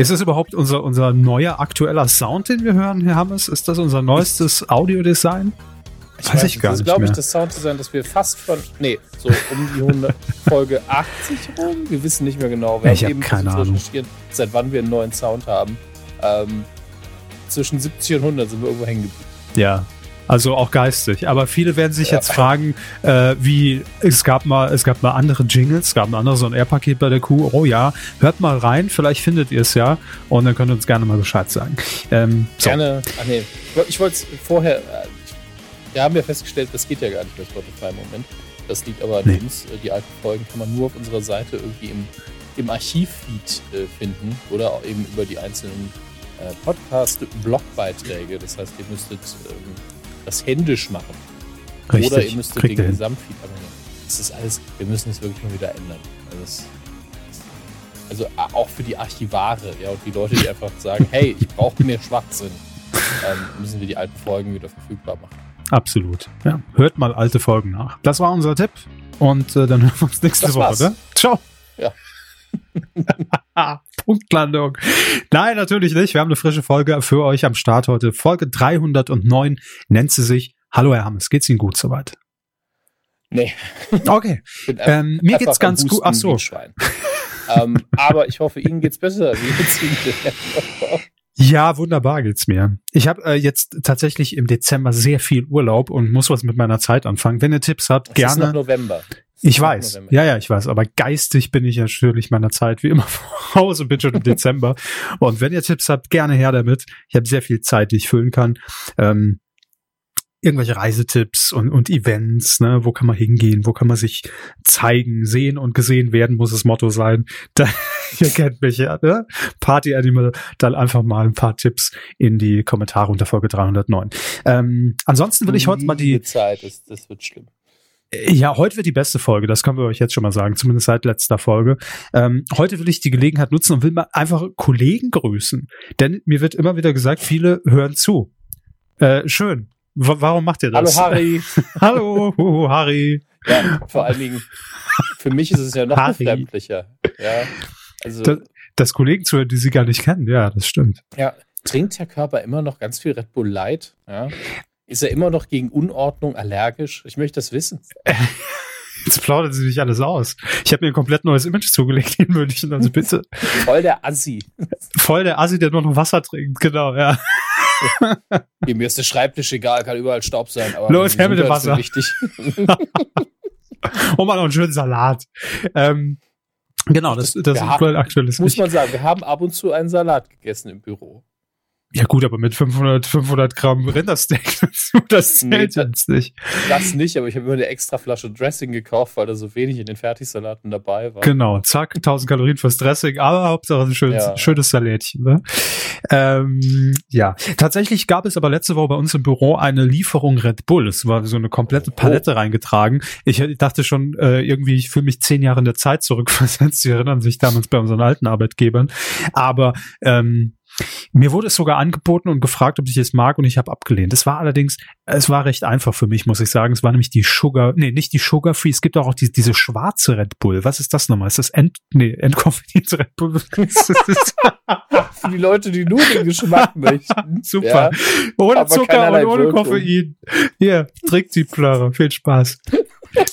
Ist das überhaupt unser, unser neuer aktueller Sound, den wir hören, Herr Hammes? Ist das unser neuestes Audiodesign? Ich weiß, ich gar das nicht. Das ist, glaube ich, das Sounddesign, das wir fast von. Nee, so um die 100, Folge 80 rum. Wir wissen nicht mehr genau. Wir ich haben eben keine Ahnung. seit wann wir einen neuen Sound haben. Ähm, zwischen 70 und 100 sind wir irgendwo hängen geblieben. Ja, also auch geistig. Aber viele werden sich ja. jetzt fragen, äh, wie es gab mal, es gab mal andere Jingles, es gab ein anderes so Air-Paket bei der Kuh. Oh ja, hört mal rein, vielleicht findet ihr es ja und dann könnt ihr uns gerne mal Bescheid sagen. Ähm, so. Gerne. Ach nee, ich wollte es vorher. Äh, wir haben ja festgestellt, das geht ja gar nicht bei Spotify im Moment. Das liegt aber an nee. uns. Äh, die alten Folgen kann man nur auf unserer Seite irgendwie im, im Archivfeed äh, finden oder auch eben über die einzelnen äh, Podcast-Blogbeiträge. Das heißt, ihr müsstet ähm, das händisch machen. Richtig. Oder ihr müsstet Kriegt den Gesamtfeed abonnieren. Das ist alles, wir müssen es wirklich mal wieder ändern. Also, das, also auch für die Archivare, ja, und die Leute, die einfach sagen, hey, ich brauche mehr Schwachsinn, ähm, müssen wir die alten Folgen wieder verfügbar machen. Absolut. Ja, hört mal alte Folgen nach. Das war unser Tipp. Und äh, dann hören wir uns nächste das Woche, war's. oder? Ciao. Ja. Punktlandung. Nein, natürlich nicht. Wir haben eine frische Folge für euch am Start heute. Folge 309 nennt sie sich. Hallo Herr Hammes, geht's Ihnen gut soweit? Nee. Okay. Ähm, mir geht's ganz gut. Ach so. ähm, aber ich hoffe, Ihnen geht's besser. Ja, wunderbar geht's mir. Ich habe äh, jetzt tatsächlich im Dezember sehr viel Urlaub und muss was mit meiner Zeit anfangen. Wenn ihr Tipps habt, das gerne. Ist noch November. Ich weiß, November. ja, ja, ich weiß, aber geistig bin ich natürlich meiner Zeit wie immer voraus und bin schon im Dezember. Und wenn ihr Tipps habt, gerne her damit. Ich habe sehr viel Zeit, die ich füllen kann. Ähm, irgendwelche Reisetipps und, und Events, ne, wo kann man hingehen, wo kann man sich zeigen, sehen und gesehen werden, muss das Motto sein. Da, ihr kennt mich ja, ne? Party Animal, dann einfach mal ein paar Tipps in die Kommentare unter Folge 309. Ähm, ansonsten will ich heute mal die Zeit, das, das wird schlimm. Ja, heute wird die beste Folge, das können wir euch jetzt schon mal sagen, zumindest seit letzter Folge. Ähm, heute will ich die Gelegenheit nutzen und will mal einfach Kollegen grüßen. Denn mir wird immer wieder gesagt, viele hören zu. Äh, schön. W warum macht ihr das? Hallo Harry. Hallo Harry. Ja, vor allen Dingen, für mich ist es ja noch Harry. befremdlicher. Ja, also. Das, das Kollegen zu hören, die sie gar nicht kennen, ja, das stimmt. Ja, trinkt der Körper immer noch ganz viel Red Bull Light? Ja. Ist er immer noch gegen Unordnung allergisch? Ich möchte das wissen. Jetzt plaudern sie sich alles aus. Ich habe mir ein komplett neues Image zugelegt in München, also bitte. Voll der Assi. Voll der Assi, der nur noch Wasser trinkt, genau, ja. Mir ist der Schreibtisch egal, kann überall Staub sein. Aber Los, her mit dem Wasser. Wichtig. Und mal noch einen schönen Salat. Ähm, genau, das, das, das ist haben, aktuelles Muss man sagen, wir haben ab und zu einen Salat gegessen im Büro. Ja gut, aber mit 500, 500 Gramm Rindersteak das zählt nee, jetzt nicht. Das nicht, aber ich habe immer eine extra Flasche Dressing gekauft, weil da so wenig in den Fertigsalaten dabei war. Genau, zack, 1000 Kalorien fürs Dressing, aber Hauptsache ein schönes, ja. schönes Salätchen. Ne? Ähm, ja, tatsächlich gab es aber letzte Woche bei uns im Büro eine Lieferung Red Bull. Es war so eine komplette Palette oh. reingetragen. Ich dachte schon, äh, irgendwie, ich fühle mich zehn Jahre in der Zeit zurückversetzt. Sie erinnern sich damals bei unseren alten Arbeitgebern. Aber ähm, mir wurde es sogar angeboten und gefragt, ob ich es mag und ich habe abgelehnt. Es war allerdings, es war recht einfach für mich, muss ich sagen. Es war nämlich die Sugar, nee, nicht die Sugar Free. Es gibt auch, auch die, diese schwarze Red Bull. Was ist das nochmal? Ist das End, nee, Endkoffeinierte Red Bull? für die Leute, die nur den Geschmack möchten. Super. Ja, ohne Zucker und ohne Koffein. Hier, trinkt die Plöre. Viel Spaß.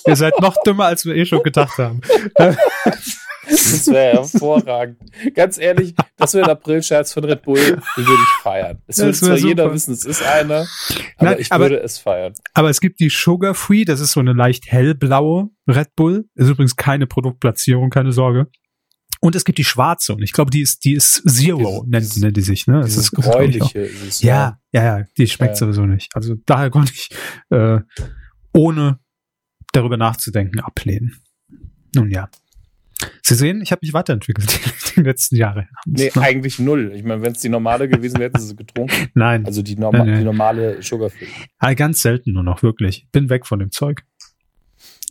Ihr seid noch dümmer, als wir eh schon gedacht haben. Das wäre hervorragend. Ganz ehrlich, das wäre ein April-Scherz von Red Bull, den würde ich feiern. Es würde zwar super. jeder wissen, es ist einer, aber Nein, ich aber, würde es feiern. Aber es gibt die Sugar Free, das ist so eine leicht hellblaue Red Bull. Ist übrigens keine Produktplatzierung, keine Sorge. Und es gibt die schwarze und ich glaube, die ist, die ist Zero, nennt, nennt die sich, ne? Das ist gräuliche. Ist ja, ja, ja, die schmeckt ja. sowieso nicht. Also daher konnte ich, äh, ohne darüber nachzudenken, ablehnen. Nun ja. Sie sehen, ich habe mich weiterentwickelt die letzten Jahre. Nee, ne? eigentlich null. Ich meine, wenn es die normale gewesen wäre, hätten sie getrunken. Nein. Also die, Norma nee. die normale Sugarfree. Ah, ganz selten nur noch, wirklich. Bin weg von dem Zeug.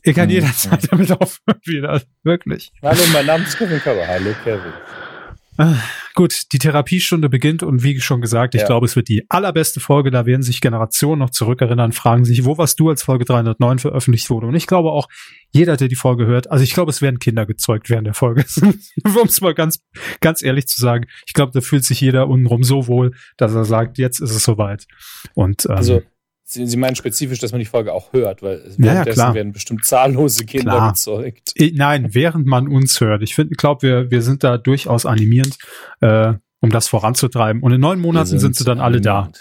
Ich kann hm, jederzeit hm. damit aufhören wieder. Wirklich. Hallo, mein Name ist Kevin Cover. Hallo, Kevin. Ah, Gut, die Therapiestunde beginnt und wie schon gesagt, ich ja. glaube, es wird die allerbeste Folge. Da werden sich Generationen noch zurückerinnern, fragen sich, wo warst du, als Folge 309 veröffentlicht wurde? Und ich glaube auch, jeder, der die Folge hört, also ich glaube, es werden Kinder gezeugt während der Folge. um es mal ganz, ganz ehrlich zu sagen. Ich glaube, da fühlt sich jeder untenrum so wohl, dass er sagt, jetzt ist es soweit. Und, ähm, also, Sie, Sie meinen spezifisch, dass man die Folge auch hört, weil währenddessen ja, werden bestimmt zahllose Kinder klar. gezeugt. Nein, während man uns hört. Ich finde, glaube, wir, wir sind da durchaus animierend, äh, um das voranzutreiben. Und in neun Monaten sind, sind sie dann alle da.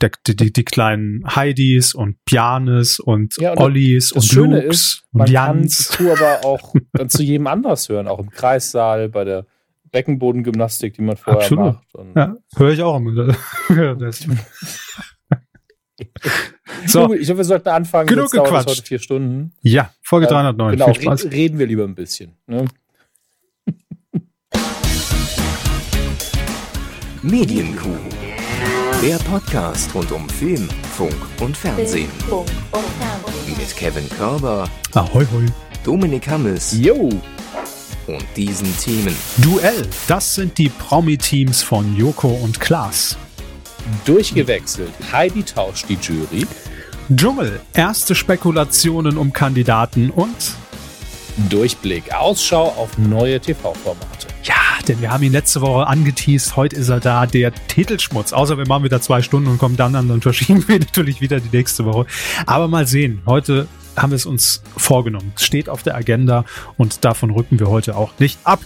Der, die, die, die kleinen Heidis und Pianes und, ja, und Ollis und Schöne Lukes ist, und Jans. Kann aber auch dann zu jedem anders hören, auch im Kreissaal, bei der Beckenbodengymnastik, die man vorher Absolut. macht. ja, höre ich auch immer. so. Ich hoffe, wir sollten anfangen. Genug Jetzt gequatscht. heute vier Stunden. Ja, Folge 309. Genau, Viel Spaß. reden wir lieber ein bisschen. Ne? Medienkuh. Der Podcast rund um Film, Funk und Fernsehen. Mit Kevin Körber. Ahoi, hoi. Dominik Hammes. Yo. Und diesen Themen. Duell. Das sind die Promi-Teams von Joko und Klaas durchgewechselt. Heidi tauscht die Jury. Dschungel, erste Spekulationen um Kandidaten und Durchblick, Ausschau auf neue TV-Formate. Ja, denn wir haben ihn letzte Woche angeteased, heute ist er da, der Titelschmutz. Außer wir machen wieder zwei Stunden und kommen dann an, dann verschieben wir natürlich wieder die nächste Woche. Aber mal sehen, heute haben wir es uns vorgenommen. Es steht auf der Agenda und davon rücken wir heute auch nicht ab,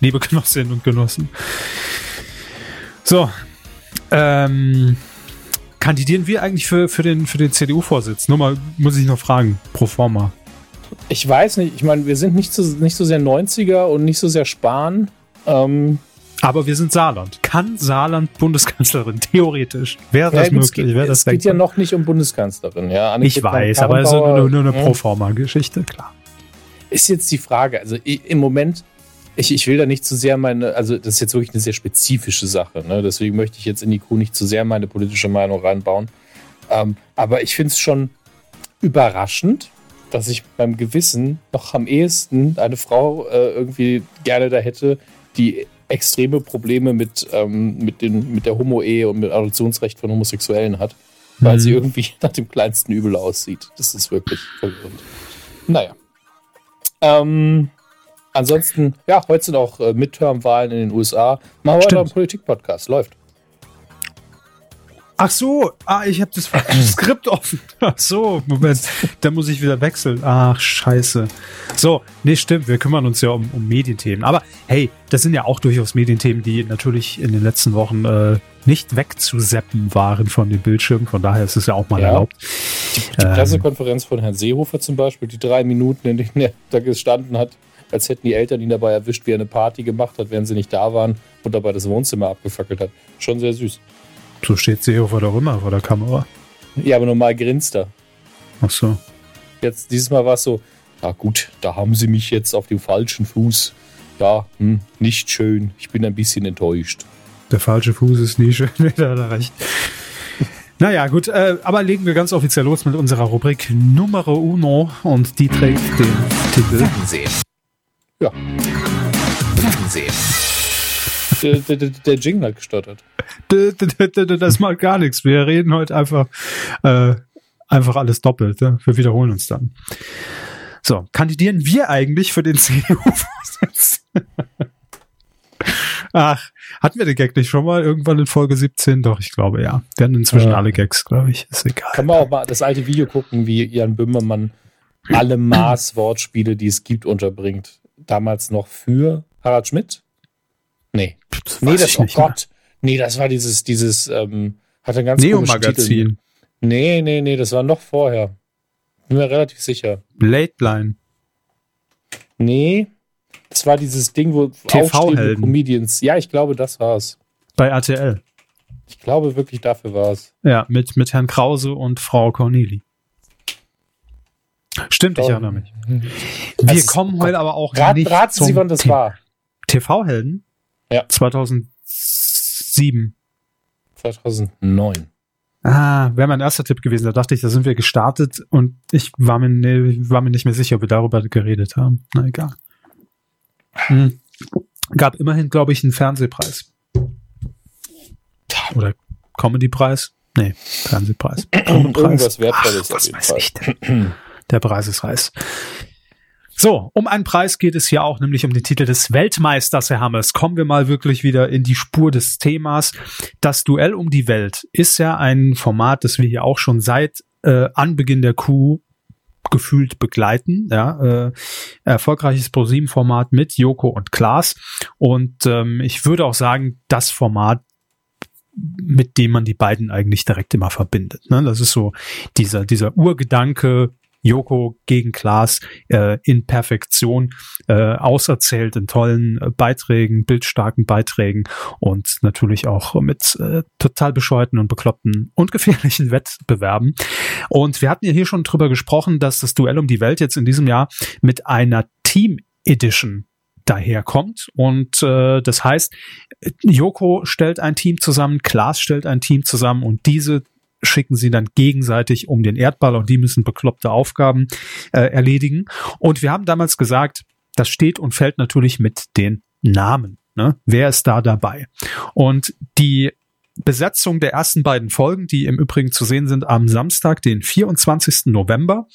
liebe Genossinnen und Genossen. So, ähm, kandidieren wir eigentlich für, für den, für den CDU-Vorsitz? Nur mal, muss ich noch fragen, pro forma. Ich weiß nicht, ich meine, wir sind nicht so, nicht so sehr 90er und nicht so sehr Spahn. Ähm, aber wir sind Saarland. Kann Saarland Bundeskanzlerin? Theoretisch. Wäre das ja, möglich? Wäre das es geht ja noch nicht um Bundeskanzlerin. Ja, Annegret ich weiß, aber es ist nur, nur eine Proforma-Geschichte, klar. Ist jetzt die Frage. Also im Moment ich, ich will da nicht zu sehr meine, also das ist jetzt wirklich eine sehr spezifische Sache, ne? deswegen möchte ich jetzt in die Kuh nicht zu sehr meine politische Meinung reinbauen. Ähm, aber ich finde es schon überraschend, dass ich beim Gewissen noch am ehesten eine Frau äh, irgendwie gerne da hätte, die extreme Probleme mit, ähm, mit, den, mit der Homo-Ehe und mit Adoptionsrecht von Homosexuellen hat, weil mhm. sie irgendwie nach dem kleinsten Übel aussieht. Das ist wirklich verwirrend. Naja. Ähm, Ansonsten, ja, heute sind auch äh, Midterm-Wahlen in den USA. Machen wir heute einen Politik-Podcast. Läuft. Ach so, ah, ich habe das Skript offen. Ach so, Moment, da muss ich wieder wechseln. Ach, scheiße. So, nee, stimmt, wir kümmern uns ja um, um Medienthemen. Aber hey, das sind ja auch durchaus Medienthemen, die natürlich in den letzten Wochen äh, nicht wegzuseppen waren von den Bildschirmen. Von daher ist es ja auch mal ja. erlaubt. Die, die ähm, Pressekonferenz von Herrn Seehofer zum Beispiel, die drei Minuten, in denen er da gestanden hat, als hätten die Eltern ihn dabei erwischt, wie er eine Party gemacht hat, während sie nicht da waren und dabei das Wohnzimmer abgefackelt hat. Schon sehr süß. So steht Seehofer doch immer vor der Kamera. Ja, aber normal grinst er. Ach so. Jetzt, dieses Mal war es so, ja gut, da haben sie mich jetzt auf dem falschen Fuß. Ja, hm, nicht schön. Ich bin ein bisschen enttäuscht. Der falsche Fuß ist nie schön, da hat er recht. Naja, gut, äh, aber legen wir ganz offiziell los mit unserer Rubrik Numero Uno und die trägt den Titel Fernsehen. Ja. Fernsehen. Der, der, der Jingle hat gestottert. Das macht gar nichts. Wir reden heute einfach, äh, einfach alles doppelt. Ne? Wir wiederholen uns dann. So, kandidieren wir eigentlich für den CDU-Vorsitz? Ach, hatten wir den Gag nicht schon mal irgendwann in Folge 17? Doch, ich glaube ja. Wir haben inzwischen ja. alle Gags, glaube ich. Ist egal. Kann man auch mal das alte Video gucken, wie Jan Böhmermann alle Maß-Wortspiele, die es gibt, unterbringt damals noch für Harald Schmidt? Nee. Das nee, das, oh Gott. Mehr. Nee, das war dieses, dieses, ähm, hat ein ganz Neo-Magazin. Nee, nee, nee, das war noch vorher. Bin mir relativ sicher. Late Line. Nee, das war dieses Ding, wo aufstehende Comedians. Ja, ich glaube, das war's. Bei RTL. Ich glaube wirklich, dafür war es. Ja, mit, mit Herrn Krause und Frau Corneli. Stimmt, ich erinnere mich. Wir also, kommen heute aber auch rat, nicht raten zum Sie, wann das war. TV-Helden? Ja. 2007. 2009. Ah, wäre mein erster Tipp gewesen. Da dachte ich, da sind wir gestartet und ich war mir, nee, war mir nicht mehr sicher, ob wir darüber geredet haben. Na egal. Hm. Gab immerhin, glaube ich, einen Fernsehpreis. Oder Comedy-Preis? Nee, Fernsehpreis. Irgendwas Wertvolles Ach, was weiß Fall. ich denn? Der Preis ist Reis. So, um einen Preis geht es hier auch, nämlich um den Titel des Weltmeisters, Herr Hammers. Kommen wir mal wirklich wieder in die Spur des Themas. Das Duell um die Welt ist ja ein Format, das wir hier auch schon seit äh, Anbeginn der Kuh gefühlt begleiten. Ja, äh, erfolgreiches ProSieben-Format mit Joko und Klaas. Und ähm, ich würde auch sagen, das Format mit dem man die beiden eigentlich direkt immer verbindet. Ne? Das ist so dieser, dieser Urgedanke, Joko gegen Klaas äh, in Perfektion äh, auserzählt in tollen äh, Beiträgen, bildstarken Beiträgen und natürlich auch mit äh, total bescheuerten und bekloppten und gefährlichen Wettbewerben. Und wir hatten ja hier schon drüber gesprochen, dass das Duell um die Welt jetzt in diesem Jahr mit einer Team Edition daherkommt. Und äh, das heißt, Joko stellt ein Team zusammen, Klaas stellt ein Team zusammen und diese schicken sie dann gegenseitig um den Erdball und die müssen bekloppte Aufgaben äh, erledigen. Und wir haben damals gesagt, das steht und fällt natürlich mit den Namen. Ne? Wer ist da dabei? Und die Besetzung der ersten beiden Folgen, die im Übrigen zu sehen sind am Samstag, den 24. November,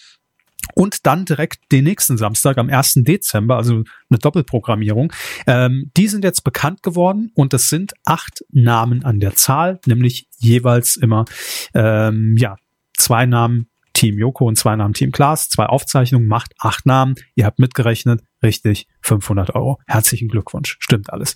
und dann direkt den nächsten Samstag am 1. Dezember, also eine Doppelprogrammierung. Ähm, die sind jetzt bekannt geworden und es sind acht Namen an der Zahl, nämlich jeweils immer ähm, ja zwei Namen Team Joko und zwei Namen Team Klaas, zwei Aufzeichnungen, macht acht Namen. Ihr habt mitgerechnet, richtig, 500 Euro. Herzlichen Glückwunsch, stimmt alles.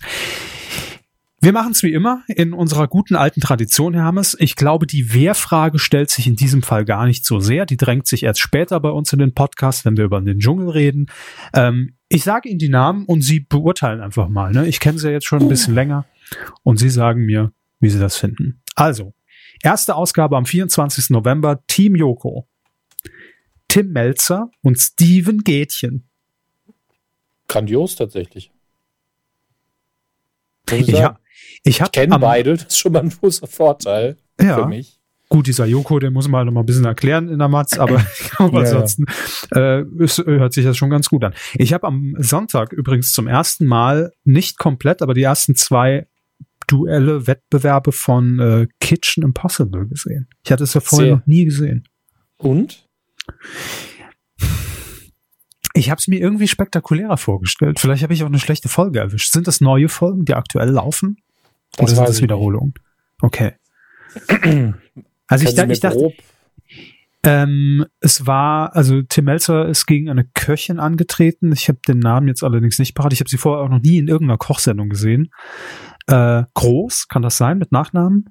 Wir machen es wie immer in unserer guten alten Tradition, Herr Hammes. Ich glaube, die Wehrfrage stellt sich in diesem Fall gar nicht so sehr. Die drängt sich erst später bei uns in den Podcast, wenn wir über den Dschungel reden. Ähm, ich sage Ihnen die Namen und Sie beurteilen einfach mal. Ne? Ich kenne sie jetzt schon ein bisschen länger und Sie sagen mir, wie Sie das finden. Also, erste Ausgabe am 24. November, Team Joko. Tim Melzer und Steven Gätchen. Grandios tatsächlich. Ja, ich, ich kenne beide, das ist schon mal ein großer Vorteil ja. für mich. Gut, dieser Joko, den muss man halt noch mal ein bisschen erklären in der Matz, aber ich ansonsten äh, es, hört sich das schon ganz gut an. Ich habe am Sonntag übrigens zum ersten Mal, nicht komplett, aber die ersten zwei Duelle, Wettbewerbe von äh, Kitchen Impossible gesehen. Ich hatte es ja vorher Sehr. noch nie gesehen. Und? Ich habe es mir irgendwie spektakulärer vorgestellt. Vielleicht habe ich auch eine schlechte Folge erwischt. Sind das neue Folgen, die aktuell laufen? Oder sind das Wiederholungen? Okay. Also ich, da, ich dachte, ähm, es war, also Tim Melzer ist gegen eine Köchin angetreten. Ich habe den Namen jetzt allerdings nicht parat. Ich habe sie vorher auch noch nie in irgendeiner Kochsendung gesehen. Äh, groß, kann das sein mit Nachnamen?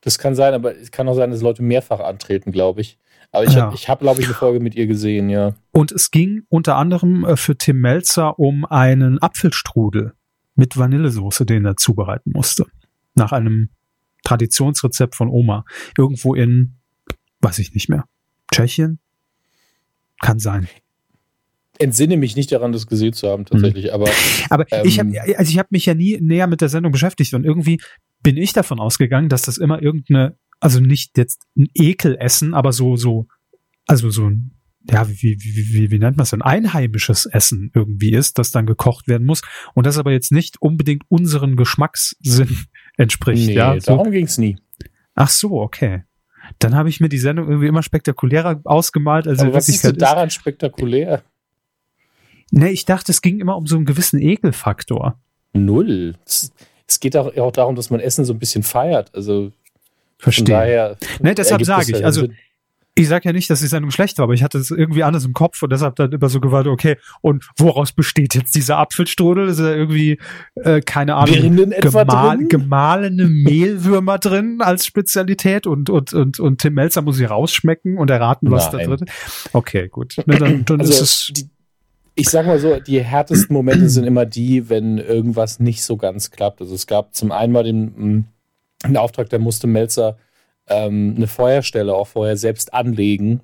Das kann sein, aber es kann auch sein, dass Leute mehrfach antreten, glaube ich. Aber ich ja. habe, hab, glaube ich, eine Folge mit ihr gesehen, ja. Und es ging unter anderem äh, für Tim Melzer um einen Apfelstrudel mit Vanillesoße, den er zubereiten musste. Nach einem Traditionsrezept von Oma. Irgendwo in, weiß ich nicht mehr, Tschechien? Kann sein. Entsinne mich nicht daran, das gesehen zu haben, tatsächlich. Mhm. Aber, aber ähm, ich habe also ich habe mich ja nie näher mit der Sendung beschäftigt und irgendwie bin ich davon ausgegangen, dass das immer irgendeine also nicht jetzt ein Ekelessen, aber so, so, also so ein, ja, wie, wie, wie, wie nennt man es ein einheimisches Essen irgendwie ist, das dann gekocht werden muss und das aber jetzt nicht unbedingt unseren Geschmackssinn entspricht. Nee, ja, so. darum ging's nie. Ach so, okay. Dann habe ich mir die Sendung irgendwie immer spektakulärer ausgemalt. Also aber was ist denn daran ist. spektakulär? Nee, ich dachte, es ging immer um so einen gewissen Ekelfaktor. Null. Es, es geht auch, auch darum, dass man Essen so ein bisschen feiert. Also Verstehe. Daher ne, deshalb sage ich, also ich sage ja nicht, dass die Sendung schlecht war, aber ich hatte es irgendwie anders im Kopf und deshalb dann immer so gewartet, okay, und woraus besteht jetzt dieser Apfelstrudel? Ist da irgendwie, äh, keine Ahnung, gemal, gemahlene Mehlwürmer drin als Spezialität und, und, und, und Tim Melzer muss sie rausschmecken und erraten, was Nein. da drin ist. Okay, gut. Ne, dann, dann also ist es. Die, ich sag mal so, die härtesten Momente sind immer die, wenn irgendwas nicht so ganz klappt. Also es gab zum einen mal den einen Auftrag, der musste Melzer ähm, eine Feuerstelle auch vorher selbst anlegen.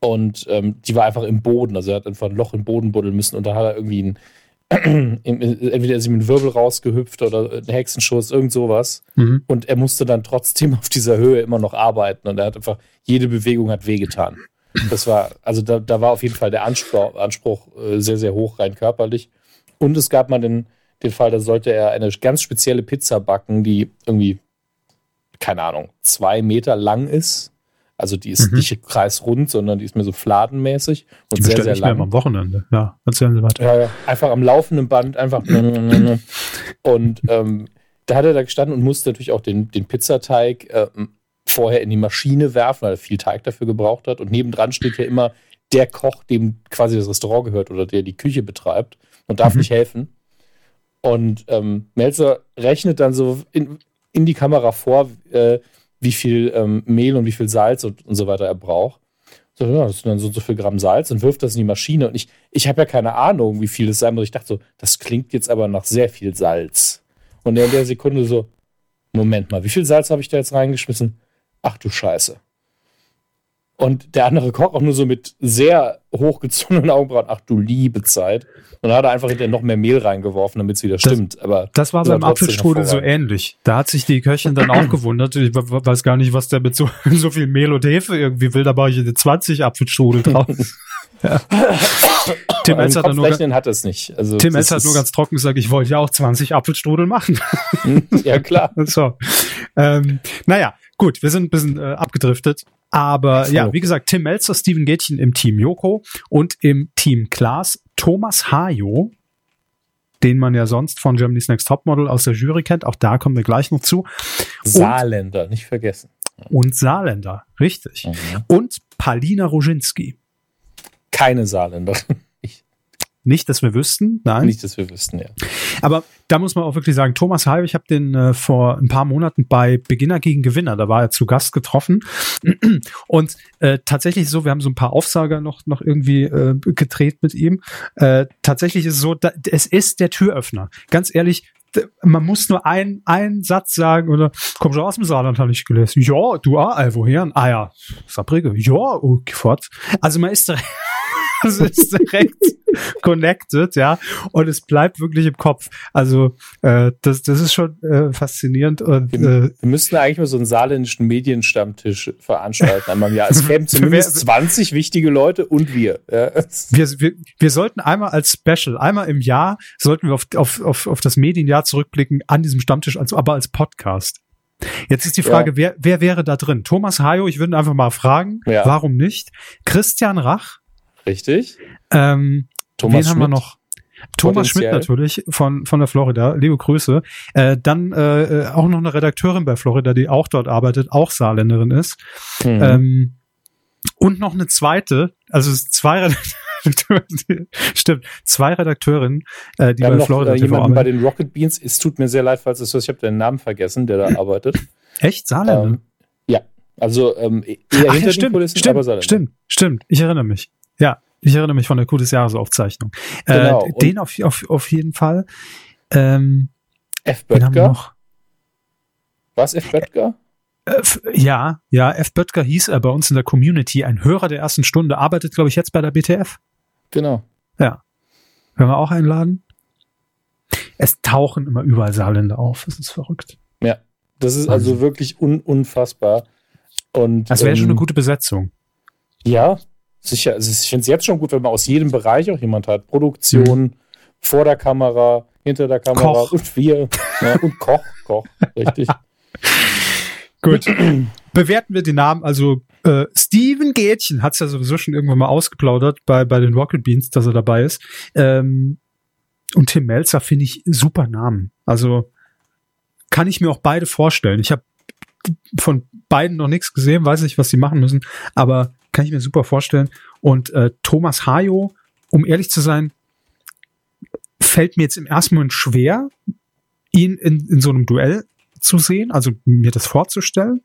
Und ähm, die war einfach im Boden. Also er hat einfach ein Loch im Boden buddeln müssen und da hat er irgendwie ein, entweder ist ihm ein Wirbel rausgehüpft oder ein Hexenschuss, irgend sowas. Mhm. Und er musste dann trotzdem auf dieser Höhe immer noch arbeiten. Und er hat einfach, jede Bewegung hat wehgetan. Das war, also da, da war auf jeden Fall der Anspruch, Anspruch äh, sehr, sehr hoch, rein körperlich. Und es gab mal den, den Fall, da sollte er eine ganz spezielle Pizza backen, die irgendwie keine Ahnung, zwei Meter lang ist. Also die ist mhm. nicht kreisrund, sondern die ist mir so fladenmäßig und die sehr, sehr lang. am Wochenende. Ja, erzählen Sie weiter. Ja, ja, einfach am laufenden Band, einfach. und ähm, da hat er da gestanden und musste natürlich auch den, den Pizzateig äh, vorher in die Maschine werfen, weil er viel Teig dafür gebraucht hat. Und nebendran steht ja immer der Koch, dem quasi das Restaurant gehört oder der die Küche betreibt und darf mhm. nicht helfen. Und ähm, Melzer rechnet dann so in, in die Kamera vor, äh, wie viel ähm, Mehl und wie viel Salz und, und so weiter er braucht. So, ja, das sind dann so, so viel Gramm Salz und wirft das in die Maschine. Und ich, ich habe ja keine Ahnung, wie viel es sein muss. Ich dachte so, das klingt jetzt aber nach sehr viel Salz. Und in der Sekunde so, Moment mal, wie viel Salz habe ich da jetzt reingeschmissen? Ach du Scheiße. Und der andere Koch auch nur so mit sehr hochgezogenen Augenbrauen, ach du liebe Zeit. Und dann hat er einfach hinterher noch mehr Mehl reingeworfen, damit es wieder stimmt. Das, Aber das war beim Apfelstrudel so ähnlich. Da hat sich die Köchin dann auch gewundert. Ich weiß gar nicht, was der mit so, so viel Mehl und Hefe irgendwie will. Da mache ich eine 20 Apfelstrudel draus. ja. Tim Elz hat, nur, hat es nicht. Also Tim Elz hat nur ganz trocken gesagt, ich wollte ja auch 20 Apfelstrudel machen. ja, klar. so. Ähm, naja, gut, wir sind ein bisschen äh, abgedriftet. Aber ja, wie gesagt, Tim Melzer, Steven Gätchen im Team Joko und im Team Klaas Thomas Hajo, den man ja sonst von Germany's Next Topmodel aus der Jury kennt. Auch da kommen wir gleich noch zu. Saarländer, und, nicht vergessen. Und Saarländer, richtig. Mhm. Und Palina Roginski. Keine Saarländerin. Nicht, dass wir wüssten, nein. Nicht, dass wir wüssten, ja. Aber da muss man auch wirklich sagen, Thomas Halb, ich habe den äh, vor ein paar Monaten bei Beginner gegen Gewinner, da war er zu Gast getroffen. Und äh, tatsächlich so, wir haben so ein paar Aufsager noch, noch irgendwie äh, gedreht mit ihm. Äh, tatsächlich ist es so, da, es ist der Türöffner. Ganz ehrlich, man muss nur ein, einen Satz sagen oder komm schon aus dem Saarland, habe ich gelesen. Ja, du, ah, äh, woher? Ah ja, Saarbrücke. Ja, okay, fort. Also man ist es ist direkt connected, ja. Und es bleibt wirklich im Kopf. Also äh, das, das ist schon äh, faszinierend. Und, wir, äh, wir müssten eigentlich mal so einen saarländischen Medienstammtisch veranstalten einmal im Jahr. Es kämen zumindest 20 wichtige Leute und wir. Ja. Wir, wir. Wir sollten einmal als Special, einmal im Jahr, sollten wir auf, auf, auf, auf das Medienjahr zurückblicken an diesem Stammtisch, also aber als Podcast. Jetzt ist die Frage, ja. wer, wer wäre da drin? Thomas Hayo, ich würde einfach mal fragen, ja. warum nicht? Christian Rach, Richtig. Ähm, Thomas wen haben wir noch? Thomas Schmidt natürlich von, von der Florida. Liebe Grüße. Äh, dann äh, äh, auch noch eine Redakteurin bei Florida, die auch dort arbeitet, auch Saarländerin ist. Mhm. Ähm, und noch eine zweite, also zwei Redakteure, stimmt, zwei Redakteurinnen, äh, die wir bei noch, Florida äh, jemanden bei den Rocket Beans. Es tut mir sehr leid, falls es so ist. Ich habe den Namen vergessen, der da arbeitet. Echt? Saarländer? Ähm, ja, also ähm, eher Ach, hinter ja, stimmt, den Kulissen, stimmt, aber Saarländer. Stimmt, stimmt. Ich erinnere mich. Ja, ich erinnere mich von der Coup des Jahresaufzeichnung. Äh, genau. Äh, den auf, auf, auf jeden Fall. Ähm, F. Böttger? Was, F. Böttger? Äh, ja, ja, F. Böttger hieß er bei uns in der Community, ein Hörer der ersten Stunde, arbeitet, glaube ich, jetzt bei der BTF. Genau. Ja. Können wir auch einladen? Es tauchen immer überall Saarländer auf. Das ist verrückt. Ja, das ist also wirklich un unfassbar. Und, das wäre ähm, schon eine gute Besetzung. Ja, sicher, also ich finde es jetzt schon gut, wenn man aus jedem Bereich auch jemand hat. Produktion, mhm. vor der Kamera, hinter der Kamera Koch. und wir. Ja, und Koch, Koch, richtig. gut. Bewerten wir den Namen. Also äh, Steven Gätchen hat es ja sowieso schon irgendwann mal ausgeplaudert bei, bei den Rocket Beans, dass er dabei ist. Ähm, und Tim Melzer finde ich super Namen. Also kann ich mir auch beide vorstellen. Ich habe von beiden noch nichts gesehen, weiß nicht, was sie machen müssen, aber kann ich mir super vorstellen. Und äh, Thomas Hayo, um ehrlich zu sein, fällt mir jetzt im ersten Moment schwer, ihn in, in so einem Duell zu sehen, also mir das vorzustellen.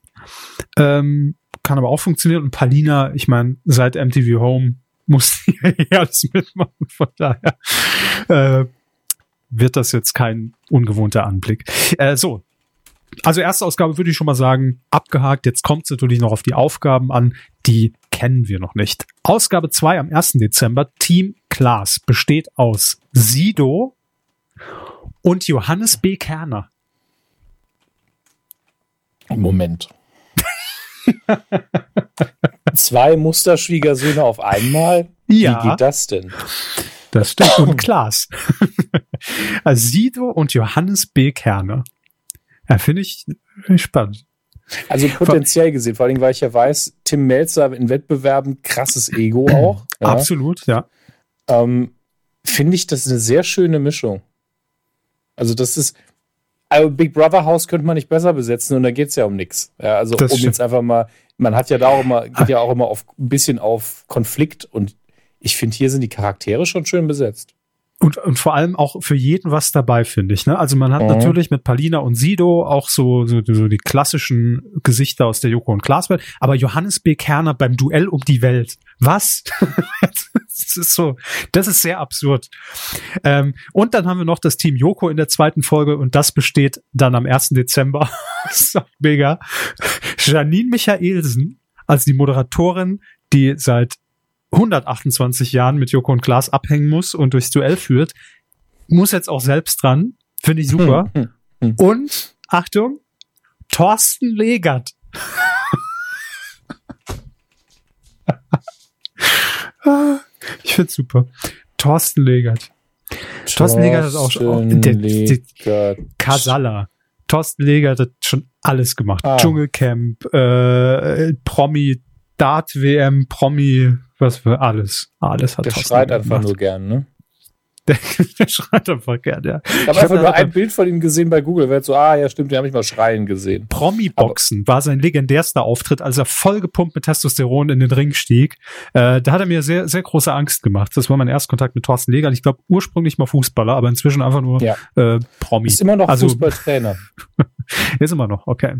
Ähm, kann aber auch funktionieren. Und Palina, ich meine, seit MTV Home muss die alles mitmachen. Von daher äh, wird das jetzt kein ungewohnter Anblick. Äh, so, also erste Ausgabe würde ich schon mal sagen, abgehakt. Jetzt kommt es natürlich noch auf die Aufgaben an. Die kennen wir noch nicht. Ausgabe 2 am 1. Dezember. Team Klaas besteht aus Sido und Johannes B. Kerner. Moment. Zwei Musterschwiegersöhne auf einmal? Ja. Wie geht das denn? Das stimmt. Und Klaas. also Sido und Johannes B. Kerner. Ja, finde ich, spannend. Also potenziell gesehen, vor allem, weil ich ja weiß, Tim Melzer in Wettbewerben krasses Ego auch. Ja. Absolut, ja. Ähm, Finde ich das eine sehr schöne Mischung. Also, das ist, also Big Brother Haus könnte man nicht besser besetzen und da geht es ja um nichts. Ja, also das um stimmt. jetzt einfach mal, man hat ja da auch immer, geht ja auch immer auf ein bisschen auf Konflikt und ich finde, hier sind die Charaktere schon schön besetzt. Und, und vor allem auch für jeden was dabei, finde ich. Ne? Also man hat mhm. natürlich mit Palina und Sido auch so, so, so die klassischen Gesichter aus der Joko und Klaas Welt, aber Johannes B. Kerner beim Duell um die Welt. Was? das ist so, das ist sehr absurd. Ähm, und dann haben wir noch das Team Joko in der zweiten Folge und das besteht dann am 1. Dezember. ist doch mega. Janine Michaelsen als die Moderatorin, die seit 128 Jahren mit Joko und Klaas abhängen muss und durchs Duell führt, muss jetzt auch selbst dran. Finde ich super. Hm, hm, hm. Und, Achtung, Thorsten Legert. ich finde super. Thorsten Legert. Thorsten Legert hat auch schon. Der, der, Kasala. Thorsten Legert hat schon alles gemacht. Ah. Dschungelcamp, äh, Promi, Dart WM, Promi, was für alles. Alles hat Der schreit einfach gemacht. nur gern, ne? Der, der schreit einfach gern, ja. Ich habe einfach nur ein Bild von ihm gesehen bei Google. Wer so, ah, ja, stimmt, den habe ich mal schreien gesehen. Promi-Boxen war sein legendärster Auftritt, als er vollgepumpt mit Testosteron in den Ring stieg. Äh, da hat er mir sehr, sehr große Angst gemacht. Das war mein Erstkontakt mit Thorsten Leger. Ich glaube, ursprünglich mal Fußballer, aber inzwischen einfach nur ja. äh, Promi. Ist immer noch also, Fußballtrainer. ist immer noch, okay.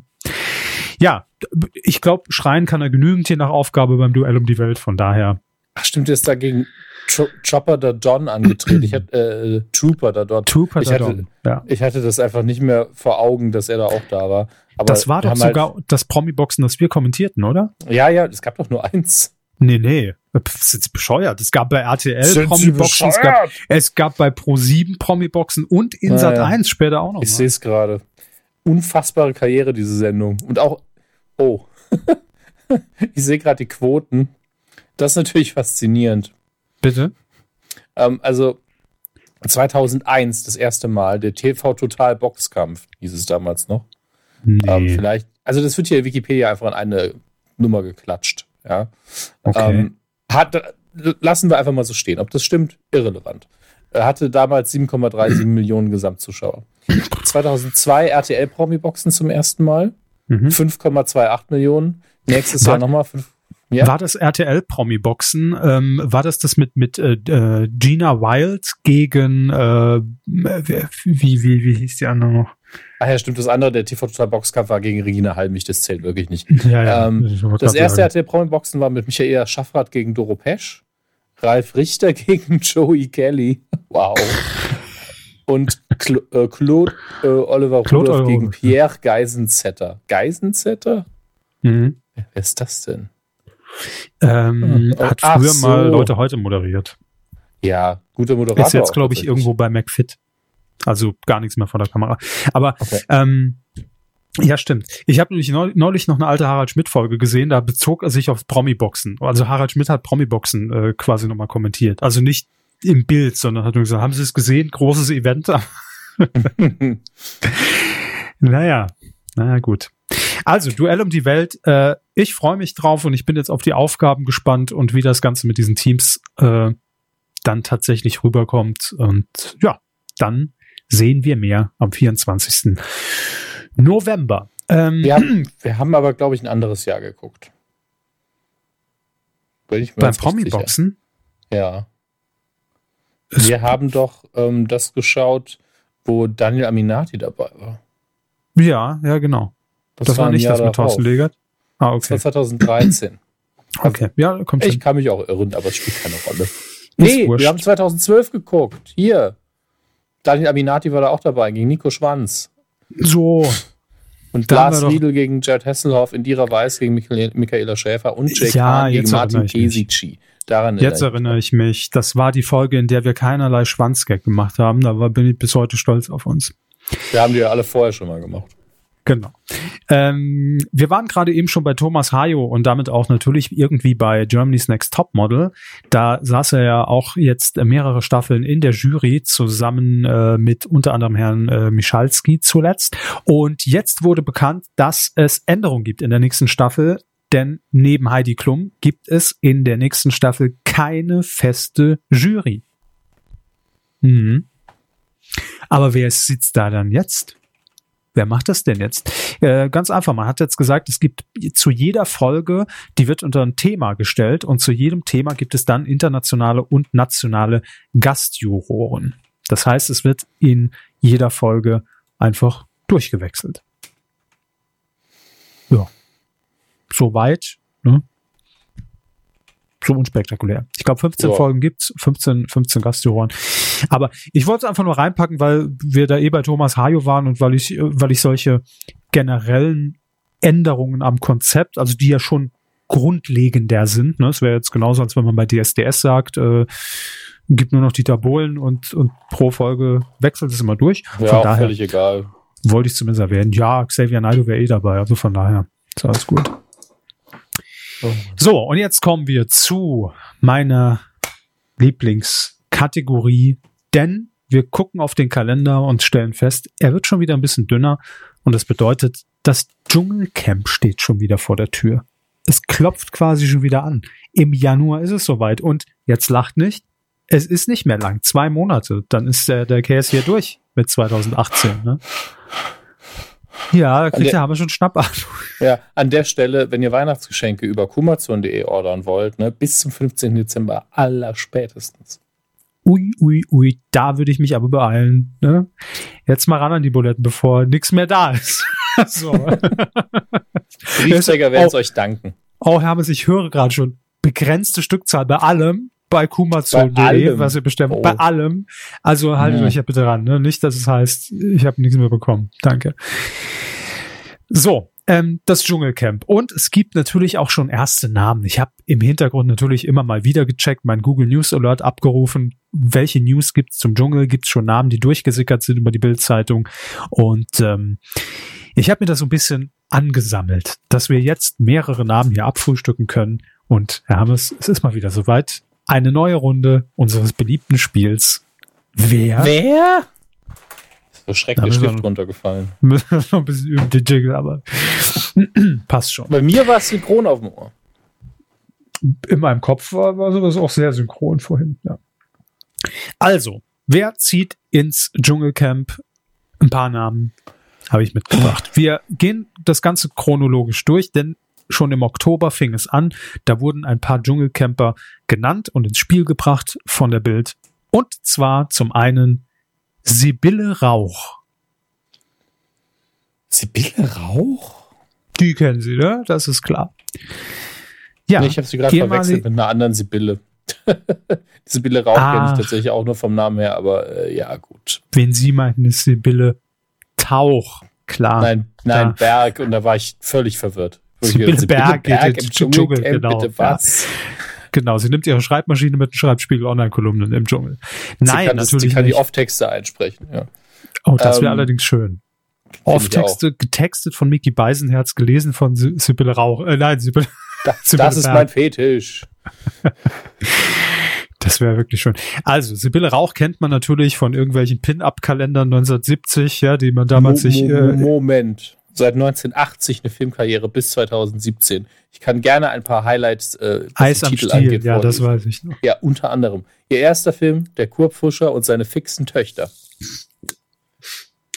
Ja, ich glaube, schreien kann er genügend je nach Aufgabe beim Duell um die Welt, von daher. Ach, stimmt, er ist dagegen Chopper der Don angetreten. Ich hatte, äh, Trooper der Don. Trooper der Don, ja. Ich hatte das einfach nicht mehr vor Augen, dass er da auch da war. Aber das war doch sogar halt, das Promi-Boxen, das wir kommentierten, oder? Ja, ja, es gab doch nur eins. Nee, nee. Das ist jetzt bescheuert. Es gab bei RTL Promi-Boxen, es gab, es gab bei Pro7 Promi-Boxen und in Sat 1 später auch noch. Ich sehe es gerade. Unfassbare Karriere, diese Sendung. Und auch Oh. ich sehe gerade die Quoten. Das ist natürlich faszinierend. Bitte? Ähm, also 2001 das erste Mal, der TV Total Boxkampf, hieß es damals noch. Nee. Ähm, vielleicht, also das wird hier in Wikipedia einfach in eine Nummer geklatscht. Ja. Okay. Ähm, hat, lassen wir einfach mal so stehen. Ob das stimmt, irrelevant. Er hatte damals 7,37 Millionen Gesamtzuschauer. 2002 RTL Promi Boxen zum ersten Mal. Mhm. 5,28 Millionen. Nächstes war, Jahr nochmal 5. Ja. War das RTL Promi Boxen? Ähm, war das das mit mit äh, äh Gina Wild gegen äh, wie wie wie hieß die andere noch? Ach ja, stimmt. Das andere, der TV Total Boxkampf war gegen Regina Halmich. Das zählt wirklich nicht. Ja, ja, ähm, das erste RTL Promi Boxen war mit Michaela Schaffrath gegen Doro Pesch, Ralf Richter gegen Joey Kelly. Wow und Cl äh, Claude äh, Oliver Claude Rudolph gegen Pierre Geisenzetter. Geisenzetter? Mhm. Wer ist das denn? Ähm, oh, hat früher so. mal Leute heute moderiert. Ja, guter Moderator. Ist jetzt, glaube ich, irgendwo bei McFit. Also gar nichts mehr vor der Kamera. Aber okay. ähm, ja, stimmt. Ich habe nämlich neulich noch eine alte Harald Schmidt-Folge gesehen, da bezog er sich auf Promi-Boxen. Also Harald Schmidt hat Promi-Boxen äh, quasi nochmal kommentiert. Also nicht im Bild, sondern hat nur gesagt, haben Sie es gesehen? Großes Event. naja, naja, gut. Also, Duell um die Welt. Äh, ich freue mich drauf und ich bin jetzt auf die Aufgaben gespannt und wie das Ganze mit diesen Teams äh, dann tatsächlich rüberkommt. Und ja, dann sehen wir mehr am 24. November. Ähm, wir, haben, wir haben aber, glaube ich, ein anderes Jahr geguckt. Beim Promi-Boxen? Ja. Wir haben doch ähm, das geschaut, wo Daniel Aminati dabei war. Ja, ja, genau. Das, das war, nicht Jahr das mit Thorsten Legert? Ah, okay. Das war 2013. okay, ja, kommt Ich hin. kann mich auch irren, aber es spielt keine Rolle. Nee, wir haben 2012 geguckt. Hier. Daniel Aminati war da auch dabei, gegen Nico Schwanz. So. Und Lars Riedel gegen Jared Hasselhoff, Indira Weiß gegen Michaela Schäfer und Jake ja, Hahn gegen Martin Kesici. Daran Jetzt erinnere ich mich. Das war die Folge, in der wir keinerlei Schwanzgag gemacht haben. Da bin ich bis heute stolz auf uns. Wir haben die ja alle vorher schon mal gemacht. Genau. Ähm, wir waren gerade eben schon bei Thomas Hayo und damit auch natürlich irgendwie bei Germany's Next Top Model. Da saß er ja auch jetzt mehrere Staffeln in der Jury zusammen äh, mit unter anderem Herrn äh, Michalski zuletzt. Und jetzt wurde bekannt, dass es Änderungen gibt in der nächsten Staffel. Denn neben Heidi Klum gibt es in der nächsten Staffel keine feste Jury. Mhm. Aber wer sitzt da dann jetzt? Wer macht das denn jetzt? Äh, ganz einfach, man hat jetzt gesagt, es gibt zu jeder Folge, die wird unter ein Thema gestellt und zu jedem Thema gibt es dann internationale und nationale Gastjuroren. Das heißt, es wird in jeder Folge einfach durchgewechselt. Ja. Soweit, ne? so unspektakulär. Ich glaube, 15 ja. Folgen gibt's, 15, 15 Gastjuroren. Aber ich wollte es einfach nur reinpacken, weil wir da eh bei Thomas Hajo waren und weil ich, weil ich solche generellen Änderungen am Konzept, also die ja schon grundlegender sind. Ne? Es wäre jetzt genauso, als wenn man bei DSDS sagt, äh, gibt nur noch Dieter Bohlen und, und pro Folge wechselt es immer durch. Ja, von daher völlig egal. Wollte ich zumindest erwähnen. Ja, Xavier Naidoo wäre eh dabei, also von daher ist alles gut. So, und jetzt kommen wir zu meiner Lieblingskategorie, denn wir gucken auf den Kalender und stellen fest, er wird schon wieder ein bisschen dünner und das bedeutet, das Dschungelcamp steht schon wieder vor der Tür. Es klopft quasi schon wieder an. Im Januar ist es soweit und jetzt lacht nicht. Es ist nicht mehr lang, zwei Monate, dann ist der, der Case hier durch mit 2018. Ne? Ja, da kriegt der, haben wir schon Schnappatmung. Ja, an der Stelle, wenn ihr Weihnachtsgeschenke über kumazon.de ordern wollt, ne, bis zum 15. Dezember aller spätestens. Ui, ui, ui, da würde ich mich aber beeilen. Ne? Jetzt mal ran an die Buletten, bevor nichts mehr da ist. so. Briefträger werden es euch danken. Oh, Hermes, ich höre gerade schon begrenzte Stückzahl bei allem bei kumazon.de, was ihr bestimmt, oh. bei allem. Also haltet mhm. euch ja bitte ran, ne? Nicht, dass es heißt, ich habe nichts mehr bekommen. Danke. So, ähm, das Dschungelcamp. Und es gibt natürlich auch schon erste Namen. Ich habe im Hintergrund natürlich immer mal wieder gecheckt, mein Google News Alert abgerufen. Welche News gibt's zum Dschungel? Gibt's schon Namen, die durchgesickert sind über die Bildzeitung? Und ähm, ich habe mir das so ein bisschen angesammelt, dass wir jetzt mehrere Namen hier abfrühstücken können. Und Herr Hammes, es ist mal wieder soweit eine neue Runde unseres beliebten Spiels. Wer? Wer? So schrecklich Stift runtergefallen. Müssen wir noch ein bisschen üben, den Jingle, aber passt schon. Bei mir war es synchron auf dem Ohr. In meinem Kopf war, war sowas auch sehr synchron vorhin, ja. Also, wer zieht ins Dschungelcamp? Ein paar Namen habe ich mitgebracht. Wir gehen das Ganze chronologisch durch, denn schon im Oktober fing es an. Da wurden ein paar Dschungelcamper genannt und ins Spiel gebracht von der Bild. Und zwar zum einen Sibylle Rauch. Sibylle Rauch? Die kennen Sie, ne? Das ist klar. Ja, nee, ich habe sie gerade verwechselt mit einer anderen Sibylle. Sibylle Rauch kenne ich tatsächlich auch nur vom Namen her, aber äh, ja, gut. Wen Sie meinten, ist Sibylle Tauch. Klar. Nein, nein, ja. Berg. Und da war ich völlig verwirrt. Sibylle Berg, Berg im Dschungel, Dschungel genau. Bitte was? Genau, sie nimmt ihre Schreibmaschine mit dem Schreibspiegel Online-Kolumnen im Dschungel. Nein, kann natürlich. Das, sie kann nicht. die Off-Texte einsprechen, ja. Oh, das wäre ähm, allerdings schön. Off-Texte, getextet von Mickey Beisenherz, gelesen von Sibylle Rauch. Äh, nein, Sibylle. Das, Sibylle das ist mein Fetisch. Das wäre wirklich schön. Also, Sibylle Rauch kennt man natürlich von irgendwelchen Pin-Up-Kalendern 1970, ja, die man damals Mo sich. Äh, Moment seit 1980 eine Filmkarriere bis 2017. Ich kann gerne ein paar Highlights äh, Eis am Titel Stiel, angeht, ja, das weiß ich noch. Ja, unter anderem. Ihr erster Film, Der Kurpfuscher und seine fixen Töchter.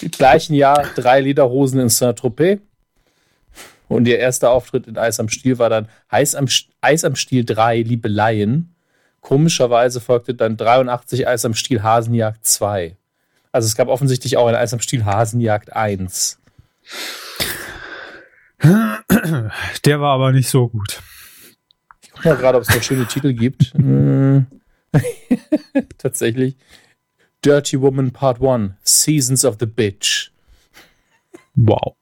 Im gleichen Jahr drei Lederhosen in Saint-Tropez. Und ihr erster Auftritt in Eis am Stiel war dann Eis am, Eis am Stiel 3, Liebeleien. Komischerweise folgte dann 83 Eis am Stiel Hasenjagd 2. Also es gab offensichtlich auch ein Eis am Stiel Hasenjagd 1. Der war aber nicht so gut. Ich gucke mal gerade, ob es noch schöne Titel gibt. Hm. Tatsächlich. Dirty Woman Part 1. Seasons of the Bitch. Wow.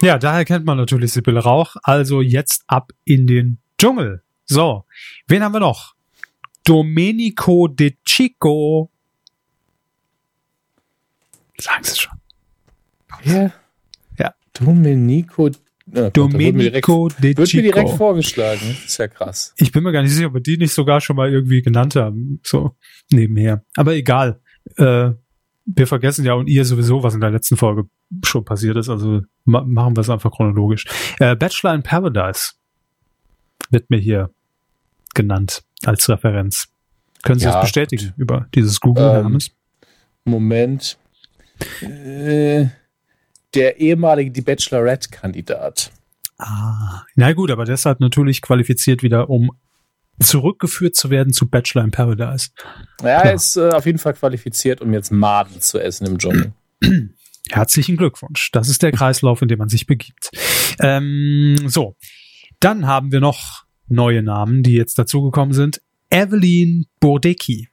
ja, daher kennt man natürlich Sibylle Rauch. Also jetzt ab in den Dschungel. So, wen haben wir noch? Domenico De Chico Sagen Sie schon. Ja. Ja. Domenico. Oh, Domenico de Chico. Wird mir direkt vorgeschlagen. Das ist ja krass. Ich bin mir gar nicht sicher, ob wir die nicht sogar schon mal irgendwie genannt haben. So nebenher. Aber egal. Äh, wir vergessen ja und ihr sowieso, was in der letzten Folge schon passiert ist. Also ma machen wir es einfach chronologisch. Äh, Bachelor in Paradise wird mir hier genannt als Referenz. Können Sie ja, das bestätigen gut. über dieses Google? Ähm, Moment. Äh, der ehemalige Die Bachelorette-Kandidat. Ah, na gut, aber deshalb natürlich qualifiziert wieder, um zurückgeführt zu werden zu Bachelor in Paradise. Ja, er ist äh, auf jeden Fall qualifiziert, um jetzt Maden zu essen im Dschungel. Herzlichen Glückwunsch. Das ist der Kreislauf, in dem man sich begibt. Ähm, so, dann haben wir noch neue Namen, die jetzt dazugekommen sind. Evelyn Bodecki.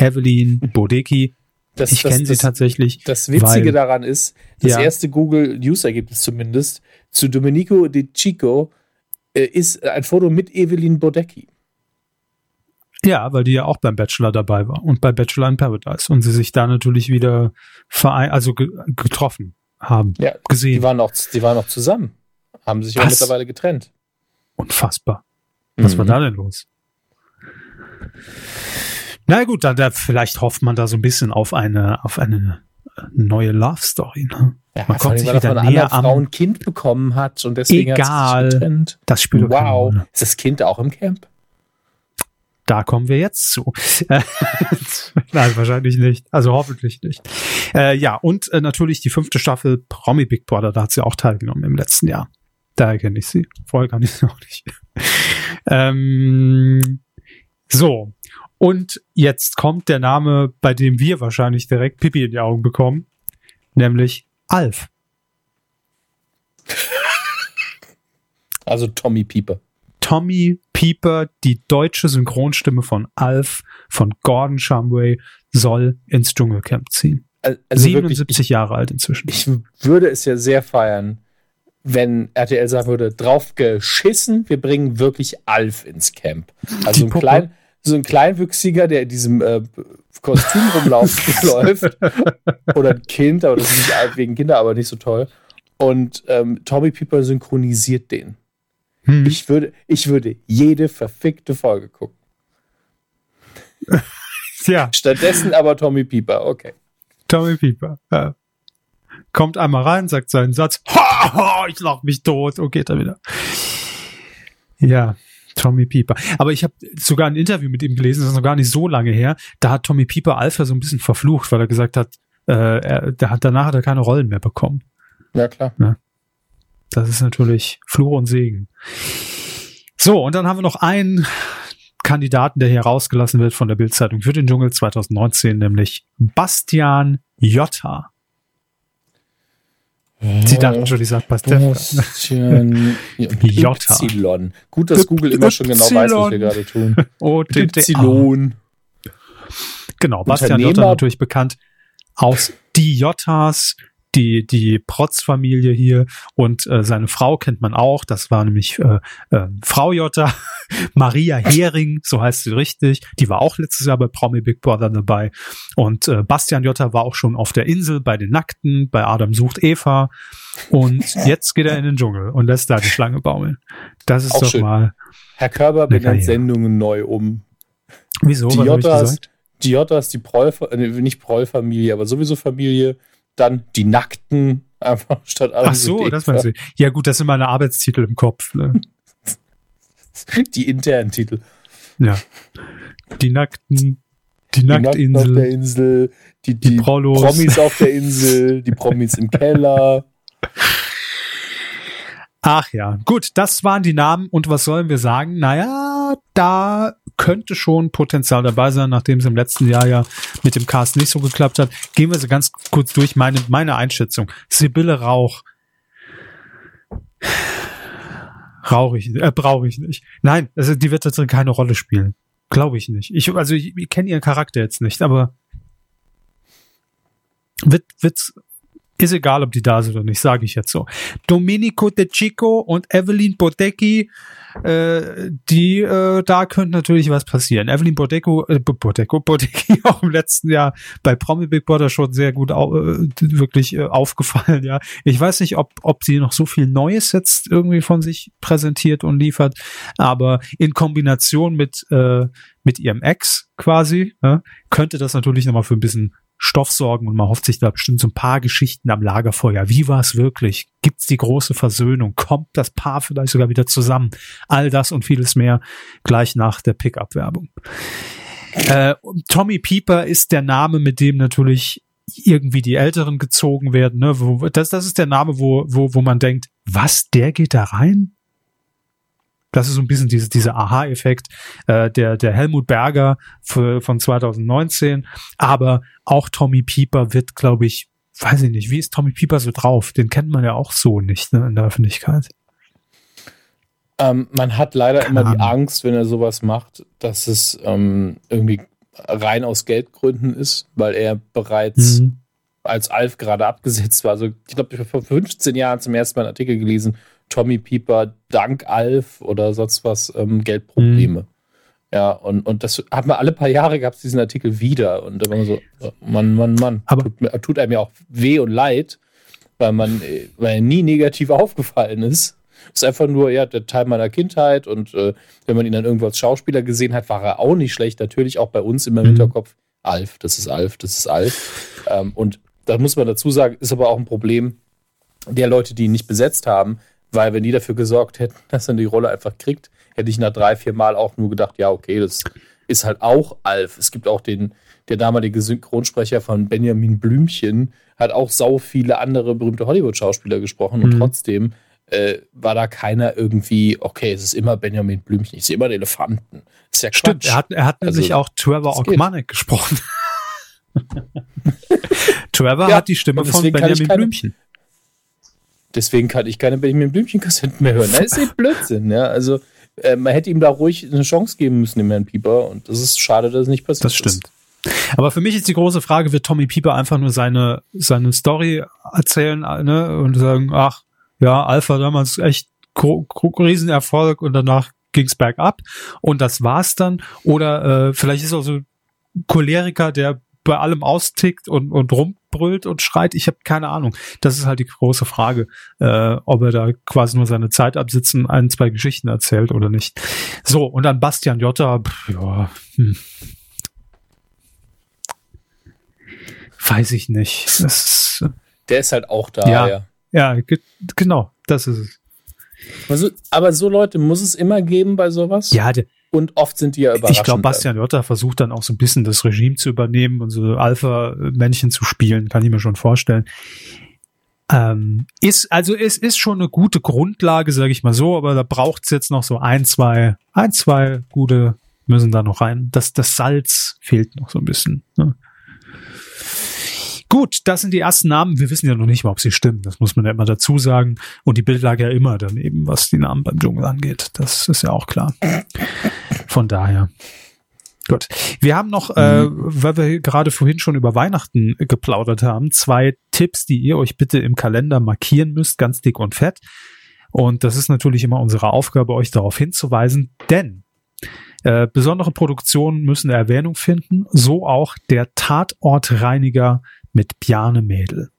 Evelyn Bodecki. Das, ich kenne sie tatsächlich. Das Witzige weil, daran ist, das ja. erste Google News Ergebnis zumindest zu Domenico De Chico äh, ist ein Foto mit Evelyn Bodecki. Ja, weil die ja auch beim Bachelor dabei war und bei Bachelor in Paradise und sie sich da natürlich wieder verein also ge getroffen haben. Ja, gesehen. Die waren noch, die waren noch zusammen. Haben sich ja mittlerweile getrennt. Unfassbar. Was mhm. war da denn los? Na gut, dann da, vielleicht hofft man da so ein bisschen auf eine, auf eine neue Love Story. Ne? Ja, man kommt sich wieder näher an. Frau ein Kind bekommen hat und deswegen Egal, hat sich getrennt. Das spielt Wow. Ist das Kind auch im Camp? Da kommen wir jetzt zu. Nein, wahrscheinlich nicht. Also hoffentlich nicht. Äh, ja, und äh, natürlich die fünfte Staffel Promi Big Brother, da hat sie auch teilgenommen im letzten Jahr. Daher kenne ich sie. Vorher kann ich sie noch nicht. ähm, so. Und jetzt kommt der Name, bei dem wir wahrscheinlich direkt Pipi in die Augen bekommen, nämlich Alf. Also Tommy Pieper. Tommy Pieper, die deutsche Synchronstimme von Alf, von Gordon Shumway, soll ins Dschungelcamp ziehen. Also 77 wirklich, Jahre alt inzwischen. Ich würde es ja sehr feiern, wenn RTL sagen würde, drauf geschissen, wir bringen wirklich Alf ins Camp. Also ein, klein, so ein Kleinwüchsiger, der in diesem äh, Kostüm rumlaufen läuft. Oder ein Kind, aber das ist nicht wegen Kinder, aber nicht so toll. Und ähm, Tommy Pieper synchronisiert den. Hm. Ich, würde, ich würde jede verfickte Folge gucken. ja. Stattdessen aber Tommy Pieper, okay. Tommy Pieper, ja kommt einmal rein, sagt seinen Satz, ha, ha, ich lach mich tot und geht dann wieder. Ja, Tommy Pieper. Aber ich habe sogar ein Interview mit ihm gelesen, das ist noch gar nicht so lange her. Da hat Tommy Pieper Alpha so ein bisschen verflucht, weil er gesagt hat, äh, er, der hat danach hat er keine Rollen mehr bekommen. Ja, klar. Ja. Das ist natürlich Fluch und Segen. So, und dann haben wir noch einen Kandidaten, der hier rausgelassen wird von der Bildzeitung für den Dschungel 2019, nämlich Bastian Jotta. Sie dachten schon, ich sag Pastewka. J. Y. Gut, dass Google immer schon genau weiß, was wir gerade tun. Y. Genau, Bastian Jotta natürlich bekannt aus Die Jottas, die, die Protz-Familie hier und äh, seine Frau kennt man auch. Das war nämlich äh, äh, Frau Jotta, Maria Hering, so heißt sie richtig. Die war auch letztes Jahr bei Promi Big Brother dabei. Und äh, Bastian Jotta war auch schon auf der Insel bei den Nackten, bei Adam sucht Eva. Und jetzt geht er in den Dschungel und lässt da die Schlange baumeln. Das ist auch doch schön. mal. Herr Körber benennt Sendungen neu um. Wieso? Die Jottas, die Jottas, die Proll, äh, nicht Proll-Familie, aber sowieso Familie dann die Nackten einfach statt alles. Ach so, das meinst du. Ja gut, das sind meine Arbeitstitel im Kopf. Ne? die internen Titel. Ja. Die Nackten, die, die Nacktinsel. auf der Insel, die, die, die Promis auf der Insel, die Promis im Keller. Ach ja, gut, das waren die Namen und was sollen wir sagen? Naja, da könnte schon Potenzial dabei sein, nachdem es im letzten Jahr ja mit dem Cast nicht so geklappt hat. Gehen wir so ganz kurz durch meine, meine Einschätzung. Sibylle Rauch. Rauche ich, äh, brauche ich nicht. Nein, also die wird da drin keine Rolle spielen. Glaube ich nicht. Ich, also ich, ich kenne ihren Charakter jetzt nicht, aber wird, wird Ist egal, ob die da sind oder nicht, sage ich jetzt so. Domenico De Chico und Evelyn Bodecki, äh, die, äh, da könnte natürlich was passieren. Evelyn Bodecco, äh, Bodecco, Bodecki auch im letzten Jahr bei Promi Big Brother schon sehr gut au äh, wirklich äh, aufgefallen, ja. Ich weiß nicht, ob, ob sie noch so viel Neues jetzt irgendwie von sich präsentiert und liefert, aber in Kombination mit, äh, mit ihrem Ex quasi, ja, könnte das natürlich nochmal für ein bisschen Stoff sorgen und man hofft sich da bestimmt so ein paar Geschichten am Lagerfeuer. Wie war es wirklich? Gibt's die große Versöhnung? Kommt das Paar vielleicht sogar wieder zusammen? All das und vieles mehr gleich nach der Pickup-Werbung. Äh, Tommy Pieper ist der Name, mit dem natürlich irgendwie die Älteren gezogen werden. Ne? Das, das ist der Name, wo, wo, wo man denkt, was, der geht da rein? Das ist so ein bisschen diese, dieser Aha-Effekt äh, der, der Helmut Berger für, von 2019. Aber auch Tommy Pieper wird, glaube ich, weiß ich nicht, wie ist Tommy Pieper so drauf? Den kennt man ja auch so nicht ne, in der Öffentlichkeit. Ähm, man hat leider Keine immer die Angst, wenn er sowas macht, dass es ähm, irgendwie rein aus Geldgründen ist, weil er bereits mhm. als Alf gerade abgesetzt war. Also ich glaube, ich habe vor 15 Jahren zum ersten Mal einen Artikel gelesen Tommy Pieper dank Alf oder sonst was ähm, Geldprobleme. Mhm. Ja, und, und das hat man alle paar Jahre gab es diesen Artikel wieder. Und da war man so, oh, Mann, Mann, Mann. Aber tut, tut einem ja auch weh und leid, weil man, weil er nie negativ aufgefallen ist. Ist einfach nur, ja, der Teil meiner Kindheit und äh, wenn man ihn dann irgendwo als Schauspieler gesehen hat, war er auch nicht schlecht. Natürlich auch bei uns immer im mhm. Hinterkopf, Alf, das ist Alf, das ist Alf. Ähm, und da muss man dazu sagen, ist aber auch ein Problem der Leute, die ihn nicht besetzt haben, weil wenn die dafür gesorgt hätten, dass er die Rolle einfach kriegt, hätte ich nach drei, vier Mal auch nur gedacht, ja, okay, das ist halt auch Alf. Es gibt auch den, der damalige Synchronsprecher von Benjamin Blümchen, hat auch sau viele andere berühmte Hollywood-Schauspieler gesprochen und mhm. trotzdem äh, war da keiner irgendwie, okay, es ist immer Benjamin Blümchen, ich sehe immer den Elefanten. ist ja Quatsch. Stimmt, er hat, er hat also, sich auch Trevor Ogmanek gesprochen. Trevor ja, hat die Stimme von Benjamin keine, Blümchen. Deswegen kann ich keine Benjamin Blümchen-Kassetten mehr hören. Das ist eben Blödsinn, ja. Also, äh, man hätte ihm da ruhig eine Chance geben müssen, dem Herrn Pieper. Und das ist schade, dass es nicht passiert Das stimmt. Ist. Aber für mich ist die große Frage, wird Tommy Pieper einfach nur seine, seine Story erzählen, ne, und sagen, ach, ja, Alpha damals echt Riesenerfolg und danach ging's bergab und das war's dann. Oder äh, vielleicht ist er auch so Choleriker, der bei allem austickt und, und rumbrüllt und schreit. Ich habe keine Ahnung. Das ist halt die große Frage, äh, ob er da quasi nur seine Zeit absitzen, ein, zwei Geschichten erzählt oder nicht. So, und dann Bastian Jotta, pff, ja, hm. weiß ich nicht. Ist, Der ist halt auch da, ja. Ja, ja genau, das ist es. Also, aber so Leute muss es immer geben bei sowas? Ja, der, und oft sind die ja überraschend. Ich glaube, Bastian Jotta versucht dann auch so ein bisschen das Regime zu übernehmen und so Alpha-Männchen zu spielen, kann ich mir schon vorstellen. Ähm, ist, also es ist schon eine gute Grundlage, sage ich mal so, aber da braucht's jetzt noch so ein, zwei, ein, zwei gute müssen da noch rein. Das, das Salz fehlt noch so ein bisschen. Ne? Gut, das sind die ersten Namen. Wir wissen ja noch nicht mal, ob sie stimmen. Das muss man ja immer dazu sagen. Und die Bildlage ja immer daneben, was die Namen beim Dschungel angeht. Das ist ja auch klar. Von daher. Gut. Wir haben noch, äh, mhm. weil wir gerade vorhin schon über Weihnachten geplaudert haben, zwei Tipps, die ihr euch bitte im Kalender markieren müsst, ganz dick und fett. Und das ist natürlich immer unsere Aufgabe, euch darauf hinzuweisen, denn äh, besondere Produktionen müssen Erwähnung finden, so auch der Tatortreiniger mit Bjarne Mädel.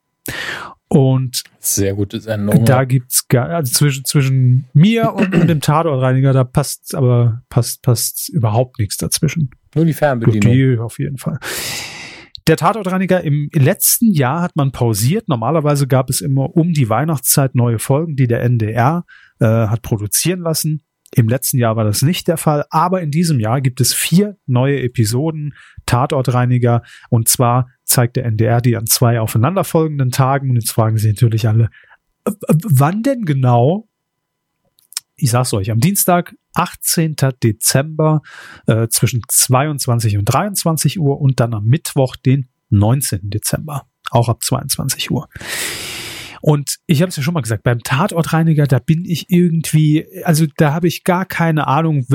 Und sehr gute Sendung. Da gibt's gar, also zwischen, zwischen mir und, und dem Tatortreiniger, da passt aber passt, passt überhaupt nichts dazwischen. Nur die Fernbedienung. Die auf jeden Fall. Der Tatortreiniger im letzten Jahr hat man pausiert. Normalerweise gab es immer um die Weihnachtszeit neue Folgen, die der NDR äh, hat produzieren lassen. Im letzten Jahr war das nicht der Fall, aber in diesem Jahr gibt es vier neue Episoden Tatortreiniger und zwar zeigt der NDR die an zwei aufeinanderfolgenden Tagen und jetzt fragen sie natürlich alle, wann denn genau? Ich sag's euch, am Dienstag, 18. Dezember äh, zwischen 22 und 23 Uhr und dann am Mittwoch, den 19. Dezember, auch ab 22 Uhr. Und ich habe es ja schon mal gesagt, beim Tatortreiniger, da bin ich irgendwie, also da habe ich gar keine Ahnung,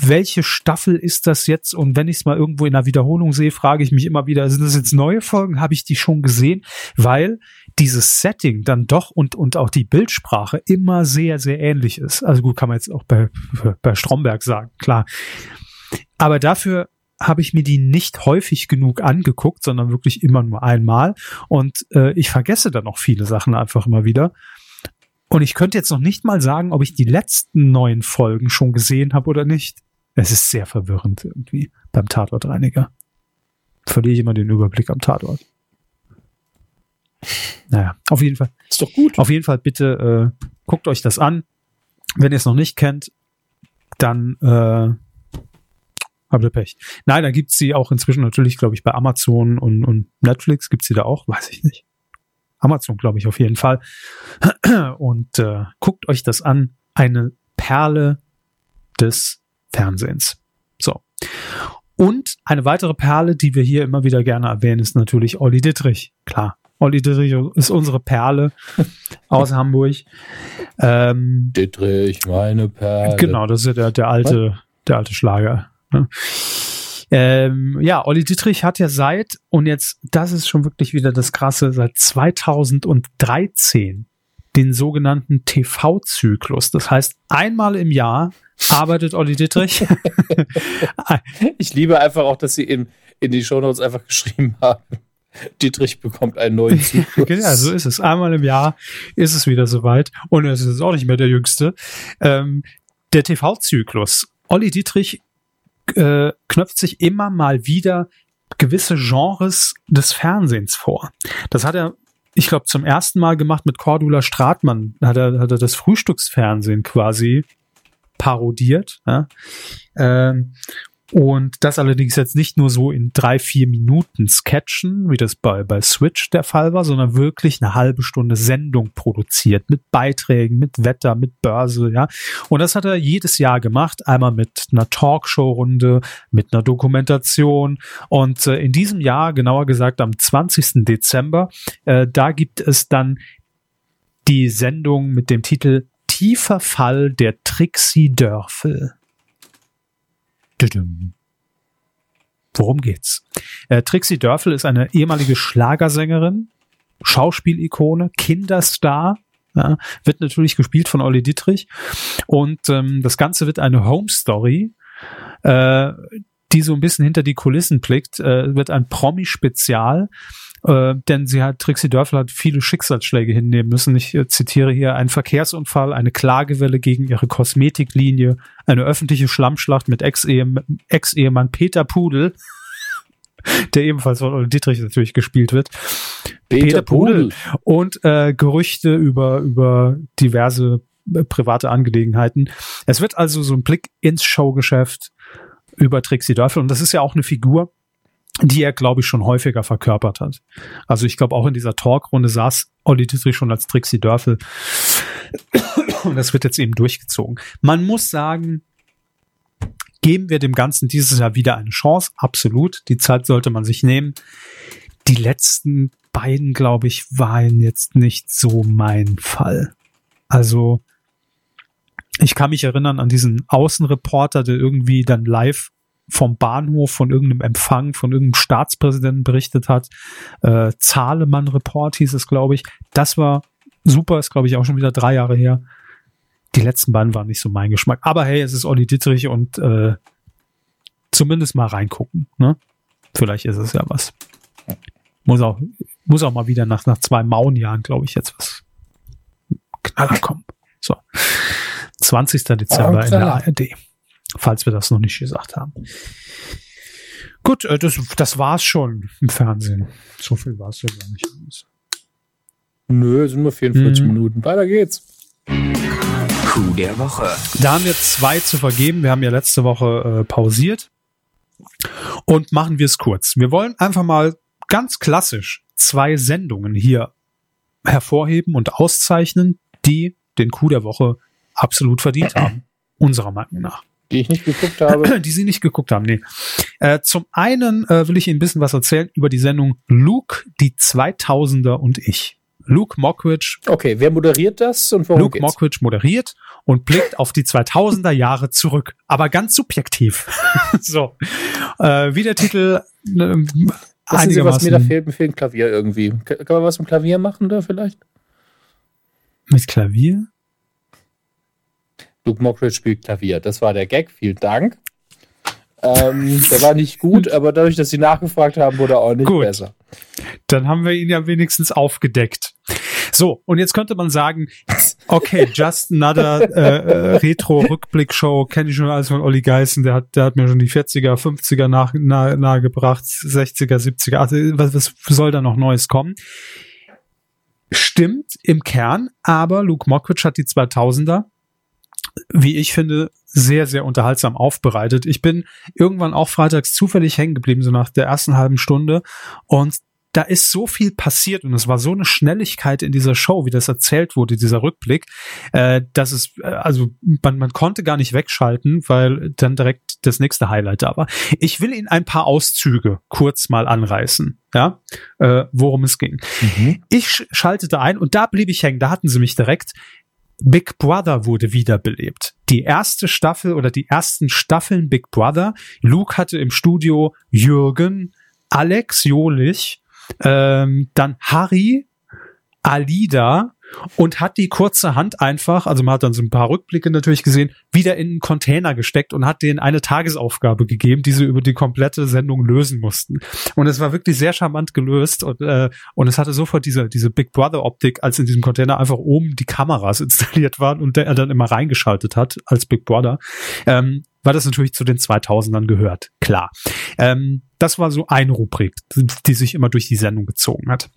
welche Staffel ist das jetzt? Und wenn ich es mal irgendwo in einer Wiederholung sehe, frage ich mich immer wieder, sind das jetzt neue Folgen? Habe ich die schon gesehen? Weil dieses Setting dann doch und, und auch die Bildsprache immer sehr, sehr ähnlich ist. Also gut, kann man jetzt auch bei, bei Stromberg sagen, klar. Aber dafür habe ich mir die nicht häufig genug angeguckt, sondern wirklich immer nur einmal. Und äh, ich vergesse dann noch viele Sachen einfach immer wieder. Und ich könnte jetzt noch nicht mal sagen, ob ich die letzten neun Folgen schon gesehen habe oder nicht. Es ist sehr verwirrend irgendwie beim Tatortreiniger. Verliere ich immer den Überblick am Tatort. Naja, auf jeden Fall. Ist doch gut. Auf jeden Fall bitte äh, guckt euch das an. Wenn ihr es noch nicht kennt, dann äh, habt ihr Pech. Nein, da gibt's sie auch inzwischen natürlich, glaube ich, bei Amazon und, und Netflix gibt's sie da auch, weiß ich nicht. Amazon, glaube ich, auf jeden Fall. Und äh, guckt euch das an. Eine Perle des Fernsehens. So. Und eine weitere Perle, die wir hier immer wieder gerne erwähnen, ist natürlich Olli Dittrich. Klar. Olli Dittrich ist unsere Perle aus Hamburg. Ähm, Dittrich, meine Perle. Genau, das ist ja der, der alte, der alte Schlager. Ne? Ähm, ja, Olli Dietrich hat ja seit, und jetzt, das ist schon wirklich wieder das Krasse, seit 2013 den sogenannten TV-Zyklus. Das heißt, einmal im Jahr arbeitet Olli Dietrich. ich liebe einfach auch, dass sie in, in die Shownotes einfach geschrieben haben. Dietrich bekommt einen neuen Zyklus. ja, so ist es. Einmal im Jahr ist es wieder soweit. Und es ist auch nicht mehr der Jüngste. Ähm, der TV-Zyklus. Olli Dietrich äh, knöpft sich immer mal wieder gewisse Genres des Fernsehens vor. Das hat er, ich glaube, zum ersten Mal gemacht mit Cordula Stratmann. Hat er, hat er das Frühstücksfernsehen quasi parodiert. Ja? Ähm, und das allerdings jetzt nicht nur so in drei, vier Minuten sketchen, wie das bei, bei Switch der Fall war, sondern wirklich eine halbe Stunde Sendung produziert mit Beiträgen, mit Wetter, mit Börse, ja. Und das hat er jedes Jahr gemacht, einmal mit einer Talkshow-Runde, mit einer Dokumentation. Und äh, in diesem Jahr, genauer gesagt am 20. Dezember, äh, da gibt es dann die Sendung mit dem Titel Tiefer Fall der Trixie Dörfel. Worum geht's? Äh, Trixie Dörfel ist eine ehemalige Schlagersängerin, Schauspielikone, Kinderstar, ja, wird natürlich gespielt von Olli Dietrich. Und ähm, das Ganze wird eine Home Story, äh, die so ein bisschen hinter die Kulissen blickt, äh, wird ein Promi-Spezial äh, denn sie hat, Trixie Dörfel hat viele Schicksalsschläge hinnehmen müssen. Ich äh, zitiere hier, ein Verkehrsunfall, eine Klagewelle gegen ihre Kosmetiklinie, eine öffentliche Schlammschlacht mit Ex-Ehemann Ex Peter Pudel, der ebenfalls von Dietrich natürlich gespielt wird. Peter, Peter Pudel. Und äh, Gerüchte über, über diverse äh, private Angelegenheiten. Es wird also so ein Blick ins Showgeschäft über Trixie Dörfel. Und das ist ja auch eine Figur, die er, glaube ich, schon häufiger verkörpert hat. Also ich glaube, auch in dieser Talkrunde saß Olli Dittrich schon als Trixie Dörfel. Und das wird jetzt eben durchgezogen. Man muss sagen, geben wir dem Ganzen dieses Jahr wieder eine Chance. Absolut. Die Zeit sollte man sich nehmen. Die letzten beiden, glaube ich, waren jetzt nicht so mein Fall. Also, ich kann mich erinnern an diesen Außenreporter, der irgendwie dann live vom Bahnhof von irgendeinem Empfang von irgendeinem Staatspräsidenten berichtet hat. Äh, Zahlemann-Report hieß es, glaube ich. Das war super, ist, glaube ich, auch schon wieder drei Jahre her. Die letzten beiden waren nicht so mein Geschmack. Aber hey, es ist Olli Dittrich und äh, zumindest mal reingucken. Ne? Vielleicht ist es ja was. Muss auch, muss auch mal wieder nach, nach zwei Mauenjahren, glaube ich, jetzt was Knaller kommen. So. 20. Dezember in der ARD falls wir das noch nicht gesagt haben. Gut, äh, das, das war's schon im Fernsehen. So viel war es ja gar nicht. Nö, sind nur 44 mhm. Minuten. Weiter geht's. Coup der Woche. Da haben wir zwei zu vergeben. Wir haben ja letzte Woche äh, pausiert. Und machen wir es kurz. Wir wollen einfach mal ganz klassisch zwei Sendungen hier hervorheben und auszeichnen, die den Coup der Woche absolut verdient haben. Unserer Meinung nach. Die ich nicht geguckt habe. Die Sie nicht geguckt haben, nee. Äh, zum einen äh, will ich Ihnen ein bisschen was erzählen über die Sendung Luke, die 2000er und ich. Luke Mockridge. Okay, wer moderiert das und worum Luke geht's? Mockridge moderiert und blickt auf die 2000er Jahre zurück, aber ganz subjektiv. so, äh, wie der Titel. Äh, Wissen Sie, was mir da fehlt? Mir fehlt ein Klavier irgendwie. Kann man was mit Klavier machen da vielleicht? Mit Klavier? Luke Mockridge spielt Klavier. Das war der Gag. Vielen Dank. Ähm, der war nicht gut, aber dadurch, dass sie nachgefragt haben, wurde er auch nicht gut. besser. Dann haben wir ihn ja wenigstens aufgedeckt. So, und jetzt könnte man sagen, okay, just another äh, äh, Retro-Rückblick-Show, kenne ich schon alles von Olli Geißen, der hat, der hat mir schon die 40er, 50er nach, nahe, nahegebracht, 60er, 70er, also was, was soll da noch Neues kommen? Stimmt im Kern, aber Luke Mockridge hat die 2000er wie ich finde, sehr, sehr unterhaltsam aufbereitet. Ich bin irgendwann auch freitags zufällig hängen geblieben, so nach der ersten halben Stunde. Und da ist so viel passiert und es war so eine Schnelligkeit in dieser Show, wie das erzählt wurde, dieser Rückblick, äh, dass es, äh, also man, man konnte gar nicht wegschalten, weil dann direkt das nächste Highlight da war. Ich will Ihnen ein paar Auszüge kurz mal anreißen, ja, äh, worum es ging. Mhm. Ich schaltete ein und da blieb ich hängen, da hatten sie mich direkt. Big Brother wurde wiederbelebt. Die erste Staffel oder die ersten Staffeln Big Brother. Luke hatte im Studio Jürgen, Alex Jolich, ähm, dann Harry, Alida und hat die kurze Hand einfach, also man hat dann so ein paar Rückblicke natürlich gesehen, wieder in einen Container gesteckt und hat denen eine Tagesaufgabe gegeben, die sie über die komplette Sendung lösen mussten. Und es war wirklich sehr charmant gelöst und, äh, und es hatte sofort diese, diese Big Brother Optik, als in diesem Container einfach oben die Kameras installiert waren und der dann immer reingeschaltet hat als Big Brother. Ähm, weil das natürlich zu den 2000ern gehört, klar. Ähm, das war so eine Rubrik, die sich immer durch die Sendung gezogen hat.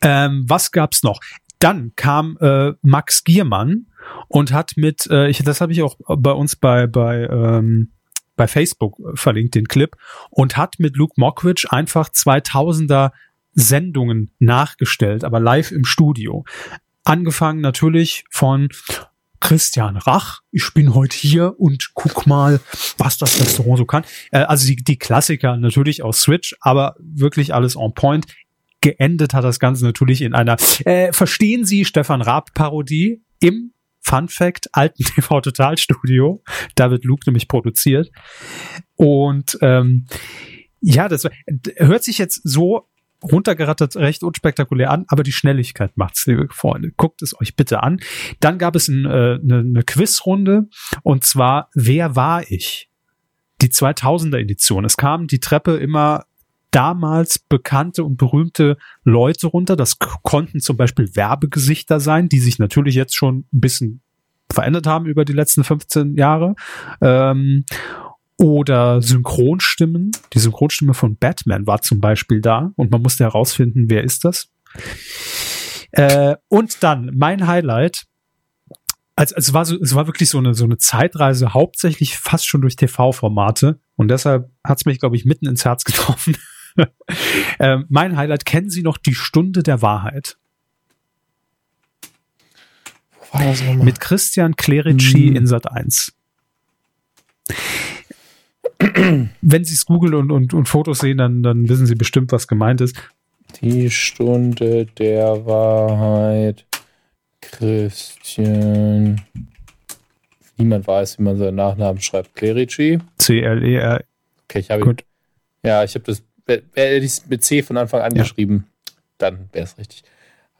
Ähm, was gab's noch? Dann kam äh, Max Giermann und hat mit, äh, ich, das habe ich auch bei uns bei bei ähm, bei Facebook verlinkt den Clip und hat mit Luke Mockridge einfach 2000er Sendungen nachgestellt, aber live im Studio. Angefangen natürlich von Christian Rach, ich bin heute hier und guck mal, was das Restaurant so kann. Äh, also die, die Klassiker natürlich aus Switch, aber wirklich alles on point geendet hat das Ganze natürlich in einer, äh, verstehen Sie, Stefan Raab-Parodie im Fun Fact, alten TV Total Studio. Da wird Luke nämlich produziert. Und ähm, ja, das hört sich jetzt so runtergerattert recht unspektakulär an, aber die Schnelligkeit macht's, liebe Freunde. Guckt es euch bitte an. Dann gab es ein, äh, eine, eine Quizrunde und zwar Wer war ich? Die 2000er Edition. Es kam die Treppe immer damals bekannte und berühmte Leute runter. Das konnten zum Beispiel Werbegesichter sein, die sich natürlich jetzt schon ein bisschen verändert haben über die letzten 15 Jahre. Ähm, oder Synchronstimmen. Die Synchronstimme von Batman war zum Beispiel da und man musste herausfinden, wer ist das. Äh, und dann mein Highlight. Also, es war so, es war wirklich so eine, so eine Zeitreise, hauptsächlich fast schon durch TV-Formate. Und deshalb hat es mich, glaube ich, mitten ins Herz getroffen. ähm, mein Highlight, kennen Sie noch die Stunde der Wahrheit? Mit Christian Clerici hm. in Sat 1. Wenn Sie es googeln und, und, und Fotos sehen, dann, dann wissen Sie bestimmt, was gemeint ist. Die Stunde der Wahrheit. Christian. Niemand weiß, wie man seinen Nachnamen schreibt. Clerici. C-L-E-R. Okay, ich habe. Ja, ich habe das Wäre er mit C von Anfang an ja. geschrieben, dann wäre es richtig.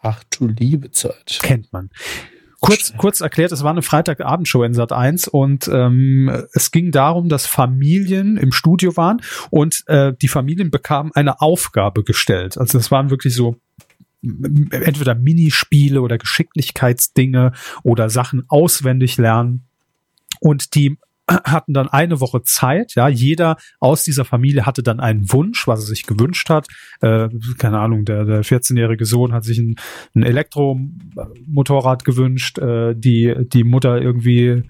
Ach du liebe Zeit. Kennt man. Kurz, kurz erklärt, es war eine Freitagabendshow in Sat 1 und ähm, es ging darum, dass Familien im Studio waren und äh, die Familien bekamen eine Aufgabe gestellt. Also es waren wirklich so entweder Minispiele oder Geschicklichkeitsdinge oder Sachen auswendig lernen. Und die hatten dann eine Woche Zeit, ja, jeder aus dieser Familie hatte dann einen Wunsch, was er sich gewünscht hat. Äh, keine Ahnung, der, der 14-jährige Sohn hat sich ein, ein Elektromotorrad gewünscht, äh, die, die Mutter irgendwie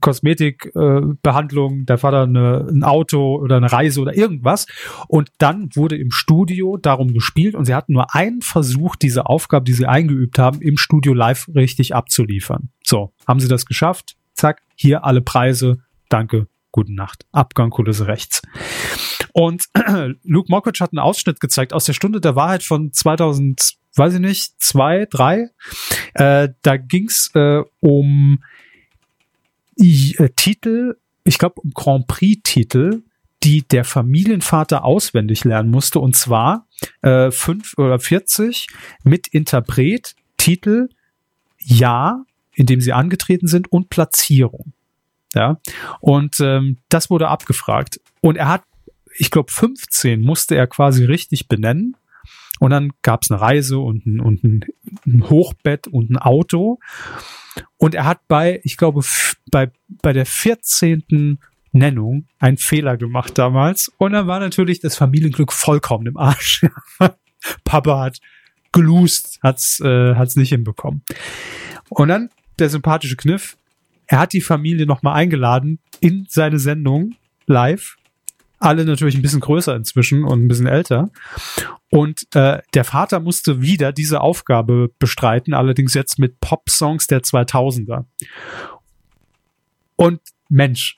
Kosmetikbehandlung, äh, der Vater eine, ein Auto oder eine Reise oder irgendwas. Und dann wurde im Studio darum gespielt und sie hatten nur einen Versuch, diese Aufgabe, die sie eingeübt haben, im Studio live richtig abzuliefern. So, haben sie das geschafft? zack, hier alle Preise, danke, gute Nacht. Abgang, Kulisse rechts. Und Luke Mockridge hat einen Ausschnitt gezeigt aus der Stunde der Wahrheit von 2000, weiß ich nicht, zwei, drei. Äh, da ging's äh, um äh, Titel, ich glaube um Grand Prix-Titel, die der Familienvater auswendig lernen musste. Und zwar äh, fünf oder 40 mit Interpret, Titel, Jahr, in dem sie angetreten sind und Platzierung. Ja, und ähm, das wurde abgefragt. Und er hat, ich glaube, 15 musste er quasi richtig benennen. Und dann gab es eine Reise und ein, und ein, ein Hochbett und ein Auto. Und er hat bei, ich glaube, bei, bei der 14. Nennung einen Fehler gemacht damals. Und dann war natürlich das Familienglück vollkommen im Arsch. Papa hat gelust, hat's, äh, hat's nicht hinbekommen. Und dann der sympathische Kniff. Er hat die Familie nochmal eingeladen in seine Sendung live. Alle natürlich ein bisschen größer inzwischen und ein bisschen älter. Und äh, der Vater musste wieder diese Aufgabe bestreiten, allerdings jetzt mit Pop-Songs der 2000er. Und Mensch,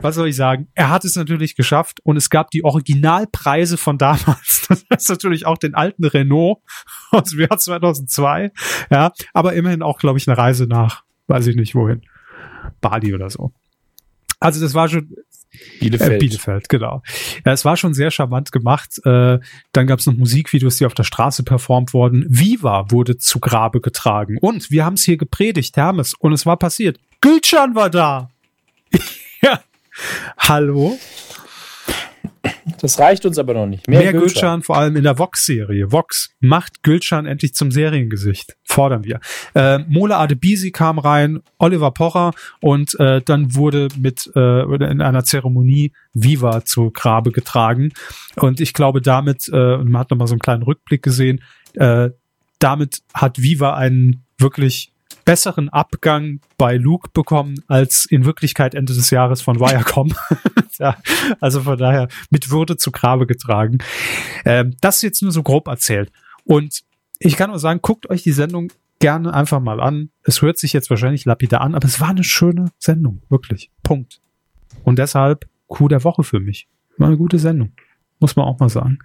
was soll ich sagen? Er hat es natürlich geschafft und es gab die Originalpreise von damals. Das ist natürlich auch den alten Renault aus dem Jahr 2002. Ja, aber immerhin auch, glaube ich, eine Reise nach, weiß ich nicht wohin. Bali oder so. Also das war schon Bielefeld. Äh, Bielefeld, genau. Ja, es war schon sehr charmant gemacht. Äh, dann gab es noch Musikvideos, die auf der Straße performt wurden. Viva wurde zu Grabe getragen. Und wir haben es hier gepredigt, Hermes. Und es war passiert. Gülcan war da. ja. Hallo? Das reicht uns aber noch nicht. Mehr, Mehr Gülcan. Gülcan, vor allem in der Vox-Serie. Vox macht Gülcan endlich zum Seriengesicht. Fordern wir. Äh, Mola Adebisi kam rein, Oliver Pocher und äh, dann wurde mit äh, in einer Zeremonie Viva zu Grabe getragen. Und ich glaube damit, äh, man hat nochmal so einen kleinen Rückblick gesehen, äh, damit hat Viva einen wirklich besseren Abgang bei Luke bekommen als in Wirklichkeit Ende des Jahres von Viacom. ja, also von daher mit Würde zu Grabe getragen. Ähm, das ist jetzt nur so grob erzählt. Und ich kann nur sagen, guckt euch die Sendung gerne einfach mal an. Es hört sich jetzt wahrscheinlich lapidar an, aber es war eine schöne Sendung, wirklich. Punkt. Und deshalb Coup der Woche für mich. War eine gute Sendung. Muss man auch mal sagen.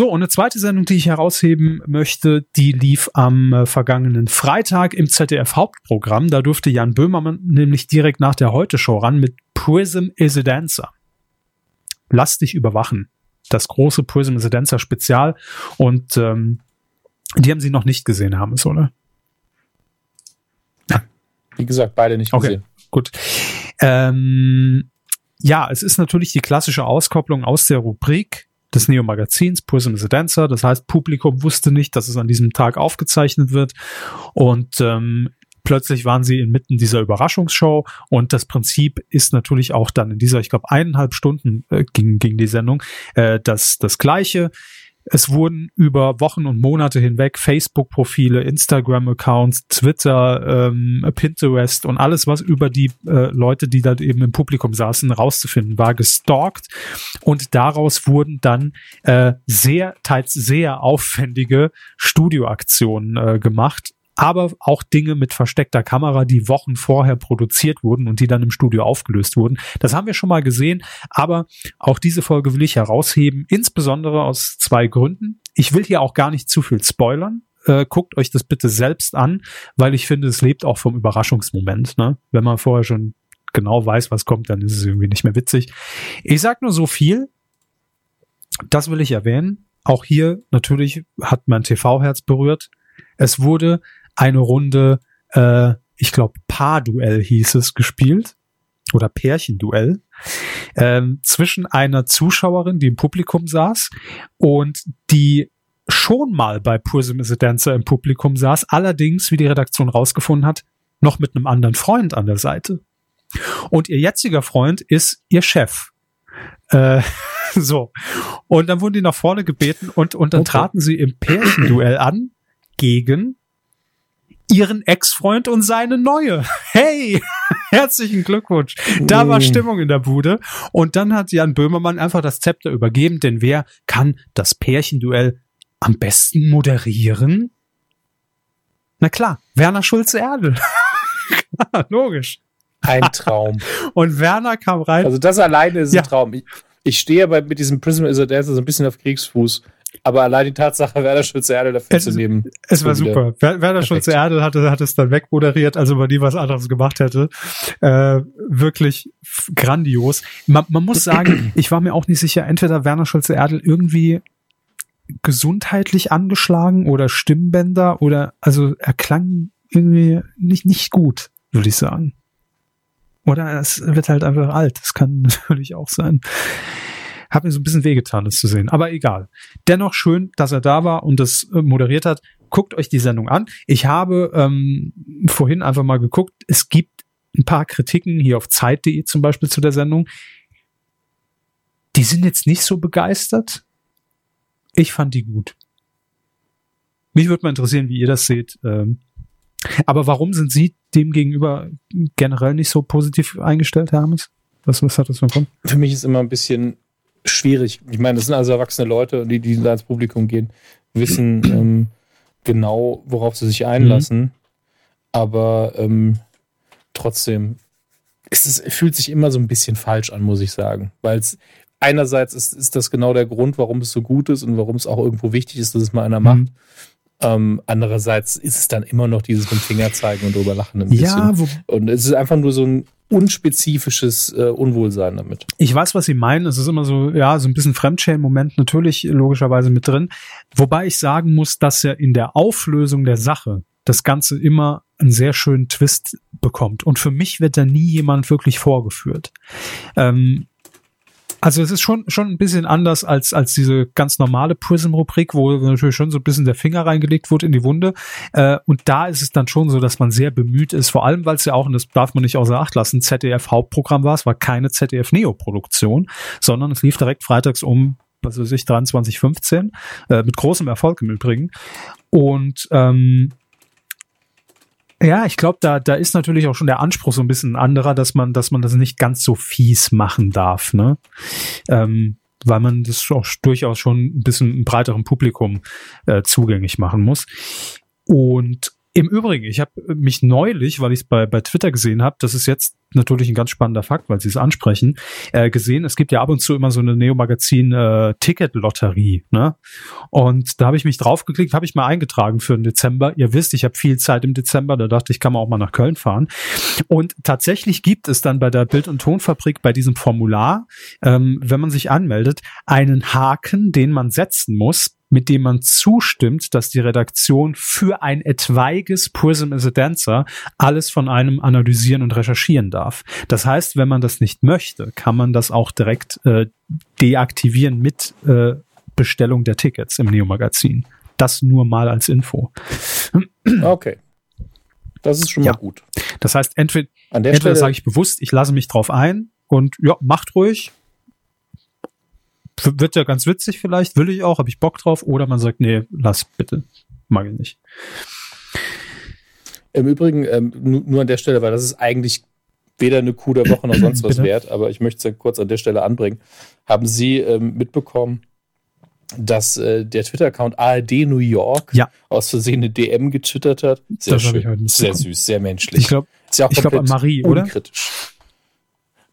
So, und eine zweite Sendung, die ich herausheben möchte, die lief am äh, vergangenen Freitag im ZDF Hauptprogramm. Da durfte Jan Böhmermann nämlich direkt nach der Heute-Show ran mit Prism is a Dancer. Lass dich überwachen. Das große Prism is a Dancer Spezial. Und ähm, die haben sie noch nicht gesehen, haben es, oder? Wie gesagt, beide nicht okay, gesehen. Gut. Ähm, ja, es ist natürlich die klassische Auskopplung aus der Rubrik des Neo-Magazins, Prism is a Dancer. Das heißt, Publikum wusste nicht, dass es an diesem Tag aufgezeichnet wird. Und ähm, plötzlich waren sie inmitten dieser Überraschungsshow und das Prinzip ist natürlich auch dann in dieser, ich glaube, eineinhalb Stunden äh, ging, ging die Sendung, äh, das, das gleiche. Es wurden über Wochen und Monate hinweg Facebook-Profile, Instagram-Accounts, Twitter, ähm, Pinterest und alles, was über die äh, Leute, die da eben im Publikum saßen, rauszufinden war, gestalkt. Und daraus wurden dann äh, sehr, teils sehr aufwendige Studioaktionen äh, gemacht aber auch Dinge mit versteckter Kamera, die Wochen vorher produziert wurden und die dann im Studio aufgelöst wurden. Das haben wir schon mal gesehen, aber auch diese Folge will ich herausheben, insbesondere aus zwei Gründen. Ich will hier auch gar nicht zu viel spoilern. Äh, guckt euch das bitte selbst an, weil ich finde, es lebt auch vom Überraschungsmoment. Ne? Wenn man vorher schon genau weiß, was kommt, dann ist es irgendwie nicht mehr witzig. Ich sag nur so viel. Das will ich erwähnen. Auch hier natürlich hat mein TV-Herz berührt. Es wurde eine Runde, äh, ich glaube, Paarduell hieß es, gespielt. Oder Pärchenduell. Ähm, zwischen einer Zuschauerin, die im Publikum saß, und die schon mal bei Prism is a Dancer im Publikum saß, allerdings, wie die Redaktion rausgefunden hat, noch mit einem anderen Freund an der Seite. Und ihr jetziger Freund ist ihr Chef. Äh, so. Und dann wurden die nach vorne gebeten und, und dann okay. traten sie im Pärchenduell an gegen ihren Ex-Freund und seine neue. Hey, herzlichen Glückwunsch. Da war Stimmung in der Bude. Und dann hat Jan Böhmermann einfach das Zepter übergeben, denn wer kann das Pärchenduell am besten moderieren? Na klar, Werner Schulze-Erdel. Logisch. Ein Traum. Und Werner kam rein. Also das alleine ist ja. ein Traum. Ich, ich stehe aber mit diesem Prism is a Dancer so ein bisschen auf Kriegsfuß. Aber allein die Tatsache, Werder Schulze-Erdel dafür Es- zu nehmen. Es war wieder super. Wer- Werder perfekt. Schulze Erdel hatte, hat es dann wegmoderiert, also man nie was anderes gemacht hätte. Äh, wirklich grandios. Man, man muss sagen, ich war mir auch nicht sicher, entweder Werner Schulze Erdel irgendwie gesundheitlich angeschlagen oder Stimmbänder oder also er klang irgendwie nicht, nicht gut, würde ich sagen. Oder es wird halt einfach alt. Das kann natürlich auch sein. Hat mir so ein bisschen wehgetan, das zu sehen. Aber egal. Dennoch schön, dass er da war und das äh, moderiert hat. Guckt euch die Sendung an. Ich habe ähm, vorhin einfach mal geguckt. Es gibt ein paar Kritiken hier auf Zeit.de zum Beispiel zu der Sendung. Die sind jetzt nicht so begeistert. Ich fand die gut. Mich würde mal interessieren, wie ihr das seht. Ähm, aber warum sind Sie dem gegenüber generell nicht so positiv eingestellt, Hermes? Was, was hat das Grund? Für mich ist immer ein bisschen schwierig. Ich meine, das sind also erwachsene Leute, die, die da ins Publikum gehen, wissen ähm, genau, worauf sie sich einlassen. Aber ähm, trotzdem, ist es fühlt sich immer so ein bisschen falsch an, muss ich sagen. Weil es einerseits ist, ist das genau der Grund, warum es so gut ist und warum es auch irgendwo wichtig ist, dass es mal einer macht. Mhm. Ähm, andererseits ist es dann immer noch dieses mit Finger zeigen und drüber lachen ein bisschen. Ja, Und es ist einfach nur so ein unspezifisches äh, Unwohlsein damit. ich weiß, was Sie meinen. Es ist immer so, ja, so ein bisschen Fremdschämen-Moment natürlich logischerweise mit drin. Wobei ich sagen muss, dass er in der Auflösung der Sache das Ganze immer einen sehr schönen Twist bekommt. Und für mich wird da nie jemand wirklich vorgeführt. Ähm, also es ist schon schon ein bisschen anders als als diese ganz normale Prism-Rubrik, wo natürlich schon so ein bisschen der Finger reingelegt wurde in die Wunde. Äh, und da ist es dann schon so, dass man sehr bemüht ist, vor allem weil es ja auch, und das darf man nicht außer Acht lassen, ZDF-Hauptprogramm war. Es war keine ZDF-Neo-Produktion, sondern es lief direkt freitags um, was weiß ich, 23.15, äh, mit großem Erfolg im Übrigen. Und ähm, ja, ich glaube, da, da ist natürlich auch schon der Anspruch so ein bisschen anderer, dass man, dass man das nicht ganz so fies machen darf, ne? Ähm, weil man das auch durchaus schon ein bisschen einem breiteren Publikum äh, zugänglich machen muss. Und im Übrigen, ich habe mich neulich, weil ich es bei, bei Twitter gesehen habe, das ist jetzt natürlich ein ganz spannender Fakt, weil Sie es ansprechen, äh, gesehen, es gibt ja ab und zu immer so eine Neo-Magazin äh, ne? Und da habe ich mich draufgeklickt, habe ich mal eingetragen für den Dezember. Ihr wisst, ich habe viel Zeit im Dezember, da dachte ich, kann man auch mal nach Köln fahren. Und tatsächlich gibt es dann bei der Bild- und Tonfabrik bei diesem Formular, ähm, wenn man sich anmeldet, einen Haken, den man setzen muss, mit dem man zustimmt, dass die Redaktion für ein etwaiges Prism is a Dancer alles von einem analysieren und recherchieren darf. Das heißt, wenn man das nicht möchte, kann man das auch direkt äh, deaktivieren mit äh, Bestellung der Tickets im Neo-Magazin. Das nur mal als Info. Okay. Das ist schon Ja. mal gut. Das heißt, entweder, entweder sage ich bewusst, ich lasse mich drauf ein und ja, macht ruhig. Wird ja ganz witzig vielleicht, will ich auch, habe ich Bock drauf. Oder man sagt, nee, lass bitte, mag ich nicht. Im Übrigen, ähm, nu- nur an der Stelle, weil das ist eigentlich weder eine Kuh der Woche noch sonst was wert, aber ich möchte es ja kurz an der Stelle anbringen. Haben Sie ähm, mitbekommen, dass äh, der Twitter-Account ARD New York Ja. aus Versehen eine DM getwittert hat? Sehr Das schön, sehr süß, sehr menschlich. Ich glaube, ja glaub, an Marie, oder?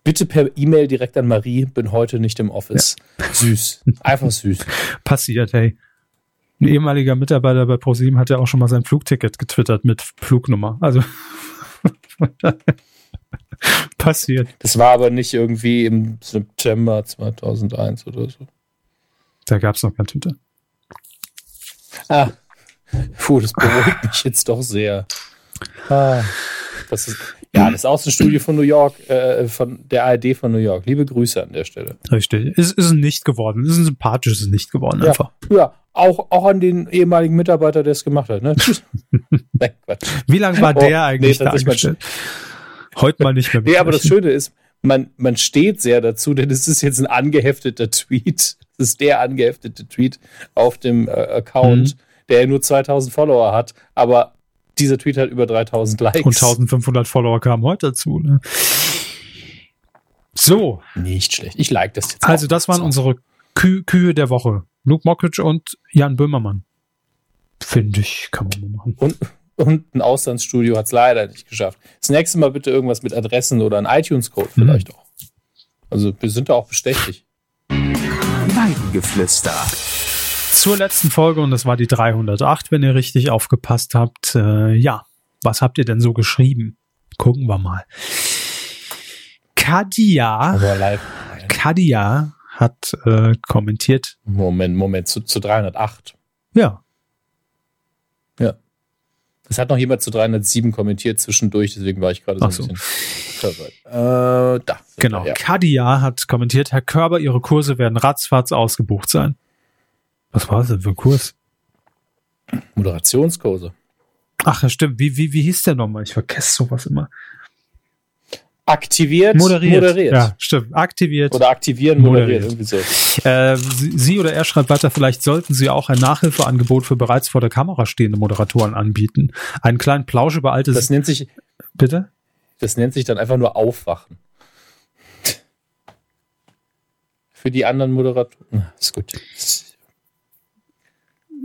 Bitte per E-Mail direkt an Marie, bin heute nicht im Office. Süß, einfach süß. passiert, hey. Ein ehemaliger Mitarbeiter bei ProSieben hat ja auch schon mal sein Flugticket getwittert mit Flugnummer. Also passiert. Das war aber nicht irgendwie im September 2001 oder so. Da gab's noch kein Twitter. Ah, puh, das beruhigt mich jetzt doch sehr. Ah, das ist, ja, das Außenstudio von New York, äh, von der ARD von New York. Liebe Grüße an der Stelle. Richtig. Ist, ist ein nicht geworden. Ist ein sympathisches Nicht geworden Ja. einfach. Ja, auch, auch an den ehemaligen Mitarbeiter, der es gemacht hat. Ne? Tschüss. Nein, Quatsch. Wie lange war Oh, der eigentlich nee, da angestellt? Heute mal nicht mehr. Nee, aber das. Schöne ist, man, man steht sehr dazu, denn es ist jetzt ein angehefteter Tweet. Es ist der angeheftete Tweet auf dem äh, Account, Mhm. der nur 2000 Follower hat, aber dieser Tweet hat über 3000 Likes. Und 1500 Follower kamen heute dazu. Ne? So, Nicht schlecht. Ich like das jetzt. also auch. das waren unsere Kü Kühe der Woche. Luke Mockridge und Jan Böhmermann. Finde ich, kann man mal machen. Und, und ein Auslandsstudio hat es leider nicht geschafft. Das nächste Mal bitte irgendwas mit Adressen oder ein iTunes-Code Mhm. vielleicht auch. Also wir sind da auch bestechlich. Weidengeflüster. Zur letzten Folge, und das war die 308, wenn ihr richtig aufgepasst habt. Äh, ja, was habt ihr denn so geschrieben? Gucken wir mal. Kadia, Kadia hat äh, kommentiert. Moment, Moment, zu, zu 308. Ja. Ja. Es hat noch jemand zu 307 kommentiert zwischendurch, deswegen war ich gerade so ein so. bisschen Äh, da. Genau. Ja. Kadia hat kommentiert, Herr Körber, Ihre Kurse werden ratzfatz ausgebucht sein. Was war das denn für ein Kurs? Moderationskurse. Ach, ja, stimmt. Wie, wie, wie hieß der nochmal? Ich vergesse sowas immer. Aktiviert, Moderiert. moderiert. Ja, stimmt. Aktiviert. Oder aktivieren, moderiert, Moderiert. irgendwie so. Äh, sie, sie oder er schreibt weiter, vielleicht sollten Sie auch ein Nachhilfeangebot für bereits vor der Kamera stehende Moderatoren anbieten. Einen kleinen Plausch über alte... Das nennt sich, Bitte? das nennt sich dann einfach nur Aufwachen. Für die anderen Moderatoren. Ist gut.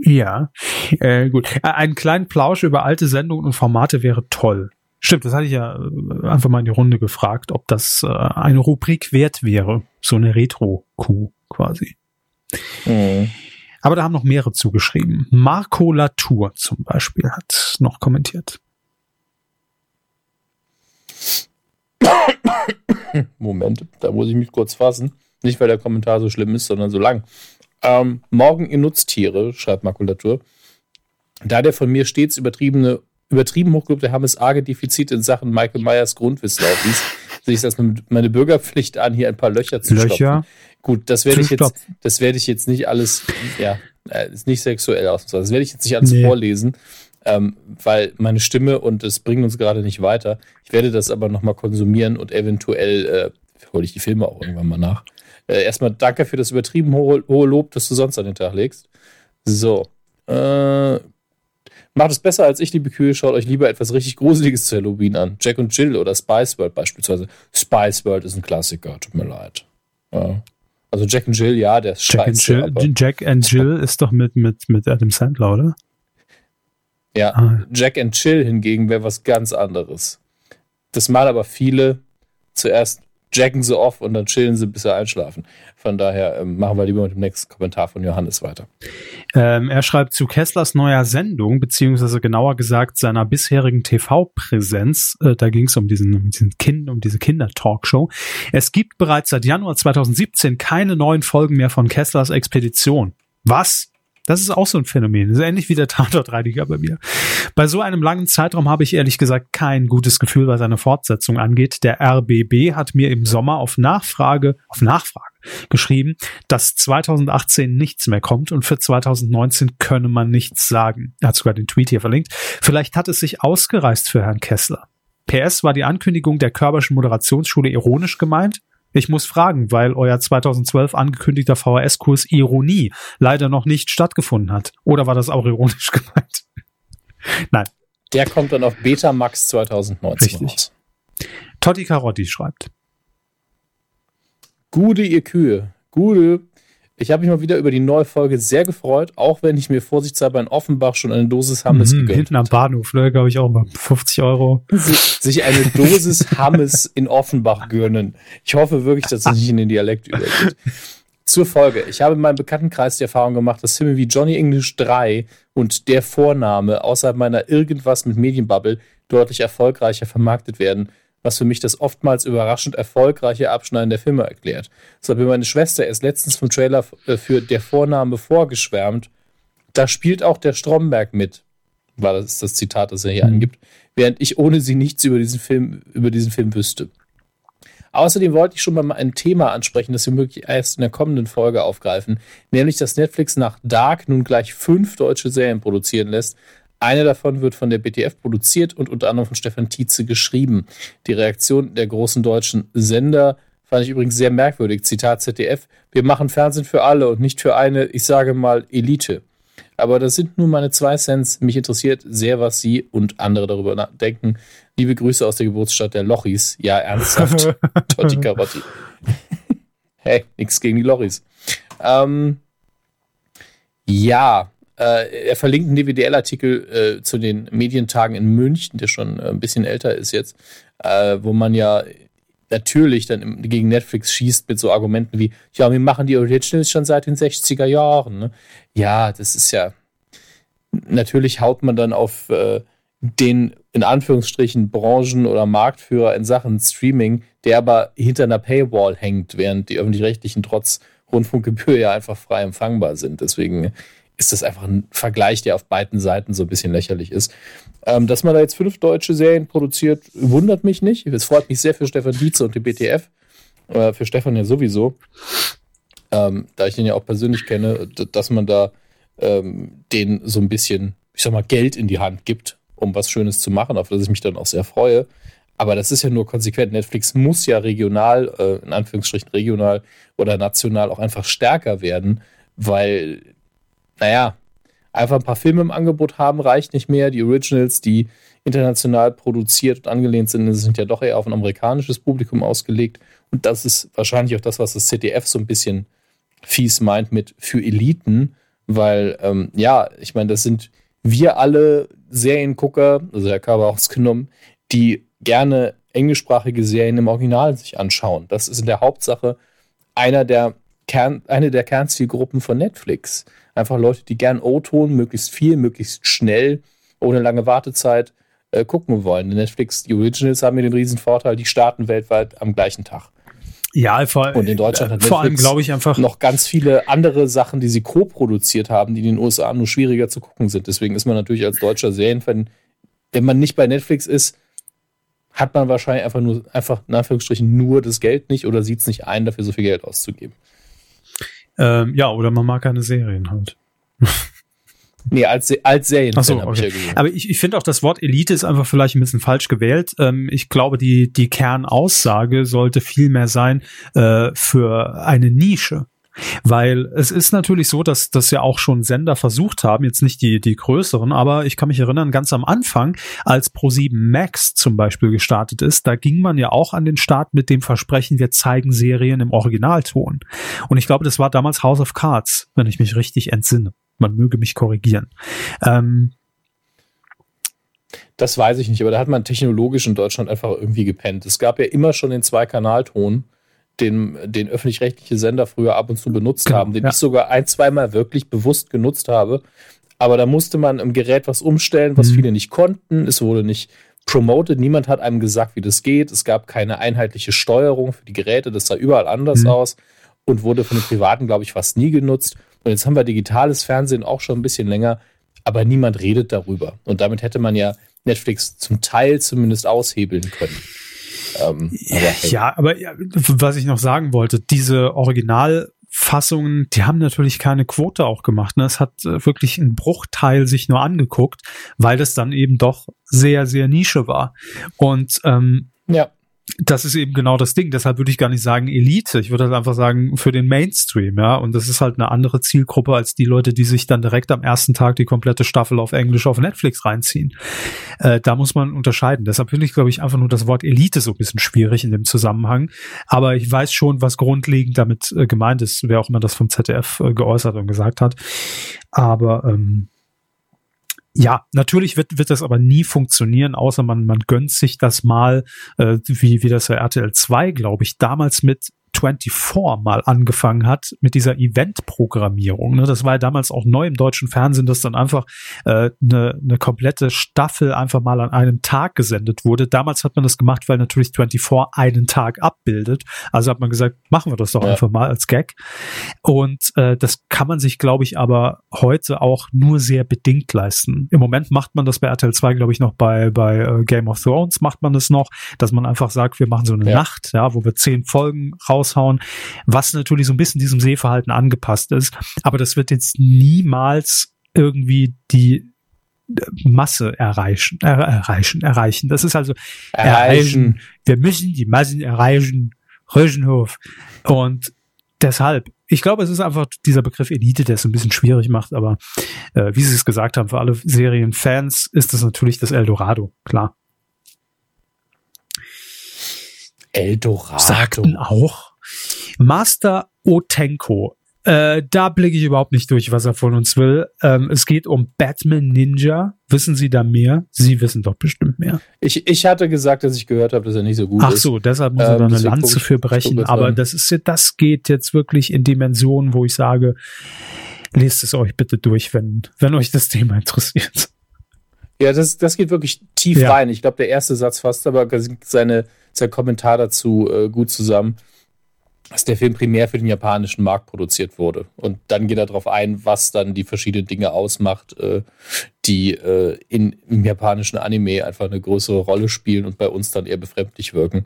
Ja, äh, gut. Einen kleinen Plausch über alte Sendungen und Formate wäre toll. Stimmt, das hatte ich ja äh, einfach mal in die Runde gefragt, ob das äh, eine Rubrik wert wäre. So eine Retro-Kuh quasi. Mhm. Aber da haben noch mehrere zugeschrieben. Marco Latour zum Beispiel hat noch kommentiert. Moment, da muss ich mich kurz fassen. Nicht, weil der Kommentar so schlimm ist, sondern so lang. Ähm, morgen ihr Nutztiere, schreibt Makulatur. Da der von mir stets übertriebene, übertrieben hochgelobte Hammes-Arge-Defizit in Sachen Michael Myers Grundwissen aufwies, sehe ich es als meine Bürgerpflicht an, hier ein paar Löcher zu Löcher stopfen. Gut, das werde ich jetzt, das werde ich jetzt nicht alles, ja, äh, ist nicht sexuell ausnahmsweise. Das werde ich jetzt nicht alles Nee. vorlesen, ähm, weil meine Stimme und es bringt uns gerade nicht weiter. Ich werde das aber nochmal konsumieren und eventuell äh, hole ich die Filme auch irgendwann mal nach. Äh, erstmal danke für das übertrieben hohe, hohe Lob, das du sonst an den Tag legst. So. Äh, macht es besser als ich, liebe Kühe. Schaut euch lieber etwas richtig Gruseliges zu Halloween an. Jack und Jill oder Spice World beispielsweise. Spice World ist ein Klassiker, tut mir leid. Ja. Also Jack und Jill, ja, der ist Jack, and scheiße. Jill, aber, Jack and Jill ist doch mit, mit, mit Adam Sandler, oder? ja, Ah. Jack and Chill hingegen wäre was ganz anderes. Das machen aber viele zuerst jacken sie off und dann chillen sie, bis sie einschlafen. Von daher ähm, machen wir lieber mit dem nächsten Kommentar von Johannes weiter. Ähm, er schreibt zu Kesslers neuer Sendung, beziehungsweise genauer gesagt seiner bisherigen TV-Präsenz. Äh, da ging es um diesen, um diesen Kind, um diese Kinder-Talkshow. Es gibt bereits seit Januar 2017 keine neuen Folgen mehr von Kesslers Expedition. Was? Das ist auch so ein Phänomen. Das ist ähnlich wie der Tatortreiniger bei mir. Bei so einem langen Zeitraum habe ich ehrlich gesagt kein gutes Gefühl, was eine Fortsetzung angeht. Der RBB hat mir im Sommer auf Nachfrage, auf Nachfrage geschrieben, dass 2018 nichts mehr kommt und für 2019 könne man nichts sagen. Er hat sogar den Tweet hier verlinkt. Vielleicht hat es sich ausgereist für Herrn Kessler. PS war die Ankündigung der Körberschen Moderationsschule ironisch gemeint? Ich muss fragen, weil euer 2012 angekündigter VHS-Kurs Ironie leider noch nicht stattgefunden hat. Oder war das auch ironisch gemeint? Nein. Der kommt dann auf Betamax 2019 Richtig. raus. Totti Carotti schreibt. Gude, ihr Kühe. Gude. Ich habe mich mal wieder über die neue Folge sehr gefreut, auch wenn ich mir vorsichtshalber in Offenbach schon eine Dosis Hammes Mhm, gegönnt hinten am Bahnhof, ne, glaube ich auch mal 50 Euro. sich, eine Dosis Hammes in Offenbach gönnen. Ich hoffe wirklich, dass es nicht in den Dialekt übergeht. Zur Folge. Ich habe in meinem Bekanntenkreis die Erfahrung gemacht, dass Filme wie Johnny English 3 und Der Vorname außerhalb meiner irgendwas mit Medienbubble deutlich erfolgreicher vermarktet werden, was für mich das oftmals überraschend erfolgreiche Abschneiden der Filme erklärt. So mir meine Schwester erst letztens vom Trailer äh, für Der Vorname vorgeschwärmt. Da spielt auch der Stromberg mit war das das Zitat, das er hier angibt, während ich ohne sie nichts über diesen Film, über diesen Film wüsste. Außerdem wollte ich schon mal ein Thema ansprechen, das wir möglich erst in der kommenden Folge aufgreifen, nämlich dass Netflix nach Dark nun gleich fünf deutsche Serien produzieren lässt. Eine davon wird von der BTF produziert und unter anderem von Stefan Tietze geschrieben. Die Reaktion der großen deutschen Sender fand ich übrigens sehr merkwürdig. Zitat ZDF, wir machen Fernsehen für alle und nicht für eine, ich sage mal, Elite. Aber das sind nur meine zwei Cents. Mich interessiert sehr, was Sie und andere darüber denken. Liebe Grüße aus der Geburtsstadt der Lochis. Ja, ernsthaft. Totti Carotti. hey, nix gegen die Lochis. Ähm, ja, äh, er verlinkt einen DWDL-Artikel äh, zu den Medientagen in München, der schon äh, ein bisschen älter ist jetzt, äh, wo man ja natürlich dann im, gegen Netflix schießt mit so Argumenten wie, ja, wir machen die Originals schon seit den 60er Jahren. Ne? Ja, das ist ja, natürlich haut man dann auf äh, den in Anführungsstrichen Branchen- oder Marktführer in Sachen Streaming, der aber hinter einer Paywall hängt, während die öffentlich-rechtlichen trotz Rundfunkgebühr ja einfach frei empfangbar sind. Deswegen ist das einfach ein Vergleich, der auf beiden Seiten so ein bisschen lächerlich ist. Ähm, dass man da jetzt fünf deutsche Serien produziert, wundert mich nicht. Es freut mich sehr für Stefan Dietze und die BTF. Äh, für Stefan ja sowieso. Ähm, da ich den ja auch persönlich kenne, dass man da ähm, den so ein bisschen, ich sag mal, Geld in die Hand gibt, um was Schönes zu machen, auf das ich mich dann auch sehr freue. Aber das ist ja nur konsequent. Netflix muss ja regional, äh, in Anführungsstrichen regional oder national auch einfach stärker werden, weil, naja, einfach ein paar Filme im Angebot haben reicht nicht mehr. Die Originals, die international produziert und angelehnt sind, sind ja doch eher auf ein amerikanisches Publikum ausgelegt. Und das ist wahrscheinlich auch das, was das ZDF so ein bisschen fies meint mit für Eliten, weil, ähm, ja, ich meine, das sind wir alle Seriengucker, also Herr Körber ausgenommen, die gerne englischsprachige Serien im Original sich anschauen. Das ist in der Hauptsache einer der Kern, eine der Kernzielgruppen von Netflix. Einfach Leute, die gern O-Ton, möglichst viel, möglichst schnell, ohne lange Wartezeit äh, gucken wollen. Netflix, die Originals haben mir den riesen Vorteil, die starten weltweit am gleichen Tag. Ja, vor, und in Deutschland hat vor allem glaube ich einfach noch ganz viele andere Sachen, die sie co-produziert haben, die in den USA nur schwieriger zu gucken sind. Deswegen ist man natürlich als deutscher Serienfan, wenn man nicht bei Netflix ist, hat man wahrscheinlich einfach nur, einfach in Anführungsstrichen nur das Geld nicht oder sieht es nicht ein, dafür so viel Geld auszugeben. Ähm, ja, oder man mag keine Serien halt. Nee, als, als Serien. So, okay. ich ja Aber ich, ich finde auch, das Wort Elite ist einfach vielleicht ein bisschen falsch gewählt. Ähm, ich glaube, die, die Kernaussage sollte viel mehr sein äh, für eine Nische. Weil es ist natürlich so, dass das ja auch schon Sender versucht haben, jetzt nicht die, die größeren, aber ich kann mich erinnern, ganz am Anfang, als Pro7 Max zum Beispiel gestartet ist, da ging man ja auch an den Start mit dem Versprechen, wir zeigen Serien im Originalton. Und ich glaube, das war damals House of Cards, wenn ich mich richtig entsinne. Man möge mich korrigieren. Ähm, das weiß ich nicht, aber da hat man technologisch in Deutschland einfach irgendwie gepennt. Es gab ja immer schon den Zwei-Kanal-Ton, den, den öffentlich-rechtliche Sender früher ab und zu benutzt genau, haben, den ja. ich sogar ein, zweimal wirklich bewusst genutzt habe. Aber da musste man im Gerät was umstellen, was mhm. viele nicht konnten. Es wurde nicht promoted. Niemand hat einem gesagt, wie das geht. Es gab keine einheitliche Steuerung für die Geräte. Das sah überall anders mhm. aus und wurde von den Privaten, glaube ich, fast nie genutzt. Und jetzt haben wir digitales Fernsehen auch schon ein bisschen länger, aber niemand redet darüber. Und damit hätte man ja Netflix zum Teil zumindest aushebeln können. Ähm, aber hey. Ja, aber ja, was ich noch sagen wollte, diese Originalfassungen, die haben natürlich keine Quote auch gemacht. Ne? Es hat äh, wirklich ein Bruchteil sich nur angeguckt, weil das dann eben doch sehr, sehr Nische war. Und ähm, ja das ist eben genau das Ding. Deshalb würde ich gar nicht sagen Elite. Ich würde halt einfach sagen für den Mainstream, ja. Und das ist halt eine andere Zielgruppe als die Leute, die sich dann direkt am ersten Tag die komplette Staffel auf Englisch auf Netflix reinziehen. Äh, da muss man unterscheiden. Deshalb finde ich, glaube ich, einfach nur das Wort Elite so ein bisschen schwierig in dem Zusammenhang. Aber ich weiß schon, was grundlegend damit äh, gemeint ist, wer auch immer das vom ZDF äh, geäußert und gesagt hat. Aber ähm, ja, natürlich wird, wird das aber nie funktionieren, außer man, man gönnt sich das mal, äh, wie, wie das bei RTL 2, glaube ich, damals mit 24 mal angefangen hat mit dieser Event-Programmierung. Ne? Das war ja damals auch neu im deutschen Fernsehen, dass dann einfach äh, eine, eine komplette Staffel einfach mal an einem Tag gesendet wurde. Damals hat man das gemacht, weil natürlich 24 einen Tag abbildet. Also hat man gesagt, machen wir das doch ja. einfach mal als Gag. Und äh, das kann man sich, glaube ich, aber heute auch nur sehr bedingt leisten. Im Moment macht man das bei RTL 2, glaube ich, noch bei, bei äh, Game of Thrones macht man das noch, dass man einfach sagt, wir machen so eine ja. Nacht, ja, wo wir zehn Folgen raus raushauen, was natürlich so ein bisschen diesem Sehverhalten angepasst ist. Aber das wird jetzt niemals irgendwie die äh, Masse erreichen, er, erreichen, erreichen. Das ist also erreichen. erreichen. Wir müssen die Massen erreichen. Röschenhof. Und deshalb, ich glaube, es ist einfach dieser Begriff Elite, der es ein bisschen schwierig macht, aber äh, wie Sie es gesagt haben, für alle Serienfans ist das natürlich das Eldorado, klar. Eldorado. Sagten auch Master Otenko Äh, da blicke ich überhaupt nicht durch, was er von uns will. Ähm, es geht um Batman Ninja. Wissen Sie da mehr? Sie wissen doch bestimmt mehr. Ich, ich hatte gesagt, dass ich gehört habe, dass er nicht so gut Ach ist. so, deshalb muss er da Ähm, eine Lanze für brechen. Aber rein. das ist das geht jetzt wirklich in Dimensionen, wo ich sage, lest es euch bitte durch, wenn, wenn euch das Thema interessiert. Ja, das, das geht wirklich tief Ja. rein. Ich glaube, der erste Satz fasst aber seine, sein Kommentar dazu äh, gut zusammen, dass der Film primär für den japanischen Markt produziert wurde. Und dann geht er darauf ein, was dann die verschiedenen Dinge ausmacht, äh, die äh, in, im japanischen Anime einfach eine größere Rolle spielen und bei uns dann eher befremdlich wirken.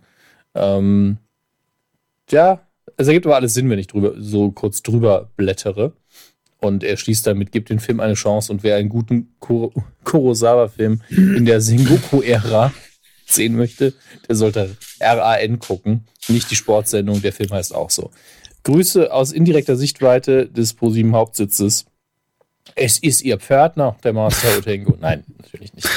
Ähm, ja, es ergibt aber alles Sinn, wenn ich drüber, so kurz drüber blättere. Und er schließt damit, gibt den Film eine Chance und wer einen guten Kuro Kurosawa-Film in der Sengoku-Ära sehen möchte, der sollte RAN gucken, nicht die Sportsendung, der Film heißt auch so. Grüße aus indirekter Sichtweite des ProSieben Hauptsitzes. Es ist Ihr Pförtner, der Master Otengo. Nein, natürlich nicht.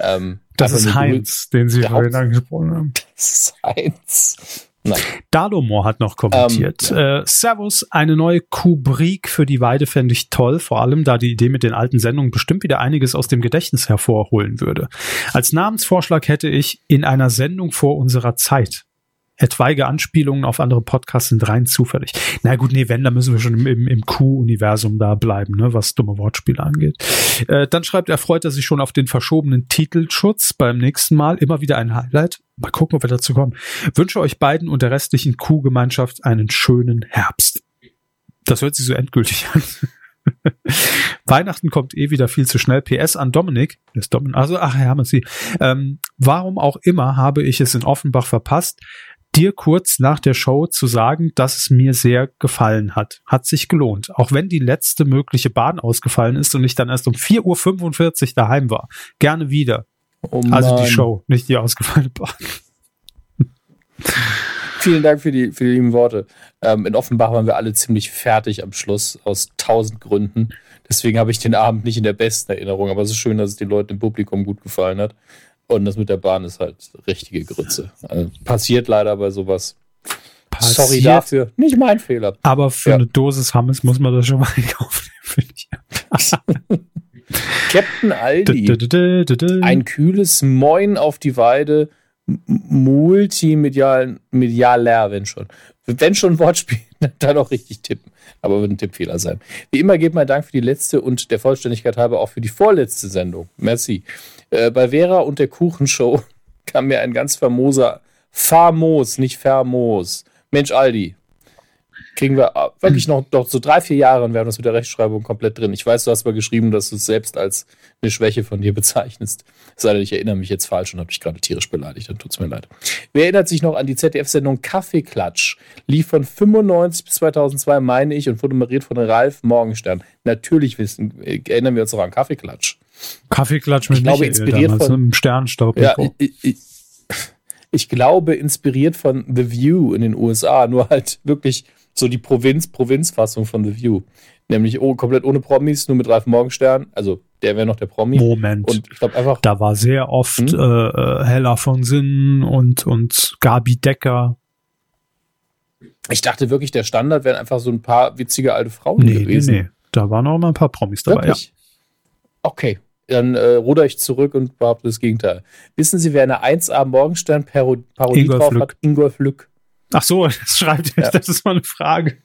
Ähm, Das ist Heinz, den Sie vorhin angesprochen haben. Das ist Heinz. Nein. Dalomor hat noch kommentiert. Ähm, äh, Servus, eine neue Kubrik für die Weide fände ich toll, vor allem da die Idee mit den alten Sendungen bestimmt wieder einiges aus dem Gedächtnis hervorholen würde. Als Namensvorschlag hätte ich in einer Sendung vor unserer Zeit. Etwaige Anspielungen auf andere Podcasts sind rein zufällig. Na gut, nee, wenn, dann müssen wir schon im, im, im Q-Universum da bleiben, ne, was dumme Wortspiele angeht. Äh, dann schreibt er, freut er sich schon auf den verschobenen Titelschutz beim nächsten Mal. Immer wieder ein Highlight. Mal gucken, ob wir dazu kommen. Wünsche euch beiden und der restlichen Q-Gemeinschaft einen schönen Herbst. Das hört sich so endgültig an. Weihnachten kommt eh wieder viel zu schnell. PS an Dominik. Ist Dominik. Also, ach, Herr Sie. Ähm, warum auch immer habe ich es in Offenbach verpasst, dir kurz nach der Show zu sagen, dass es mir sehr gefallen hat. Hat sich gelohnt. Auch wenn die letzte mögliche Bahn ausgefallen ist und ich dann erst um 4.45 Uhr daheim war. Gerne wieder. Oh Also die. Show, nicht die ausgefallene Bahn. Vielen Dank für die, für die lieben Worte. Ähm, in Offenbach waren wir alle ziemlich fertig am Schluss, aus tausend Gründen. Deswegen habe ich den Abend nicht in der besten Erinnerung, aber es ist schön, dass es den Leuten im Publikum gut gefallen hat. Und das mit der Bahn ist halt richtige Grütze. Also, passiert leider bei sowas. Sorry Passiert. dafür. Nicht mein Fehler. Aber für Ja. eine Dosis Hammes muss man das schon mal einkaufen, finde ich. Captain Aldi. Dü- dü- dü. Ein kühles Moin auf die Weide. M- Multimedial, medialer, wenn schon. Wenn schon Wortspiel, dann auch richtig tippen. Aber wird ein Tippfehler sein. Wie immer geht mein Dank für die letzte und der Vollständigkeit halber auch für die vorletzte Sendung. Merci. Äh, bei Vera und der Kuchenshow kam mir ein ganz famoser, famos, nicht famos. Mensch, Aldi. Kriegen wir wirklich noch, noch so drei, vier Jahre und wir haben das mit der Rechtschreibung komplett drin. Ich weiß, du hast mal geschrieben, dass du es selbst als eine Schwäche von dir bezeichnest. Es sei denn, ich erinnere mich jetzt falsch und habe dich gerade tierisch beleidigt, dann tut's mir leid. Wer erinnert sich noch an die ZDF-Sendung Kaffeeklatsch? Lief von 95 bis 2002, meine ich, und wurde moderiert von Ralf Morgenstern. Natürlich wissen, äh, erinnern wir uns noch an Kaffeeklatsch. Kaffeeklatsch mit Ich glaube, Michael inspiriert damals, von- ne, Sternstaub. Ja, ich, ich, ich glaube, inspiriert von The View in den USA, nur halt wirklich so die Provinz-Provinz-Fassung von The View. Nämlich oh, komplett ohne Promis, nur mit Ralf Morgenstern. Also, der wäre noch der Promi. Moment. Und ich glaube einfach, da war sehr oft Hm? äh, äh, Hella von Sinnen und, und Gabi Decker. ich dachte wirklich, der Standard wären einfach so ein paar witzige alte Frauen Nee, nee, gewesen. nee. Da waren auch mal ein paar Promis dabei. Ja. Wirklich? Okay. Dann äh, ruder ich zurück und behaupte das Gegenteil. Wissen Sie, wer eine 1A Morgenstern Paro- Parodie Ingolf drauf Lück. hat? Ingolf Lück. Ach so, das schreibt er. Ja. Das ist mal eine Frage.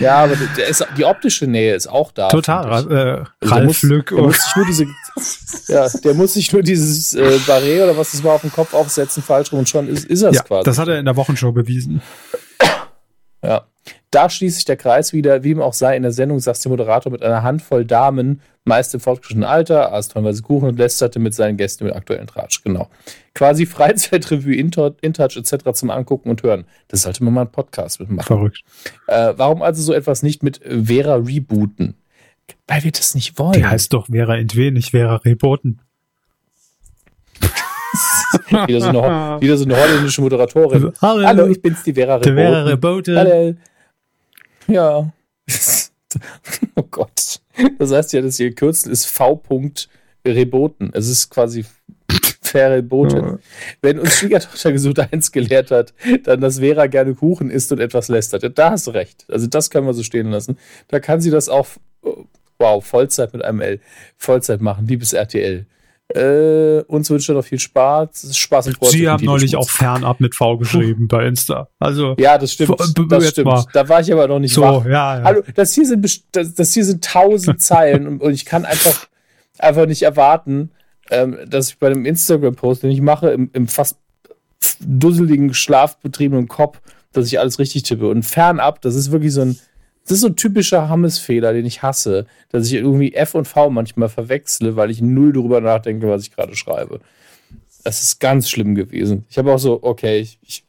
Ja, aber ist, die optische Nähe ist auch da. Total. Äh, Also der Ralf muss, Lück Der muss sich nur diese, ja, der muss sich nur dieses äh, Barret oder was das war auf den Kopf aufsetzen, falsch rum und schon ist, ist er es ja, quasi. das hat er in der Wochenshow bewiesen. Ja. Da schließt sich der Kreis wieder, wie ihm auch sei, in der Sendung saß der Moderator mit einer Handvoll Damen, meist im fortgeschrittenen Alter, aß tonnenweise Kuchen und lästerte mit seinen Gästen mit aktuellen Tratsch. Genau. Quasi Freizeitrevue, Intouch etc. zum Angucken und Hören. Das sollte man mal einen Podcast mitmachen. Verrückt. Äh, warum also so etwas nicht mit Vera rebooten? Weil wir das nicht wollen. Die heißt doch Vera Entwen, nicht Vera Reboten. wieder, so eine, wieder so eine holländische Moderatorin. Hallo, Hallo, ich bin's, die Vera die Vera Reboten. Reboten. Hallo. Ja. oh Gott. Das heißt ja, dass ihr Kürzel ist V. Reboten. Es ist quasi Terre Boten. Ja. Wenn uns Schwiegertochter gesucht eins gelehrt hat, dann, dass Vera gerne Kuchen isst und etwas lästert. Ja, da hast du recht. Also das können wir so stehen lassen. Da kann sie das auch, wow, Vollzeit mit einem L, Vollzeit machen, liebes RTL. Äh, uns wünscht er noch viel Spaß, Spaß und Freude. Sie haben neulich auch fernab mit V geschrieben bei Insta. Also ja, das stimmt. Das stimmt. Mal. Da war ich aber noch nicht so. Wach. Ja, ja. Hallo, das hier sind das, das hier sind tausend Zeilen und, und, ich kann einfach einfach nicht erwarten, ähm, dass ich bei einem Instagram-Post, den ich mache, im, im fast dusseligen, schlafbetriebenen Kopf, dass ich alles richtig tippe. Und fernab, das ist wirklich so ein das ist so ein typischer Hammes-Fehler, den ich hasse, dass ich irgendwie F und V manchmal verwechsle, weil ich null darüber nachdenke, was ich gerade schreibe. Das ist ganz schlimm gewesen. Ich habe auch so, okay, ich, ich,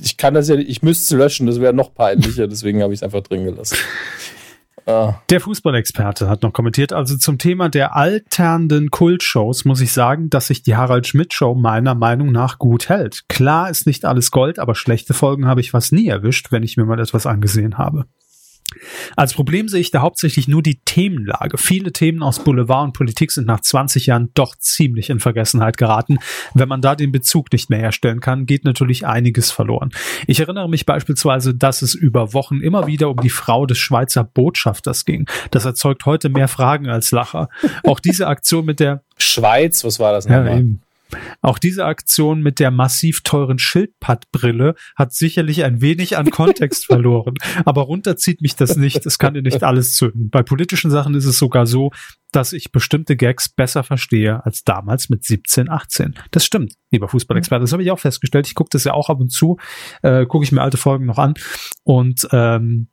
ich kann das ja nicht, ich müsste es löschen, das wäre noch peinlicher, deswegen habe ich es einfach drin gelassen. Ah. Der Fußballexperte hat noch kommentiert, also zum Thema der alternden Kultshows muss ich sagen, dass sich die Harald Schmidt Show meiner Meinung nach gut hält. Klar ist nicht alles Gold, aber schlechte Folgen habe ich fast nie erwischt, wenn ich mir mal etwas angesehen habe. Als Problem sehe ich da hauptsächlich nur die Themenlage. Viele Themen aus Boulevard und Politik sind nach 20 Jahren doch ziemlich in Vergessenheit geraten. Wenn man da den Bezug nicht mehr herstellen kann, geht natürlich einiges verloren. Ich erinnere mich beispielsweise, dass es über Wochen immer wieder um die Frau des Schweizer Botschafters ging. Das erzeugt heute mehr Fragen als Lacher. Auch diese Aktion mit der Schweiz, was war das nochmal? Ja, auch diese Aktion mit der massiv teuren Schildpattbrille hat sicherlich ein wenig an Kontext verloren. Aber runterzieht mich das nicht. Es kann dir nicht alles zünden. Bei politischen Sachen ist es sogar so, dass ich bestimmte Gags besser verstehe als damals mit 17, 18. Das stimmt, lieber Fußballexperte. Das habe ich auch festgestellt. Ich gucke das ja auch ab und zu, äh, gucke ich mir alte Folgen noch an. Und ähm,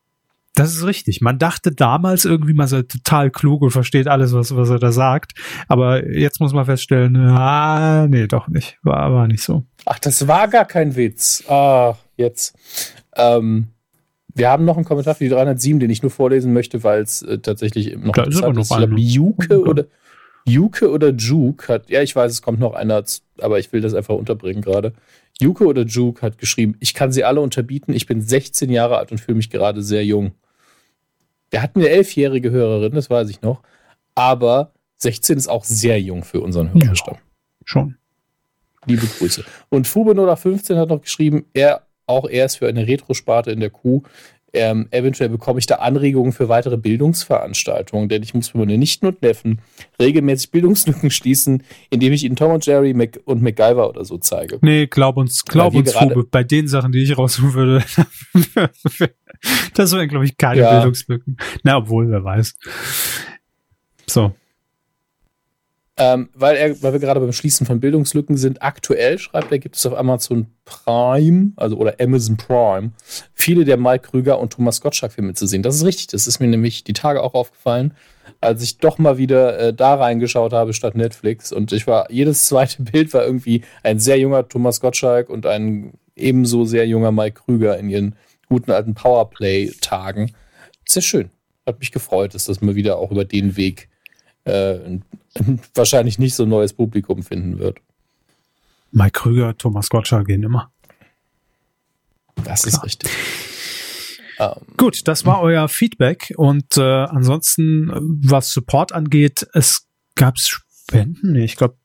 das ist richtig. Man dachte damals irgendwie, man sei total klug und versteht alles, was, was er da sagt. Aber jetzt muss man feststellen, ah, nee, doch nicht. War, war nicht so. Ach, das war gar kein Witz. Ah, jetzt. Ähm, wir haben noch einen Kommentar für die 307, den ich nur vorlesen möchte, weil es äh, tatsächlich noch da ist. Aber noch ist. Ich glaube, Juke oder Juke oder Juke hat, ja, ich weiß, es kommt noch einer, aber ich will das einfach unterbringen gerade. Juke oder Juke hat geschrieben, ich kann sie alle unterbieten, ich bin 16 Jahre alt und fühle mich gerade sehr jung. Wir hatten eine elfjährige Hörerin, das weiß ich noch. Aber 16 ist auch sehr jung für unseren Hörerstamm. Ja, schon. Liebe Grüße. Und Fube 15 hat noch geschrieben, er, auch er ist für eine Retro-Sparte in der Kuh. Ähm, eventuell bekomme ich da Anregungen für weitere Bildungsveranstaltungen, denn ich muss für meine Nichten und Neffen regelmäßig Bildungslücken schließen, indem ich ihnen Tom und Jerry Mac und MacGyver oder so zeige. Nee, glaub uns, glaub uns, Fube, bei den Sachen, die ich raussuchen würde, das wären, glaube ich, keine ja. Bildungslücken. Na, obwohl, wer weiß. So. Ähm, weil, er, weil wir gerade beim Schließen von Bildungslücken sind, aktuell, schreibt er, gibt es auf Amazon Prime, also oder Amazon Prime, viele der Mike Krüger und Thomas Gottschalk-Filme zu sehen. Das ist richtig. Das ist mir nämlich die Tage auch aufgefallen, als ich doch mal wieder äh, da reingeschaut habe statt Netflix. Und ich war, jedes zweite Bild war irgendwie ein sehr junger Thomas Gottschalk und ein ebenso sehr junger Mike Krüger in ihren guten alten Powerplay-Tagen. Sehr schön. Hat mich gefreut, dass das mal wieder auch über den Weg äh, ein, ein wahrscheinlich nicht so neues Publikum finden wird. Mike Krüger, Thomas Gottschalk gehen immer. Das Klar. ist richtig. Um, ähm, Gut, das war euer Feedback und äh, ansonsten, was Support angeht, es gab Spenden. Nee, ich glaube,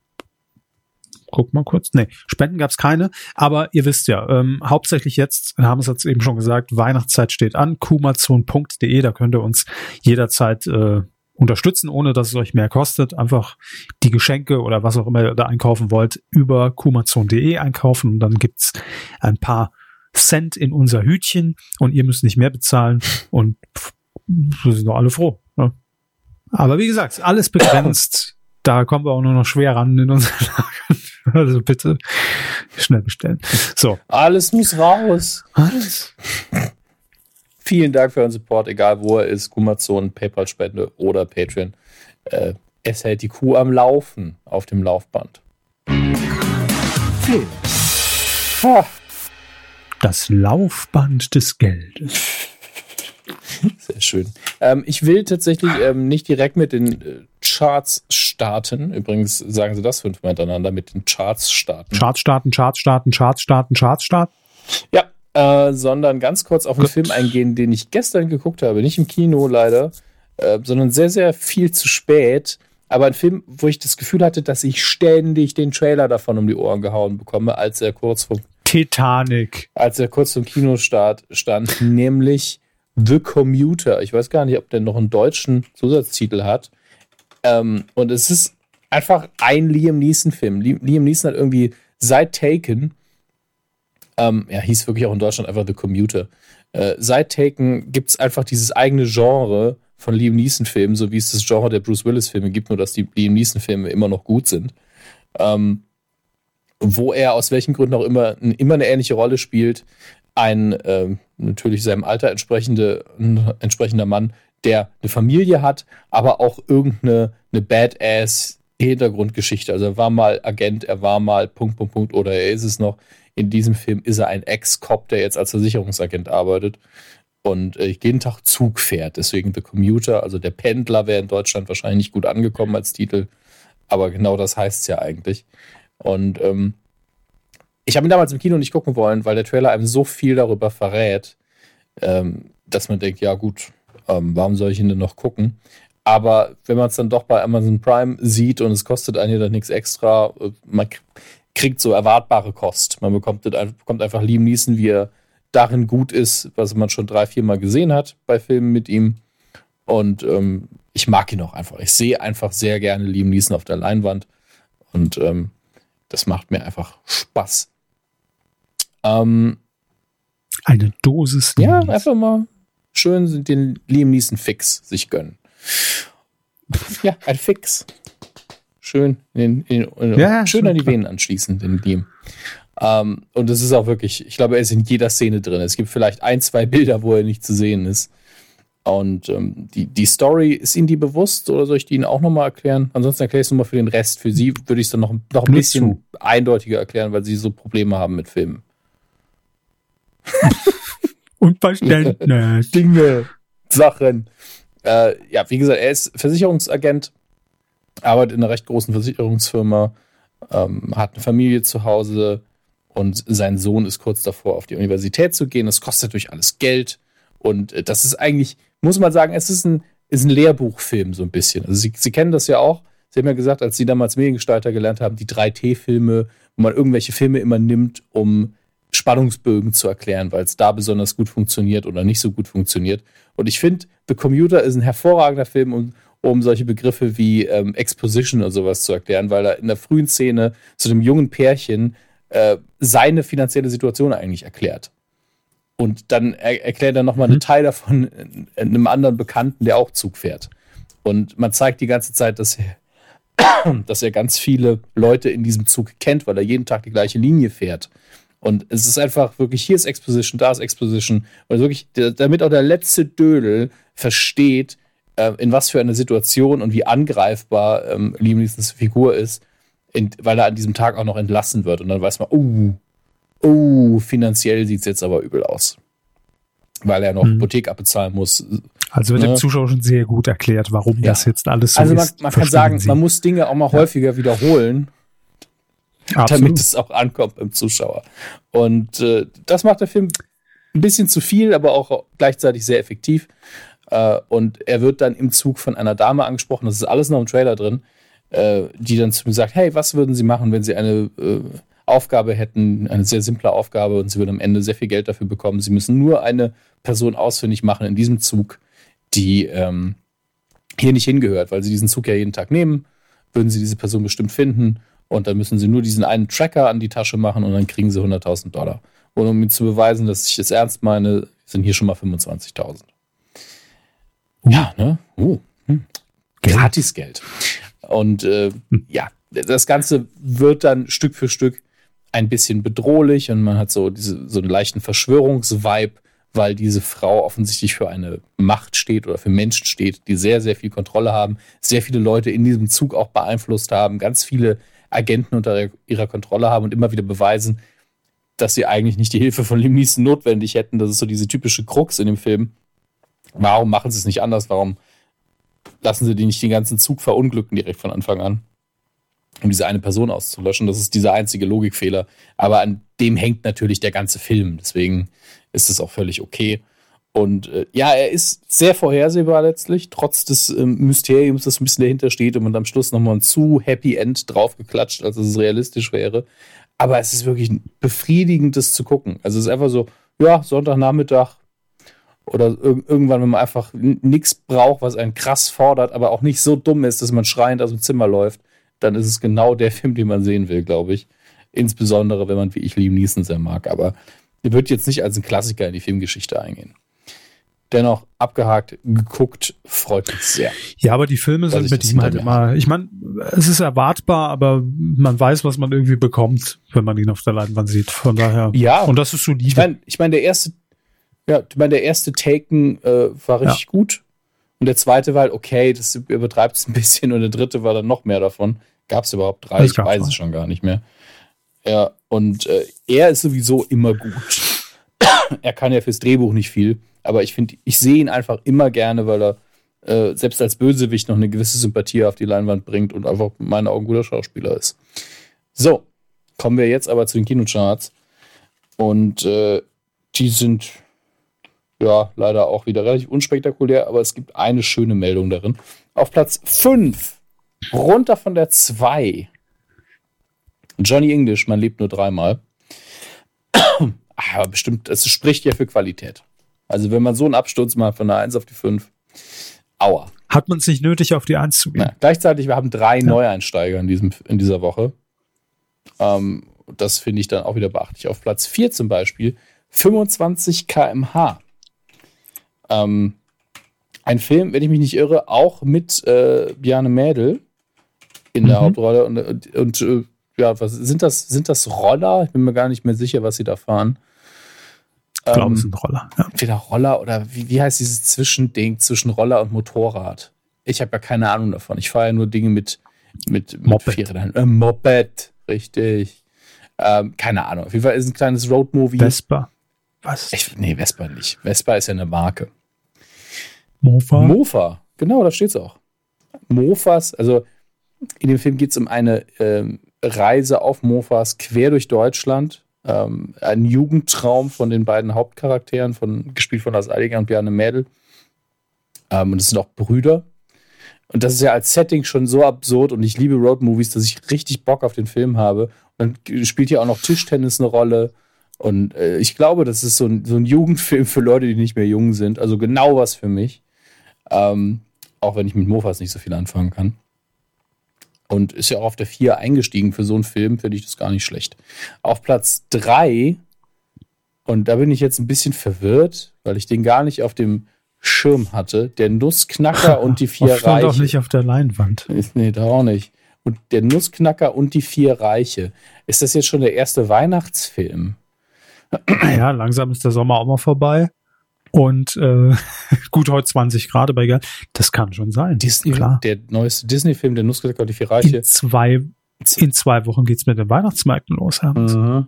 guck mal kurz. Nee, Spenden gab es keine, aber ihr wisst ja, ähm, hauptsächlich jetzt, haben es jetzt eben schon gesagt, Weihnachtszeit steht an, kumazon.de, da könnt ihr uns jederzeit äh, unterstützen, ohne dass es euch mehr kostet. Einfach die Geschenke oder was auch immer ihr da einkaufen wollt, über kumazon.de einkaufen und dann gibt's ein paar Cent in unser Hütchen und ihr müsst nicht mehr bezahlen und wir sind doch alle froh. Ne? Aber wie gesagt, alles begrenzt. Da kommen wir auch nur noch schwer ran in unser Lager. Also bitte schnell bestellen. So. Alles muss raus. Alles. Vielen Dank für euren Support, egal wo er ist, Gumazon, PayPal-Spende oder Patreon. Äh, es hält die Kuh am Laufen auf dem Laufband. Ah. Das Laufband des Geldes. Sehr schön. Ähm, ich will tatsächlich ähm, nicht direkt mit den äh, Charts starten. Übrigens sagen sie das fünfmal hintereinander mit den Charts starten. Charts starten, Charts starten, Charts starten, Charts starten. Ja, äh, sondern ganz kurz auf einen Gut. Film eingehen, den ich gestern geguckt habe. Nicht im Kino leider, äh, sondern sehr, sehr viel zu spät. aber ein Film, wo ich das Gefühl hatte, dass ich ständig den Trailer davon um die Ohren gehauen bekomme, als er kurz vor Titanic. Als er kurz zum Kinostart stand, nämlich The Commuter. Ich weiß gar nicht, ob der noch einen deutschen Zusatztitel hat. Ähm, und es ist einfach ein Liam Neeson-Film. Liam Neeson hat irgendwie seit Taken, ähm, ja, hieß wirklich auch in Deutschland einfach The Commuter. Äh, seit Taken gibt es einfach dieses eigene Genre von Liam Neeson-Filmen, so wie es das Genre der Bruce Willis-Filme gibt, nur dass die Liam Neeson-Filme immer noch gut sind. Ähm, wo er aus welchen Gründen auch immer immer eine ähnliche Rolle spielt. Ein äh, natürlich seinem Alter entsprechende, entsprechender Mann, der eine Familie hat, aber auch irgendeine eine Badass Hintergrundgeschichte. Also er war mal Agent, er war mal Punkt, Punkt, Punkt oder er ist es noch. In diesem Film ist er ein Ex-Cop, der jetzt als Versicherungsagent arbeitet und äh, jeden Tag Zug fährt. Deswegen The Commuter, also der Pendler, wäre in Deutschland wahrscheinlich nicht gut angekommen als Titel. Aber genau das heißt es ja eigentlich. Und ähm, ich habe ihn damals im Kino nicht gucken wollen, weil der Trailer einem so viel darüber verrät, ähm, dass man denkt, ja gut, ähm, warum soll ich ihn denn noch gucken? Aber wenn man es dann doch bei Amazon Prime sieht und es kostet einen dann nichts extra, äh, man kriegt so erwartbare Kost. Man bekommt, bekommt einfach Liam Neeson, wie er darin gut ist, was man schon drei, vier Mal gesehen hat bei Filmen mit ihm. Und ähm, ich mag ihn auch einfach. Ich sehe einfach sehr gerne Liam Neeson auf der Leinwand. Und ähm, das macht mir einfach Spaß. Ähm, Eine Dosis. Ja, einfach mal schön den Liam Neeson Fix sich gönnen. Ja, ein Fix. Schön, in, in, in, ja, schön an die Venen anschließen, den Liam. Ähm, und es ist auch wirklich, ich glaube, er ist in jeder Szene drin. Es gibt vielleicht ein, zwei Bilder, wo er nicht zu sehen ist. Und ähm, die, die Story, ist Ihnen die bewusst oder soll ich die Ihnen auch nochmal erklären? Ansonsten erkläre ich es nochmal für den Rest. Für Sie würde ich es dann noch, noch ein bisschen zu. eindeutiger erklären, weil Sie so Probleme haben mit Filmen. Unverständnis. Dinge, Sachen. Äh, ja, wie gesagt, er ist Versicherungsagent, arbeitet in einer recht großen Versicherungsfirma, ähm, hat eine Familie zu Hause und sein Sohn ist kurz davor, auf die Universität zu gehen. Das kostet natürlich alles Geld und äh, das ist eigentlich, muss man sagen, es ist ein, ist ein Lehrbuchfilm so ein bisschen. Also Sie, Sie kennen das ja auch. Sie haben ja gesagt, als Sie damals Mediengestalter gelernt haben, die 3T-Filme, wo man irgendwelche Filme immer nimmt, um Spannungsbögen zu erklären, weil es da besonders gut funktioniert oder nicht so gut funktioniert. Und ich finde, The Commuter ist ein hervorragender Film, um, um solche Begriffe wie ähm, Exposition und sowas zu erklären, weil er in der frühen Szene zu dem jungen Pärchen äh, seine finanzielle Situation eigentlich erklärt. Und dann er erklärt er nochmal mhm. einen Teil davon einem anderen Bekannten, der auch Zug fährt. Und man zeigt die ganze Zeit, dass er, dass er ganz viele Leute in diesem Zug kennt, weil er jeden Tag die gleiche Linie fährt. Und es ist einfach wirklich, hier ist Exposition, da ist Exposition. Und wirklich, damit auch der letzte Dödel versteht, äh, in was für eine Situation und wie angreifbar ähm, Liam Neesons Figur ist, in, weil er an diesem Tag auch noch entlassen wird. Und dann weiß man, oh, oh, finanziell sieht es jetzt aber übel aus. Weil er noch mhm. Hypothek abbezahlen muss. Also wird ne? dem Zuschauer schon sehr gut erklärt, warum ja. das jetzt alles so also man, ist. Man kann sagen, Sie. man muss Dinge auch mal ja. häufiger wiederholen, Absolut. damit es auch ankommt beim Zuschauer. Und äh, das macht der Film ein bisschen zu viel, aber auch gleichzeitig sehr effektiv. Äh, und er wird dann im Zug von einer Dame angesprochen, das ist alles noch im Trailer drin, äh, die dann zu mir sagt, hey, was würden Sie machen, wenn Sie eine äh, Aufgabe hätten, eine sehr simple Aufgabe und sie würden am Ende sehr viel Geld dafür bekommen. Sie müssen nur eine Person ausfindig machen in diesem Zug, die ähm, hier nicht hingehört, weil sie diesen Zug ja jeden Tag nehmen, würden sie diese Person bestimmt finden und dann müssen sie nur diesen einen Tracker an die Tasche machen und dann kriegen sie 100.000 Dollar. Und um ihnen zu beweisen, dass ich das ernst meine, sind hier schon mal 25.000. Uh. Ja, ne? Uh. Hm. Gratisgeld. Und äh, hm. ja, das Ganze wird dann Stück für Stück ein bisschen bedrohlich und man hat so diese, so einen leichten Verschwörungsvibe, weil diese Frau offensichtlich für eine Macht steht oder für Menschen steht, die sehr, sehr viel Kontrolle haben, sehr viele Leute in diesem Zug auch beeinflusst haben, ganz viele Agenten unter ihrer Kontrolle haben und immer wieder beweisen, dass sie eigentlich nicht die Hilfe von Liam Neeson notwendig hätten. Das ist so diese typische Krux in dem Film. Warum machen sie es nicht anders? Warum lassen sie die nicht den ganzen Zug verunglücken direkt von Anfang an? um diese eine Person auszulöschen. Das ist dieser einzige Logikfehler. Aber an dem hängt natürlich der ganze Film. Deswegen ist es auch völlig okay. Und äh, ja, er ist sehr vorhersehbar letztlich, trotz des ähm, Mysteriums, das ein bisschen dahinter steht und man am Schluss nochmal ein zu Happy End draufgeklatscht, als es realistisch wäre. Aber es ist wirklich befriedigend, das zu gucken. Also es ist einfach so, ja, Sonntagnachmittag oder ir irgendwann, wenn man einfach nichts braucht, was einen krass fordert, aber auch nicht so dumm ist, dass man schreiend aus dem Zimmer läuft, dann ist es genau der Film, den man sehen will, glaube ich. Insbesondere, wenn man wie ich Liam Neeson sehr mag. Aber er wird jetzt nicht als ein Klassiker in die Filmgeschichte eingehen dennoch abgehakt, geguckt, freut mich sehr. Ja, aber die Filme sind mit ihm halt immer, ich meine, es ist erwartbar, aber man weiß, was man irgendwie bekommt, wenn man ihn auf der Leinwand sieht. Von daher. Ja. Und das ist solide. Ich meine, ich mein, der erste, ja, ich meine, der erste Taken äh, war richtig ja. gut. Und der zweite war halt okay, das übertreibt es ein bisschen. Und der dritte war dann noch mehr davon. Gab es überhaupt drei? Ich, ich weiß es schon gar nicht mehr. Ja, und äh, er ist sowieso immer gut. er kann ja fürs Drehbuch nicht viel. Aber ich finde, ich sehe ihn einfach immer gerne, weil er äh, selbst als Bösewicht noch eine gewisse Sympathie auf die Leinwand bringt und einfach in meinen Augen guter Schauspieler ist. So, kommen wir jetzt aber zu den Kinocharts. Und äh, die sind ja leider auch wieder relativ unspektakulär, aber es gibt eine schöne Meldung darin. Auf Platz 5, runter von der 2. Johnny English, man lebt nur dreimal. Aber bestimmt, es spricht ja für Qualität. Also wenn man so einen Absturz macht von der 1 auf die 5, aua. Hat man es nicht nötig, auf die 1 zu gehen? Ja, gleichzeitig, wir haben drei ja. Neueinsteiger in, diesem, in dieser Woche. Ähm, das finde ich dann auch wieder beachtlich. Auf Platz 4 zum Beispiel 25 kmh. Ähm, ein Film, wenn ich mich nicht irre, auch mit äh, Bjarne Mädel in der mhm. Hauptrolle. Und, und, und äh, ja, was sind das? Sind das Roller? Ich bin mir gar nicht mehr sicher, was sie da fahren. Ich glaube, ähm, es sind Roller. Ja. Entweder Roller oder wie, wie heißt dieses Zwischending zwischen Roller und Motorrad? Ich habe ja keine Ahnung davon. Ich fahre ja nur Dinge mit, mit, Moped. mit äh, Moped, richtig. Ähm, keine Ahnung. Auf jeden Fall ist es ein kleines Roadmovie. Vespa. Was? Ich, nee, Vespa nicht. Vespa ist ja eine Marke. Mofa? Mofa, genau, da steht es auch. Mofas, also in dem Film geht es um eine ähm, Reise auf Mofas quer durch Deutschland ähm, ein Jugendtraum von den beiden Hauptcharakteren, von, gespielt von Lars Eidinger und Bjarne Mädel. Ähm, und es sind auch Brüder. Und das ist ja als Setting schon so absurd und ich liebe Roadmovies, dass ich richtig Bock auf den Film habe. Und dann spielt hier auch noch Tischtennis eine Rolle. Und äh, ich glaube, das ist so ein, so ein Jugendfilm für Leute, die nicht mehr jung sind. Also genau was für mich. Ähm, auch wenn ich mit Mofas nicht so viel anfangen kann. Und ist ja auch auf der 4 eingestiegen für so einen Film, finde ich das gar nicht schlecht. Auf Platz 3, und da bin ich jetzt ein bisschen verwirrt, weil ich den gar nicht auf dem Schirm hatte, der Nussknacker und die vier Reiche. Stand auch nicht auf der Leinwand. Nee, da auch nicht. Und der Nussknacker und die vier Reiche. Ist das jetzt schon der erste Weihnachtsfilm? Ja, langsam ist der Sommer auch mal vorbei. Und äh, gut, heute 20 Grad, aber egal. Das kann schon sein. Disney, klar. Der neueste Disney-Film, der Nussknacker und die vier Reiche. In zwei, in zwei Wochen geht's mit den Weihnachtsmärkten los, mhm.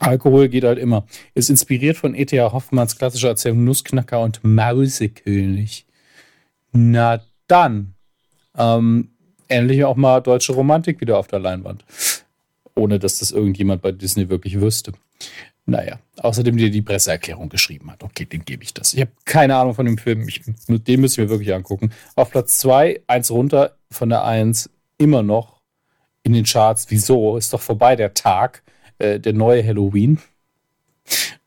Alkohol geht halt immer. Ist inspiriert von E.T.A. Hoffmanns klassischer Erzählung Nussknacker und Mausekönig. Na dann. Ähm, ähnlich auch mal deutsche Romantik wieder auf der Leinwand. Ohne dass das irgendjemand bei Disney wirklich wüsste. Naja, außerdem dir die Presseerklärung geschrieben hat. Okay, den gebe ich das. Ich habe keine Ahnung von dem Film. Ich, den müssen wir wirklich angucken. Auf Platz 2, eins runter von der 1, immer noch in den Charts. Wieso? Ist doch vorbei der Tag, äh, der neue Halloween.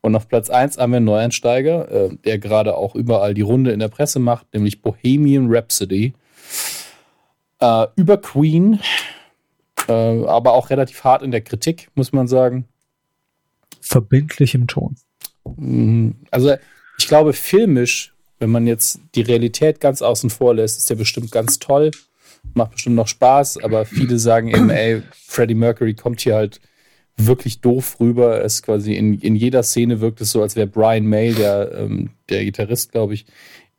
Und auf Platz 1 haben wir einen Neueinsteiger, äh, der gerade auch überall die Runde in der Presse macht, nämlich Bohemian Rhapsody. Äh, über Queen, äh, aber auch relativ hart in der Kritik, muss man sagen verbindlichem Ton. Mhm. Also ich glaube, filmisch, wenn man jetzt die Realität ganz außen vor lässt, ist der bestimmt ganz toll, macht bestimmt noch Spaß, aber viele sagen eben, ey, Freddie Mercury kommt hier halt wirklich doof rüber. Es quasi in, in jeder Szene wirkt es so, als wäre Brian May, der, ähm, der Gitarrist, glaube ich,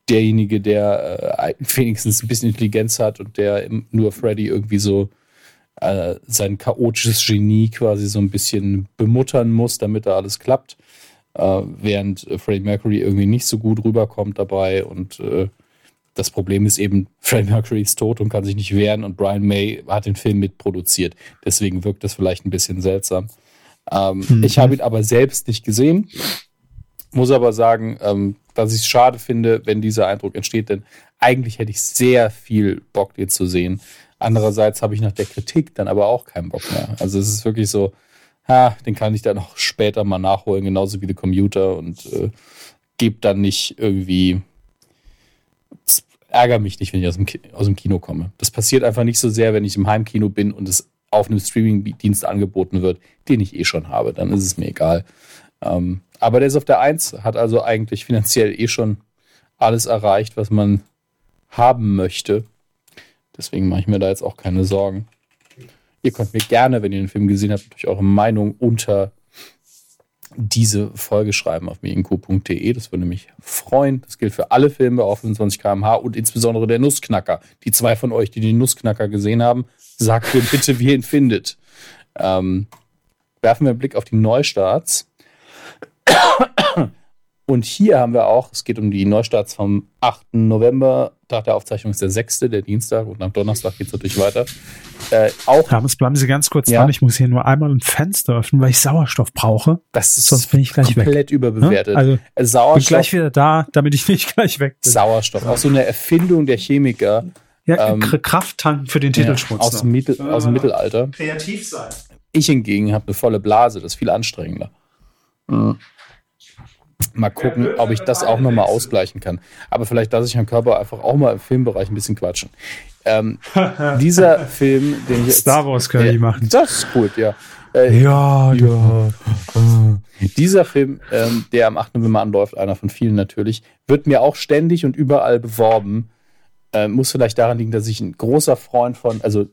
derjenige, der äh, wenigstens ein bisschen Intelligenz hat und der nur Freddie irgendwie so äh, sein chaotisches Genie quasi so ein bisschen bemuttern muss, damit da alles klappt. Äh, während Freddie Mercury irgendwie nicht so gut rüberkommt dabei und äh, das Problem ist eben, Freddie Mercury ist tot und kann sich nicht wehren und Brian May hat den Film mitproduziert. Deswegen wirkt das vielleicht ein bisschen seltsam. Ähm, mhm. Ich habe ihn aber selbst nicht gesehen. muss aber sagen, ähm, dass ich es schade finde, wenn dieser Eindruck entsteht, denn eigentlich hätte ich sehr viel Bock, den zu sehen. Andererseits habe ich nach der Kritik dann aber auch keinen Bock mehr. Also es ist wirklich so, ha, den kann ich dann auch später mal nachholen, genauso wie der Commuter und äh, gebe dann nicht irgendwie, ärgere mich nicht, wenn ich aus dem, aus dem Kino komme. Das passiert einfach nicht so sehr, wenn ich im Heimkino bin und es auf einem Streaming-Dienst angeboten wird, den ich eh schon habe. Dann ist es mir egal. Ähm, aber der ist auf der 1, hat also eigentlich finanziell eh schon alles erreicht, was man haben möchte. Deswegen mache ich mir da jetzt auch keine Sorgen. Ihr könnt mir gerne, wenn ihr den Film gesehen habt, durch eure Meinung unter diese Folge schreiben auf medienco.de. Das würde mich freuen. Das gilt für alle Filme auf 25 km/h und insbesondere der Nussknacker. Die zwei von euch, die den Nussknacker gesehen haben, sagt mir bitte, wie ihr ihn findet. Ähm, werfen wir einen Blick auf die Neustarts. Und hier haben wir auch, es geht um die Neustarts vom 8. November. Tag der Aufzeichnung ist der 6., der Dienstag. Und am Donnerstag geht es natürlich weiter. Äh, auch, Thomas, bleiben Sie ganz kurz ja. dran. Ich muss hier nur einmal ein Fenster öffnen, weil ich Sauerstoff brauche. Das ist Sonst bin ich gleich komplett weg. überbewertet. Also, äh, Sauerstoff, bin gleich wieder da, damit ich nicht gleich weg bin. Sauerstoff, auch so eine Erfindung der Chemiker. Ja, ähm, Krafttank für den Titelschmutz. Ja, aus, dem Mittel, aus dem Mittelalter. Kreativ sein. Ich hingegen habe eine volle Blase, das ist viel anstrengender. Mhm. Mal gucken, ob ich das auch nochmal ausgleichen kann. Aber vielleicht lasse ich meinen Körper einfach auch mal im Filmbereich ein bisschen quatschen. Ähm, dieser Film, den ich Star Wars kann äh, ich machen. Das ist gut, ja. Äh, ja, ja. Dieser Film, ähm, der am 8. November anläuft, einer von vielen natürlich, wird mir auch ständig und überall beworben. Äh, muss vielleicht daran liegen, dass ich ein großer Freund von, also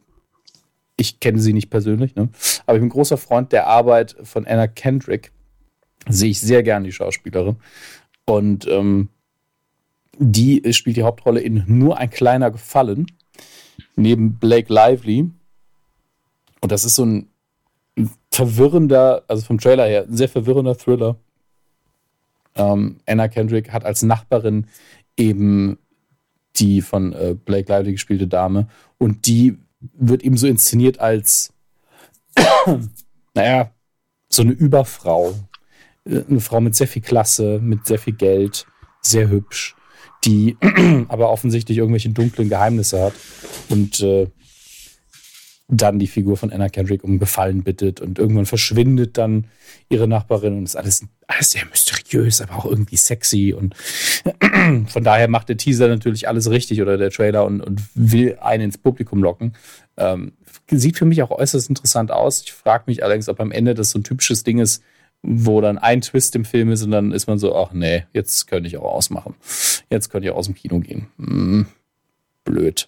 ich kenne sie nicht persönlich, ne? aber ich bin ein großer Freund der Arbeit von Anna Kendrick sehe ich sehr gern die Schauspielerin. Und ähm, die spielt die Hauptrolle in Nur ein kleiner Gefallen neben Blake Lively. Und das ist so ein verwirrender, also vom Trailer her, ein sehr verwirrender Thriller. Ähm, Anna Kendrick hat als Nachbarin eben die von äh, Blake Lively gespielte Dame und die wird eben so inszeniert als, naja, so eine Überfrau, eine Frau mit sehr viel Klasse, mit sehr viel Geld, sehr hübsch, die aber offensichtlich irgendwelche dunklen Geheimnisse hat und äh, dann die Figur von Anna Kendrick um Gefallen bittet und irgendwann verschwindet dann ihre Nachbarin und ist alles, alles sehr mysteriös, aber auch irgendwie sexy und von daher macht der Teaser natürlich alles richtig oder der Trailer und, und will einen ins Publikum locken. Ähm, sieht für mich auch äußerst interessant aus. Ich frage mich allerdings, ob am Ende das so ein typisches Ding ist, wo dann ein Twist im Film ist und dann ist man so, ach nee, jetzt könnte ich auch ausmachen. Jetzt könnte ich auch aus dem Kino gehen. Hm, blöd.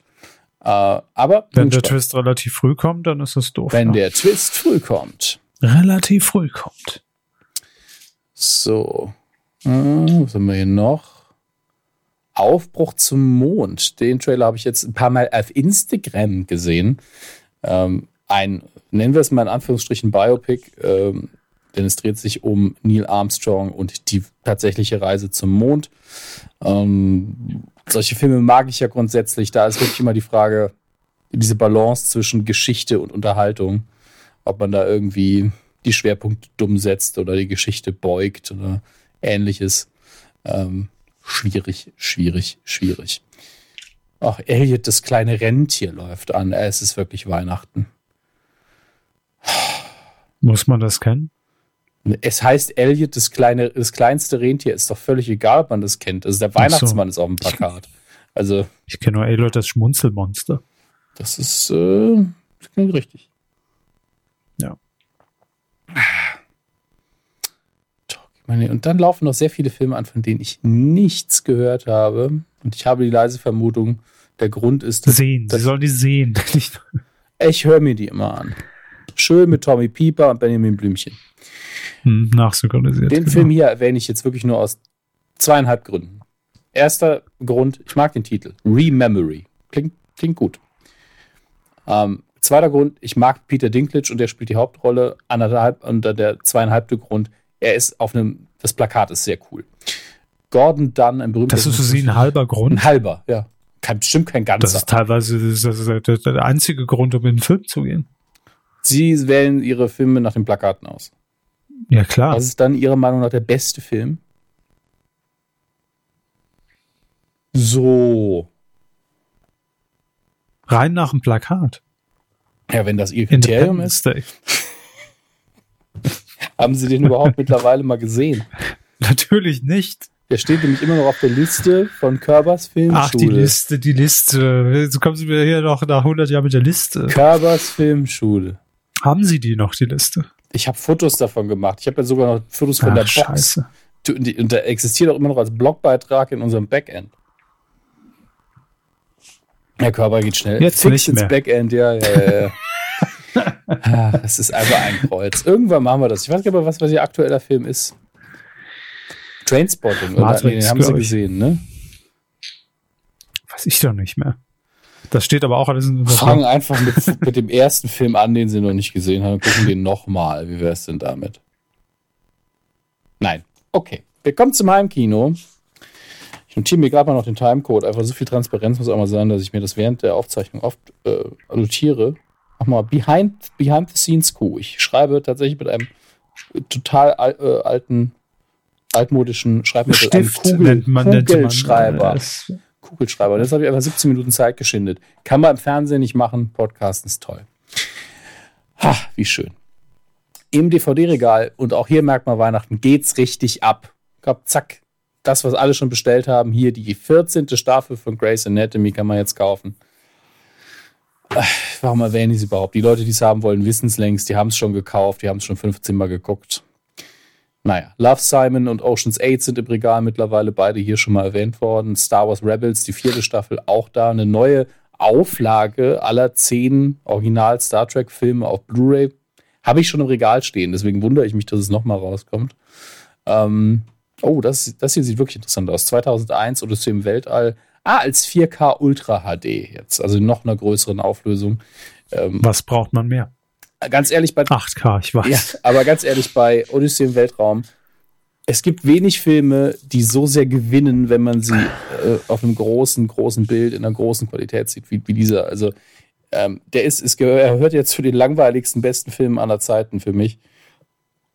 Äh, aber wenn der Twist relativ früh kommt, dann ist es doof. Wenn ja. der Twist früh kommt. Relativ früh kommt. So. Äh, was haben wir hier noch? Aufbruch zum Mond. Den Trailer habe ich jetzt ein paar Mal auf Instagram gesehen. Ähm, ein, nennen wir es mal in Anführungsstrichen Biopic, ähm, denn es dreht sich um Neil Armstrong und die tatsächliche Reise zum Mond. Ähm, solche Filme mag ich ja grundsätzlich. Da ist wirklich immer die Frage, diese Balance zwischen Geschichte und Unterhaltung, ob man da irgendwie die Schwerpunkte dumm setzt oder die Geschichte beugt oder ähnliches. Ähm, schwierig, schwierig, schwierig. Ach, Elliot, das kleine Rentier läuft an. Es ist wirklich Weihnachten. Muss man das kennen? Es heißt Elliot, das, kleine, das kleinste Rentier. Ist doch völlig egal, ob man das kennt. Also der Weihnachtsmann so. ist auf dem Plakat. Also, ich kenne nur Elliot, das Schmunzelmonster. Das ist, äh, das klingt richtig. Ja. Und dann laufen noch sehr viele Filme an, von denen ich nichts gehört habe. Und ich habe die leise Vermutung, der Grund ist. Dass, sehen, dass, sie sollen die sehen. ich höre mir die immer an. Schön mit Tommy Pieper und Benjamin Blümchen. Hm, nachsynchronisiert. Den genau. Film hier erwähne ich jetzt wirklich nur aus zweieinhalb Gründen. Erster Grund, ich mag den Titel. Rememory. Klingt, klingt gut. Ähm, zweiter Grund, ich mag Peter Dinklage und der spielt die Hauptrolle. Anderthalb, und der zweieinhalbte Grund, er ist auf einem, das Plakat ist sehr cool. Gordon Dunn, ein berühmter. Das ist für Sie ein halber Grund? Ein halber, ja. Kein, bestimmt kein ganzer. Das ist teilweise das ist der einzige Grund, um in den Film zu gehen. Sie wählen Ihre Filme nach den Plakaten aus. Ja, klar. Was ist dann Ihrer Meinung nach der beste Film? So. Rein nach dem Plakat. Ja, wenn das ihr Kriterium ist. Haben Sie den überhaupt mittlerweile mal gesehen? Natürlich nicht. Der steht nämlich immer noch auf der Liste von Körbers Filmschule. Ach, die Liste, die Liste. So kommen Sie mir hier noch nach 100 Jahren mit der Liste. Körbers Filmschule. Haben Sie die noch, die Liste? Ich habe Fotos davon gemacht. Ich habe ja sogar noch Fotos von Ach, der Box. Scheiße. Und der existiert auch immer noch als Blogbeitrag in unserem Backend. Der Körper geht schnell. Jetzt Fix nicht ins mehr. Backend, ja, ja, ja. das ist einfach ein Kreuz. Irgendwann machen wir das. Ich weiß gar nicht, was, was ihr aktueller Film ist. Trainspotting, Matrix, oder? Den haben sie gesehen, ne? Weiß ich doch nicht mehr. Das steht aber auch alles in Fangen einfach mit, mit, dem ersten Film an, den sie noch nicht gesehen haben, und gucken den nochmal. Wie wäre es denn damit? Nein. Okay. Wir kommen zum Heimkino. Ich notiere mir gerade mal noch den Timecode. Einfach so viel Transparenz muss auch mal sein, dass ich mir das während der Aufzeichnung oft äh, notiere. Mach mal behind, behind the scenes Coup. Ich schreibe tatsächlich mit einem total äh, alten, altmodischen Schreibmittel Stift einen Kugel, man, Kugelschreiber. Man, Kugelschreiber. Und jetzt habe ich einfach 17 Minuten Zeit geschindet. Kann man im Fernsehen nicht machen. Podcast ist toll. Ha, wie schön. Im DVD-Regal, und auch hier merkt man Weihnachten, geht's richtig ab. Ich glaube, zack, das, was alle schon bestellt haben, hier die 14. Staffel von Grey's Anatomy kann man jetzt kaufen. Warum erwähne ich es überhaupt? Die Leute, die es haben wollen, wissen es längst. Die haben es schon gekauft, die haben es schon 15 Mal geguckt. Naja, Love Simon und Ocean's 8 sind im Regal mittlerweile beide hier schon mal erwähnt worden. Star Wars Rebels, die vierte Staffel, auch da. Eine neue Auflage aller zehn Original Star Trek Filme auf Blu-ray habe ich schon im Regal stehen. Deswegen wundere ich mich, dass es nochmal rauskommt. Ähm, oh, das, das hier sieht wirklich interessant aus. 2001 Odyssey im Weltall. Ah, als 4K Ultra HD jetzt. Also noch einer größeren Auflösung. Ähm, Was braucht man mehr? Ganz ehrlich, bei 8K, ich weiß. Ja, aber ganz ehrlich, bei Odyssey im Weltraum, es gibt wenig Filme, die so sehr gewinnen, wenn man sie äh, auf einem großen, großen Bild in einer großen Qualität sieht, wie, wie dieser. Also, ähm, der ist, ist, er gehört jetzt zu den langweiligsten besten Filmen aller Zeiten für mich.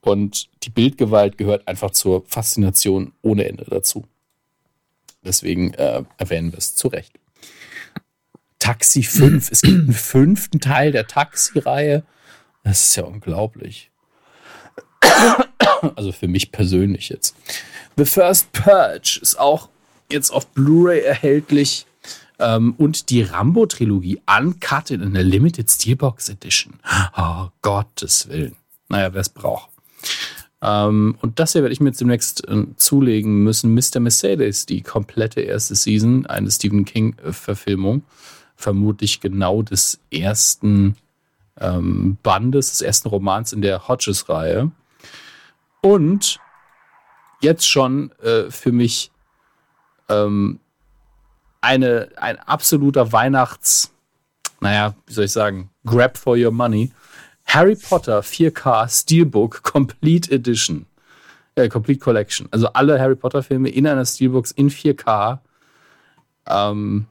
Und die Bildgewalt gehört einfach zur Faszination ohne Ende dazu. Deswegen äh, erwähnen wir es zu Recht. Taxi 5. es gibt einen fünften Teil der Taxi-Reihe. Das ist ja unglaublich. Also für mich persönlich jetzt. The First Purge ist auch jetzt auf Blu-ray erhältlich. Ähm, und die Rambo-Trilogie Uncut in einer Limited Steelbox Edition. Oh, Gottes Willen. Naja, wer es braucht. Ähm, und das hier werde ich mir jetzt demnächst äh, zulegen müssen. Mr. Mercedes, die komplette erste Season, eine Stephen King-Verfilmung. Vermutlich genau des ersten ähm, Bandes, des ersten Romans in der Hodges-Reihe. Und jetzt schon äh, für mich ähm, eine, ein absoluter Weihnachts, naja, wie soll ich sagen, Grab for your money. Harry Potter 4K Steelbook Complete Edition. Äh, Complete Collection. Also alle Harry Potter Filme in einer Steelbox in 4K. Ähm,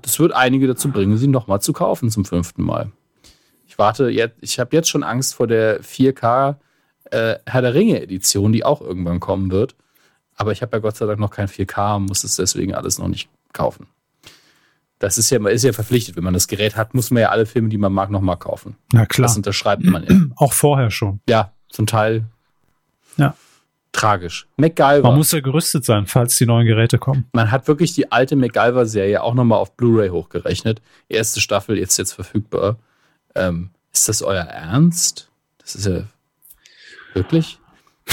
das wird einige dazu bringen, sie nochmal zu kaufen zum fünften Mal. Ich warte jetzt, ich habe jetzt schon Angst vor der 4K äh, Herr der Ringe Edition, die auch irgendwann kommen wird. Aber ich habe ja Gott sei Dank noch kein 4K, muss es deswegen alles noch nicht kaufen. Das ist ja, man ist ja verpflichtet. Wenn man das Gerät hat, muss man ja alle Filme, die man mag, nochmal kaufen. Na klar. Das unterschreibt man ja. Auch vorher schon. Ja, zum Teil. Ja. Tragisch. MacGyver. Man muss ja gerüstet sein, falls die neuen Geräte kommen. Man hat wirklich die alte MacGyver-Serie auch nochmal auf Blu-ray hochgerechnet. Erste Staffel jetzt jetzt verfügbar. Ähm, ist das euer Ernst? Das ist ja wirklich.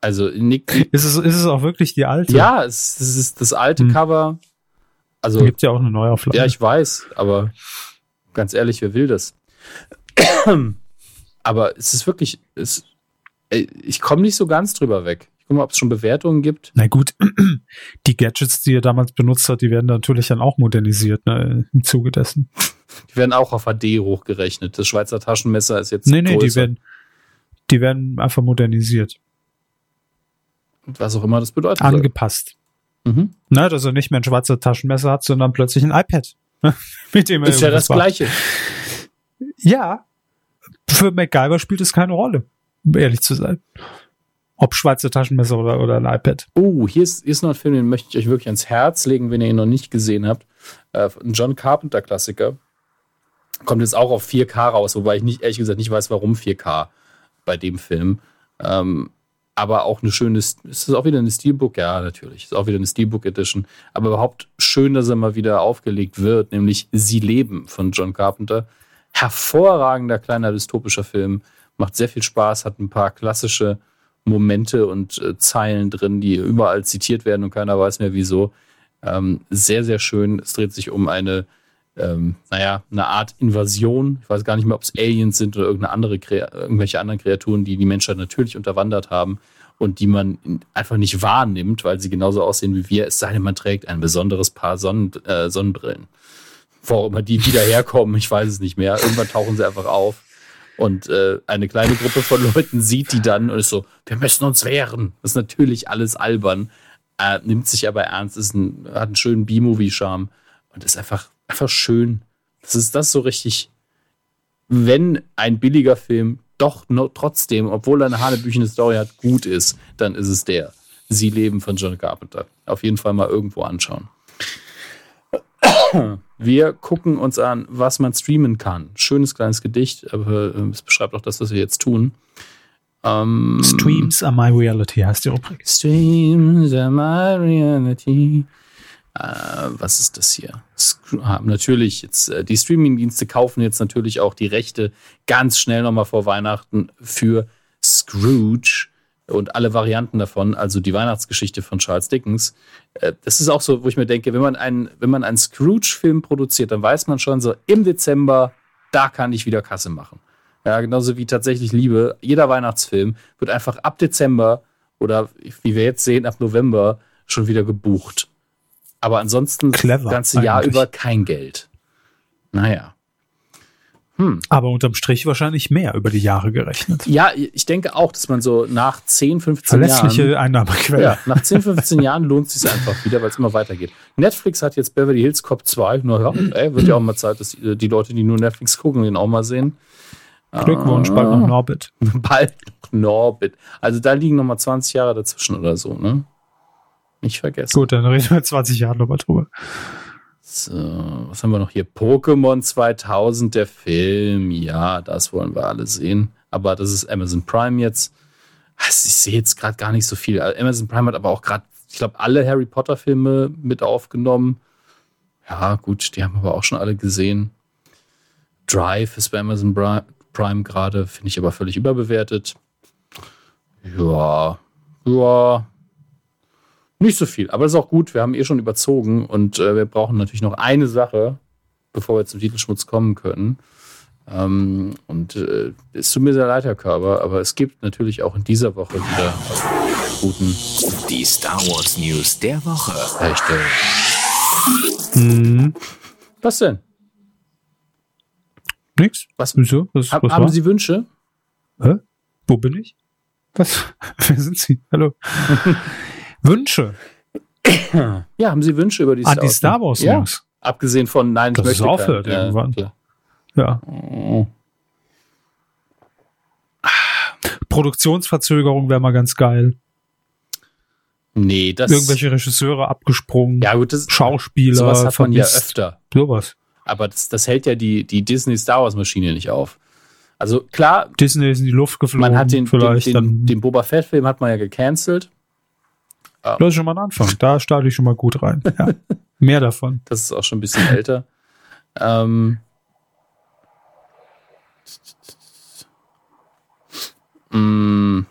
Also Nick, ist es ist es auch wirklich die alte? Ja, es, es ist das alte hm. Cover. Also gibt ja auch eine Neuauflage. Ja, ich weiß, aber ganz ehrlich, wer will das? aber es ist wirklich, es, ich komme nicht so ganz drüber weg. Ich gucke mal, ob es schon Bewertungen gibt. Na gut, die Gadgets, die er damals benutzt hat, die werden natürlich dann auch modernisiert ne, im Zuge dessen. Die werden auch auf HD hochgerechnet. Das Schweizer Taschenmesser ist jetzt. Nee, nee, größer. die werden, die werden einfach modernisiert. Was auch immer das bedeutet. Angepasst. Mhm. Ne, dass er nicht mehr ein schwarzer Taschenmesser hat, sondern plötzlich ein iPad. mit dem er ist ja das war. Gleiche. Ja. Für MacGyver spielt es keine Rolle, um ehrlich zu sein. Ob Schweizer Taschenmesser oder, oder ein iPad. Oh, hier ist, hier ist noch ein Film, den möchte ich euch wirklich ans Herz legen, wenn ihr ihn noch nicht gesehen habt. Äh, ein John Carpenter-Klassiker. Kommt jetzt auch auf 4K raus, wobei ich nicht, ehrlich gesagt nicht weiß, warum 4K bei dem Film. Ähm, aber auch eine schöne, ist es auch wieder eine Steelbook? Ja, natürlich. Ist auch wieder eine Steelbook Edition. Aber überhaupt schön, dass er mal wieder aufgelegt wird, nämlich Sie leben von John Carpenter. Hervorragender kleiner dystopischer Film. Macht sehr viel Spaß, hat ein paar klassische Momente und äh, Zeilen drin, die überall zitiert werden und keiner weiß mehr wieso. Ähm, sehr, sehr schön. Es dreht sich um eine, ähm, naja, eine Art Invasion. Ich weiß gar nicht mehr, ob es Aliens sind oder irgendeine andere, irgendwelche anderen Kreaturen, die die Menschheit natürlich unterwandert haben und die man einfach nicht wahrnimmt, weil sie genauso aussehen wie wir, es sei denn, man trägt ein besonderes Paar Sonnen, äh, Sonnenbrillen. Wo immer die wieder herkommen, ich weiß es nicht mehr. Irgendwann tauchen sie einfach auf. Und äh, eine kleine Gruppe von Leuten sieht die dann und ist so, wir müssen uns wehren. Das ist natürlich alles albern, äh, nimmt sich aber ernst, ist ein, hat einen schönen B-Movie-Charme und ist einfach, einfach schön. Das ist das so richtig, wenn ein billiger Film doch trotzdem, obwohl er eine hanebüchene Story hat, gut ist, dann ist es der. Sie leben von John Carpenter. Auf jeden Fall mal irgendwo anschauen. Wir gucken uns an, was man streamen kann. Schönes kleines Gedicht, aber äh, es beschreibt auch das, was wir jetzt tun. Ähm, Streams are my reality heißt die Rubrik. Streams are my reality. Äh, was ist das hier? Haben natürlich jetzt äh, die Streamingdienste kaufen jetzt natürlich auch die Rechte ganz schnell nochmal vor Weihnachten für Scrooge und alle Varianten davon, also die Weihnachtsgeschichte von Charles Dickens. Äh, das ist auch so, wo ich mir denke, wenn man einen, wenn man einen Scrooge-Film produziert, dann weiß man schon so, im Dezember, da kann ich wieder Kasse machen. Ja, genauso wie tatsächlich Liebe. Jeder Weihnachtsfilm wird einfach ab Dezember oder wie wir jetzt sehen, ab November schon wieder gebucht. Aber ansonsten Clever, das ganze Jahr über kein Geld. Naja. Hm. Aber unterm Strich wahrscheinlich mehr über die Jahre gerechnet. Ja, ich denke auch, dass man so nach 10, 15 Verlässliche Jahren. Einnahmequelle. Ja, nach 10, 15 Jahren lohnt es sich einfach wieder, weil es immer weitergeht. Netflix hat jetzt Beverly Hills Cop 2. Na ja, ey, wird ja auch mal Zeit, dass die, die Leute, die nur Netflix gucken, den auch mal sehen. Glückwunsch, bald noch Norbit. Bald noch Norbit. Also da liegen noch mal 20 Jahre dazwischen oder so, ne? Nicht vergessen. Gut, dann reden wir 20 Jahre nochmal drüber. So, was haben wir noch hier? Pokémon 2000, der Film. Ja, das wollen wir alle sehen. Aber das ist Amazon Prime jetzt. Also ich sehe jetzt gerade gar nicht so viel. Amazon Prime hat aber auch gerade, ich glaube, alle Harry Potter Filme mit aufgenommen. Ja, gut, die haben wir aber auch schon alle gesehen. Drive ist bei Amazon Prime gerade, finde ich aber völlig überbewertet. Ja, ja, nicht so viel, aber das ist auch gut. Wir haben eh schon überzogen und äh, wir brauchen natürlich noch eine Sache, bevor wir zum Titelschmutz kommen können. Ähm, und äh, es tut mir sehr leid, Herr Körber, aber es gibt natürlich auch in dieser Woche wieder guten. Die Star Wars News der Woche. Richtig. Hm. Was denn? Nix. Was? Wieso? Was, Hab, was haben war? Sie Wünsche? Hä? Wo bin ich? Was? Wer sind Sie? Hallo. Wünsche. Ja, haben Sie Wünsche über die Star, ah, die Star Wars ja. News? Abgesehen von Nein, ich möchte aufhört kein, irgendwann. Ja. ja. Oh. Produktionsverzögerung wäre mal ganz geil. Nee, das. Irgendwelche Regisseure abgesprungen. Ja, gut, das, Schauspieler. Sowas hat man ja öfter. Sowas. Aber das, das hält ja die, die Disney Star Wars Maschine nicht auf. Also klar. Disney ist in die Luft geflogen. Man hat den, vielleicht den, den, den Boba Fett Film hat man ja gecancelt. Das ist schon mal ein Anfang. Da starte ich schon mal gut rein. Ja. Mehr davon. Das ist auch schon ein bisschen älter. Ähm, mm,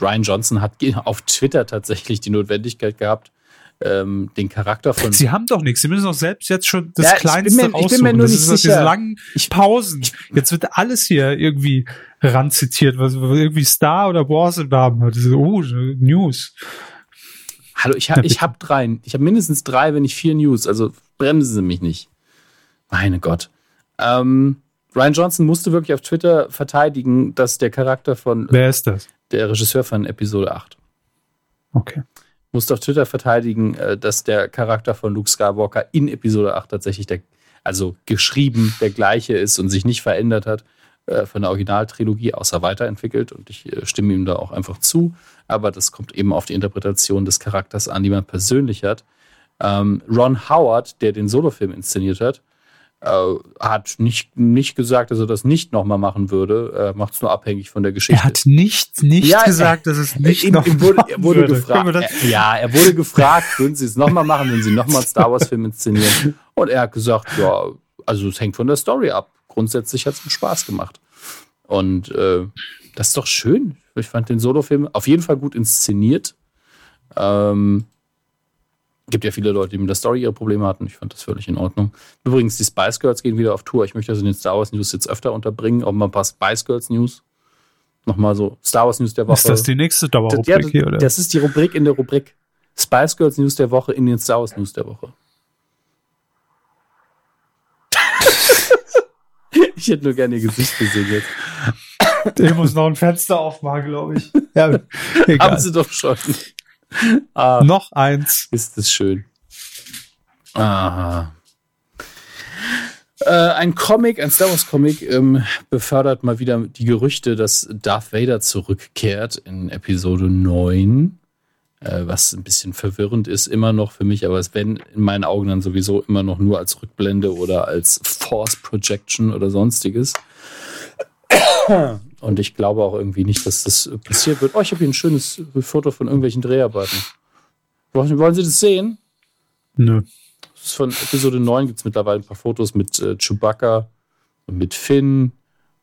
Ryan Johnson hat auf Twitter tatsächlich die Notwendigkeit gehabt, ähm, den Charakter von. Sie haben doch nichts. Sie müssen doch selbst jetzt schon das ja, Kleinste ich bin mir, ich bin mir nur das nicht ist sicher. Diese langen Pausen. Jetzt wird alles hier irgendwie ranzitiert, was irgendwie Star oder Wars im Namen hat. Oh, News. Hallo, ich, ha, ich habe drei. Ich habe mindestens drei, wenn nicht vier News. Also bremsen Sie mich nicht. Meine Gott. Ähm, Ryan Johnson musste wirklich auf Twitter verteidigen, dass der Charakter von. Wer ist das? Der Regisseur von Episode 8. Okay. Musste auf Twitter verteidigen, äh, dass der Charakter von Luke Skywalker in Episode 8 tatsächlich der, also geschrieben der gleiche ist und sich nicht verändert hat. Äh, von der Originaltrilogie außer weiterentwickelt und ich äh, stimme ihm da auch einfach zu. Aber das kommt eben auf die Interpretation des Charakters an, die man persönlich hat. Ähm, Ron Howard, der den Solofilm inszeniert hat, äh, hat nicht, nicht gesagt, dass er das nicht nochmal machen würde. Er macht es nur abhängig von der Geschichte. Er hat nicht, nicht ja, gesagt, dass es nicht ihm, noch ihm wurde, er wurde gefragt. Er, ja, er wurde gefragt, würden Sie es nochmal machen, wenn Sie nochmal einen Star Wars-Film inszenieren? Und er hat gesagt, ja, also es hängt von der Story ab. Grundsätzlich hat es mir Spaß gemacht. Und äh, das ist doch schön. Ich fand den Solo-Film auf jeden Fall gut inszeniert. Ähm, gibt ja viele Leute, die mit der Story ihre Probleme hatten. Ich fand das völlig in Ordnung. Übrigens, die Spice Girls gehen wieder auf Tour. Ich möchte das in den Star Wars News jetzt öfter unterbringen. Auch mal ein paar Spice Girls News. Nochmal so Star Wars News der Woche. Ist das die nächste Dauerrubrik ja, hier, oder? Das ist die Rubrik in der Rubrik. Spice Girls News der Woche in den Star Wars News der Woche. Ich hätte nur gerne ihr Gesicht gesehen jetzt. Ich muss noch ein Fenster aufmachen, glaube ich. Ja, egal. Haben sie doch schon. Ah, noch eins. Ist es schön. Aha. Äh, ein Comic, ein Star Wars Comic, ähm, befördert mal wieder die Gerüchte, dass Darth Vader zurückkehrt in Episode 9. Äh, was ein bisschen verwirrend ist, immer noch für mich, aber es werden in meinen Augen dann sowieso immer noch nur als Rückblende oder als Force Projection oder sonstiges. Und ich glaube auch irgendwie nicht, dass das passiert wird. Oh, ich habe hier ein schönes Foto von irgendwelchen Dreharbeiten. Wollen Sie das sehen? Nö. Von Episode 9 gibt es mittlerweile ein paar Fotos mit äh, Chewbacca und mit Finn.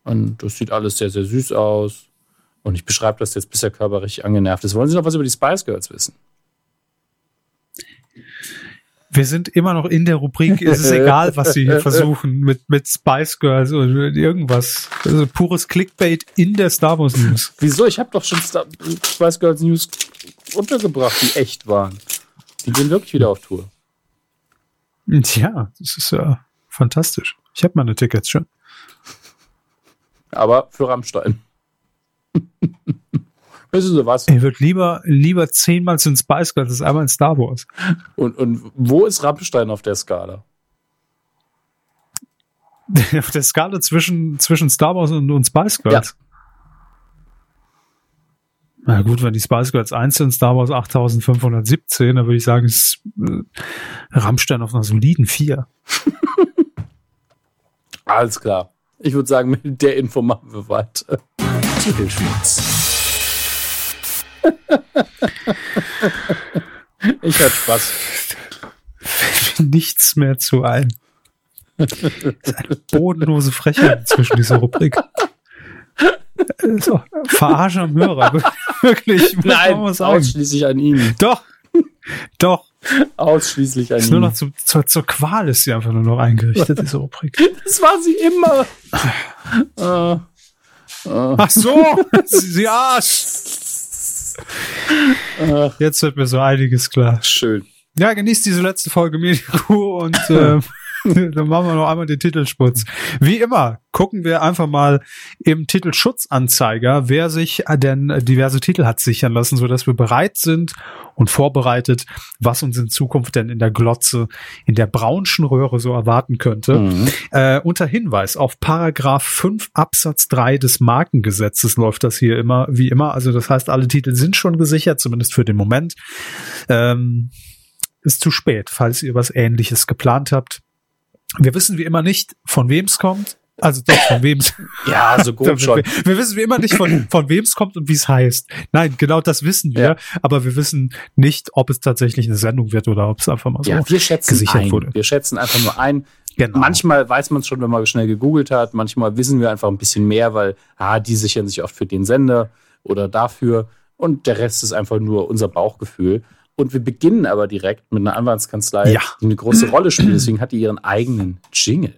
Und das sieht alles sehr, sehr süß aus. Und ich beschreibe das jetzt, bis der Körper richtig angenervt ist. Wollen Sie noch was über die Spice Girls wissen? Wir sind immer noch in der Rubrik, es ist egal, was sie hier versuchen mit, mit Spice Girls oder mit irgendwas. Also pures Clickbait in der Star Wars News. Wieso? Ich habe doch schon Star Spice Girls News untergebracht, die echt waren. Die gehen wirklich wieder auf Tour. Tja, das ist ja fantastisch. Ich habe meine Tickets schon. Aber für Rammstein. Wissen Sie was? Er wird lieber, lieber zehnmal in Spice Girls als einmal in Star Wars. Und, und wo ist Rammstein auf der Skala? auf der Skala zwischen, zwischen Star Wars und, und Spice Girls? Ja. Na gut, wenn die Spice Girls 1 sind, Star Wars 8517, dann würde ich sagen, ist äh, Rammstein auf einer soliden 4. Alles klar. Ich würde sagen, mit der Info machen wir weiter. Titelschmutz. ich hatte Spaß. Fällt mir nichts mehr zu ein. Das ist eine bodenlose Frechheit zwischen dieser Rubrik. So, Verarsche am Hörer. Wirklich. Nein, ausschließlich an ihn. Doch. Doch. Ausschließlich an ihn. Nur noch zu, zu, zur Qual ist sie einfach nur noch eingerichtet, diese Rubrik. Das war sie immer. uh. Ach so, sie Arsch. Jetzt wird mir so einiges klar. Schön. Ja, genießt diese letzte Folge Medienkuh und äh, dann machen wir noch einmal den Titelschutz. Wie immer gucken wir einfach mal im Titelschutzanzeiger, wer sich denn diverse Titel hat sichern lassen, so dass wir bereit sind und vorbereitet, was uns in Zukunft denn in der Glotze, in der braunschen Röhre so erwarten könnte. Mhm. Äh, unter Hinweis auf Paragraph 5 Absatz 3 des Markengesetzes läuft das hier immer, wie immer. Also das heißt, alle Titel sind schon gesichert, zumindest für den Moment. Ähm, ist zu spät, falls ihr was ähnliches geplant habt. Wir wissen wie immer nicht, von wem es kommt. Also doch, von wem es. ja, so gut schon. Wir, wir, wissen wie immer nicht, von, von wem es kommt und wie es heißt. Nein, genau das wissen wir. Ja. Aber wir wissen nicht, ob es tatsächlich eine Sendung wird oder ob es einfach mal so ja, wir schätzen gesichert ein. wurde. Wir schätzen einfach nur ein. Genau. Manchmal weiß man es schon, wenn man schnell gegoogelt hat. Manchmal wissen wir einfach ein bisschen mehr, weil ah, die sichern sich oft für den Sender oder dafür. Und der Rest ist einfach nur unser Bauchgefühl. Und wir beginnen aber direkt mit einer Anwaltskanzlei, ja. die eine große Rolle spielt. Deswegen hat die ihren eigenen Jingle.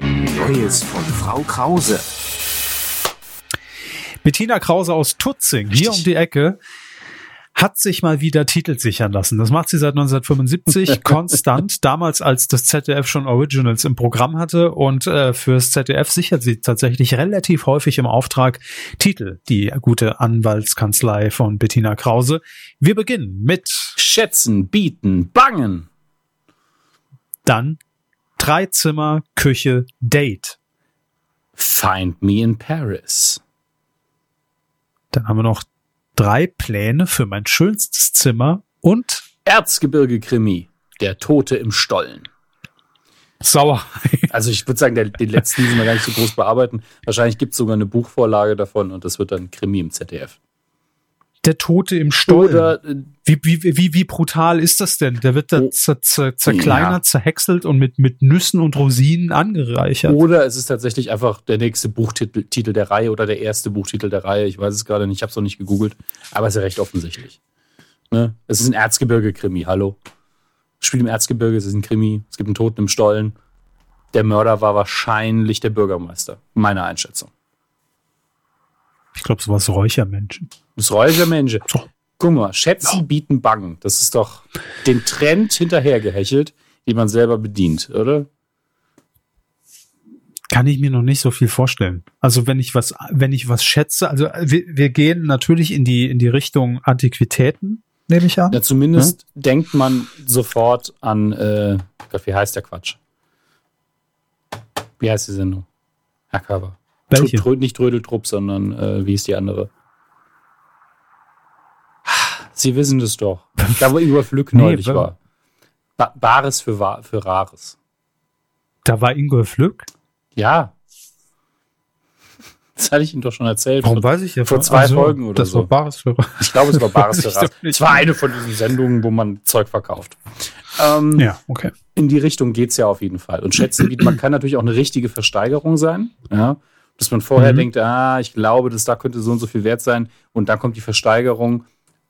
Neues von Frau Krause. Bettina Krause aus Tutzing, Richtig. hier um die Ecke, hat sich mal wieder Titel sichern lassen. Das macht sie seit 1975 konstant, damals als das ZDF schon Originals im Programm hatte und äh, fürs ZDF sichert sie tatsächlich relativ häufig im Auftrag Titel, die gute Anwaltskanzlei von Bettina Krause. Wir beginnen mit Schätzen, Bieten, Bangen. Dann drei Zimmer, Küche, Date. Find Me in Paris. Dann haben wir noch drei Pläne für mein schönstes Zimmer und Erzgebirge-Krimi. Der Tote im Stollen. Sauer. Also ich würde sagen, der, den letzten müssen wir gar nicht so groß bearbeiten. Wahrscheinlich gibt es sogar eine Buchvorlage davon und das wird dann Krimi im ZDF. Der Tote im Stollen. Oder, äh, wie, wie, wie, wie brutal ist das denn? Der wird da oh, zer, zer, zerkleinert, ja. zerhäckselt und mit, mit Nüssen und Rosinen angereichert. Oder es ist tatsächlich einfach der nächste Buchtitel Titel der Reihe oder der erste Buchtitel der Reihe. Ich weiß es gerade nicht, ich habe es noch nicht gegoogelt, aber es ist ja recht offensichtlich. Ne? Es ist ein Erzgebirge-Krimi, hallo. Spiel im Erzgebirge, es ist ein Krimi, es gibt einen Toten im Stollen. Der Mörder war wahrscheinlich der Bürgermeister, meiner Einschätzung. Ich glaube, so was Räuchermenschen. Das Räuchermenschen. So. Guck mal, Schätze ja. bieten Bangen. Das ist doch den Trend hinterhergehechelt, den man selber bedient, oder? Kann ich mir noch nicht so viel vorstellen. Also wenn ich was, wenn ich was schätze, also wir, wir gehen natürlich in die in die Richtung Antiquitäten, nehme ich an. Ja, zumindest hm? denkt man sofort an, äh, wie heißt der Quatsch? Wie heißt die Sendung? Herr Körber. Welche? Trö nicht Trödeltrupp, sondern äh, wie ist die andere? Sie wissen das doch. Da wo Ingolf Flück neulich nee, war. Ba Bares für, für Rares. Da war Ingolf Flück? Ja. Das hatte ich Ihnen doch schon erzählt. Warum vor, weiß ich ja Vor zwei also, Folgen oder das so. Das war Bares für Rares. Ich glaube, es war Bares für Rares. Es war eine von diesen Sendungen, wo man Zeug verkauft. Ähm, ja, okay. In die Richtung geht's ja auf jeden Fall. Und schätzen, man kann natürlich auch eine richtige Versteigerung sein. Ja dass man vorher mhm. denkt, ah, ich glaube, dass da könnte so und so viel wert sein und dann kommt die Versteigerung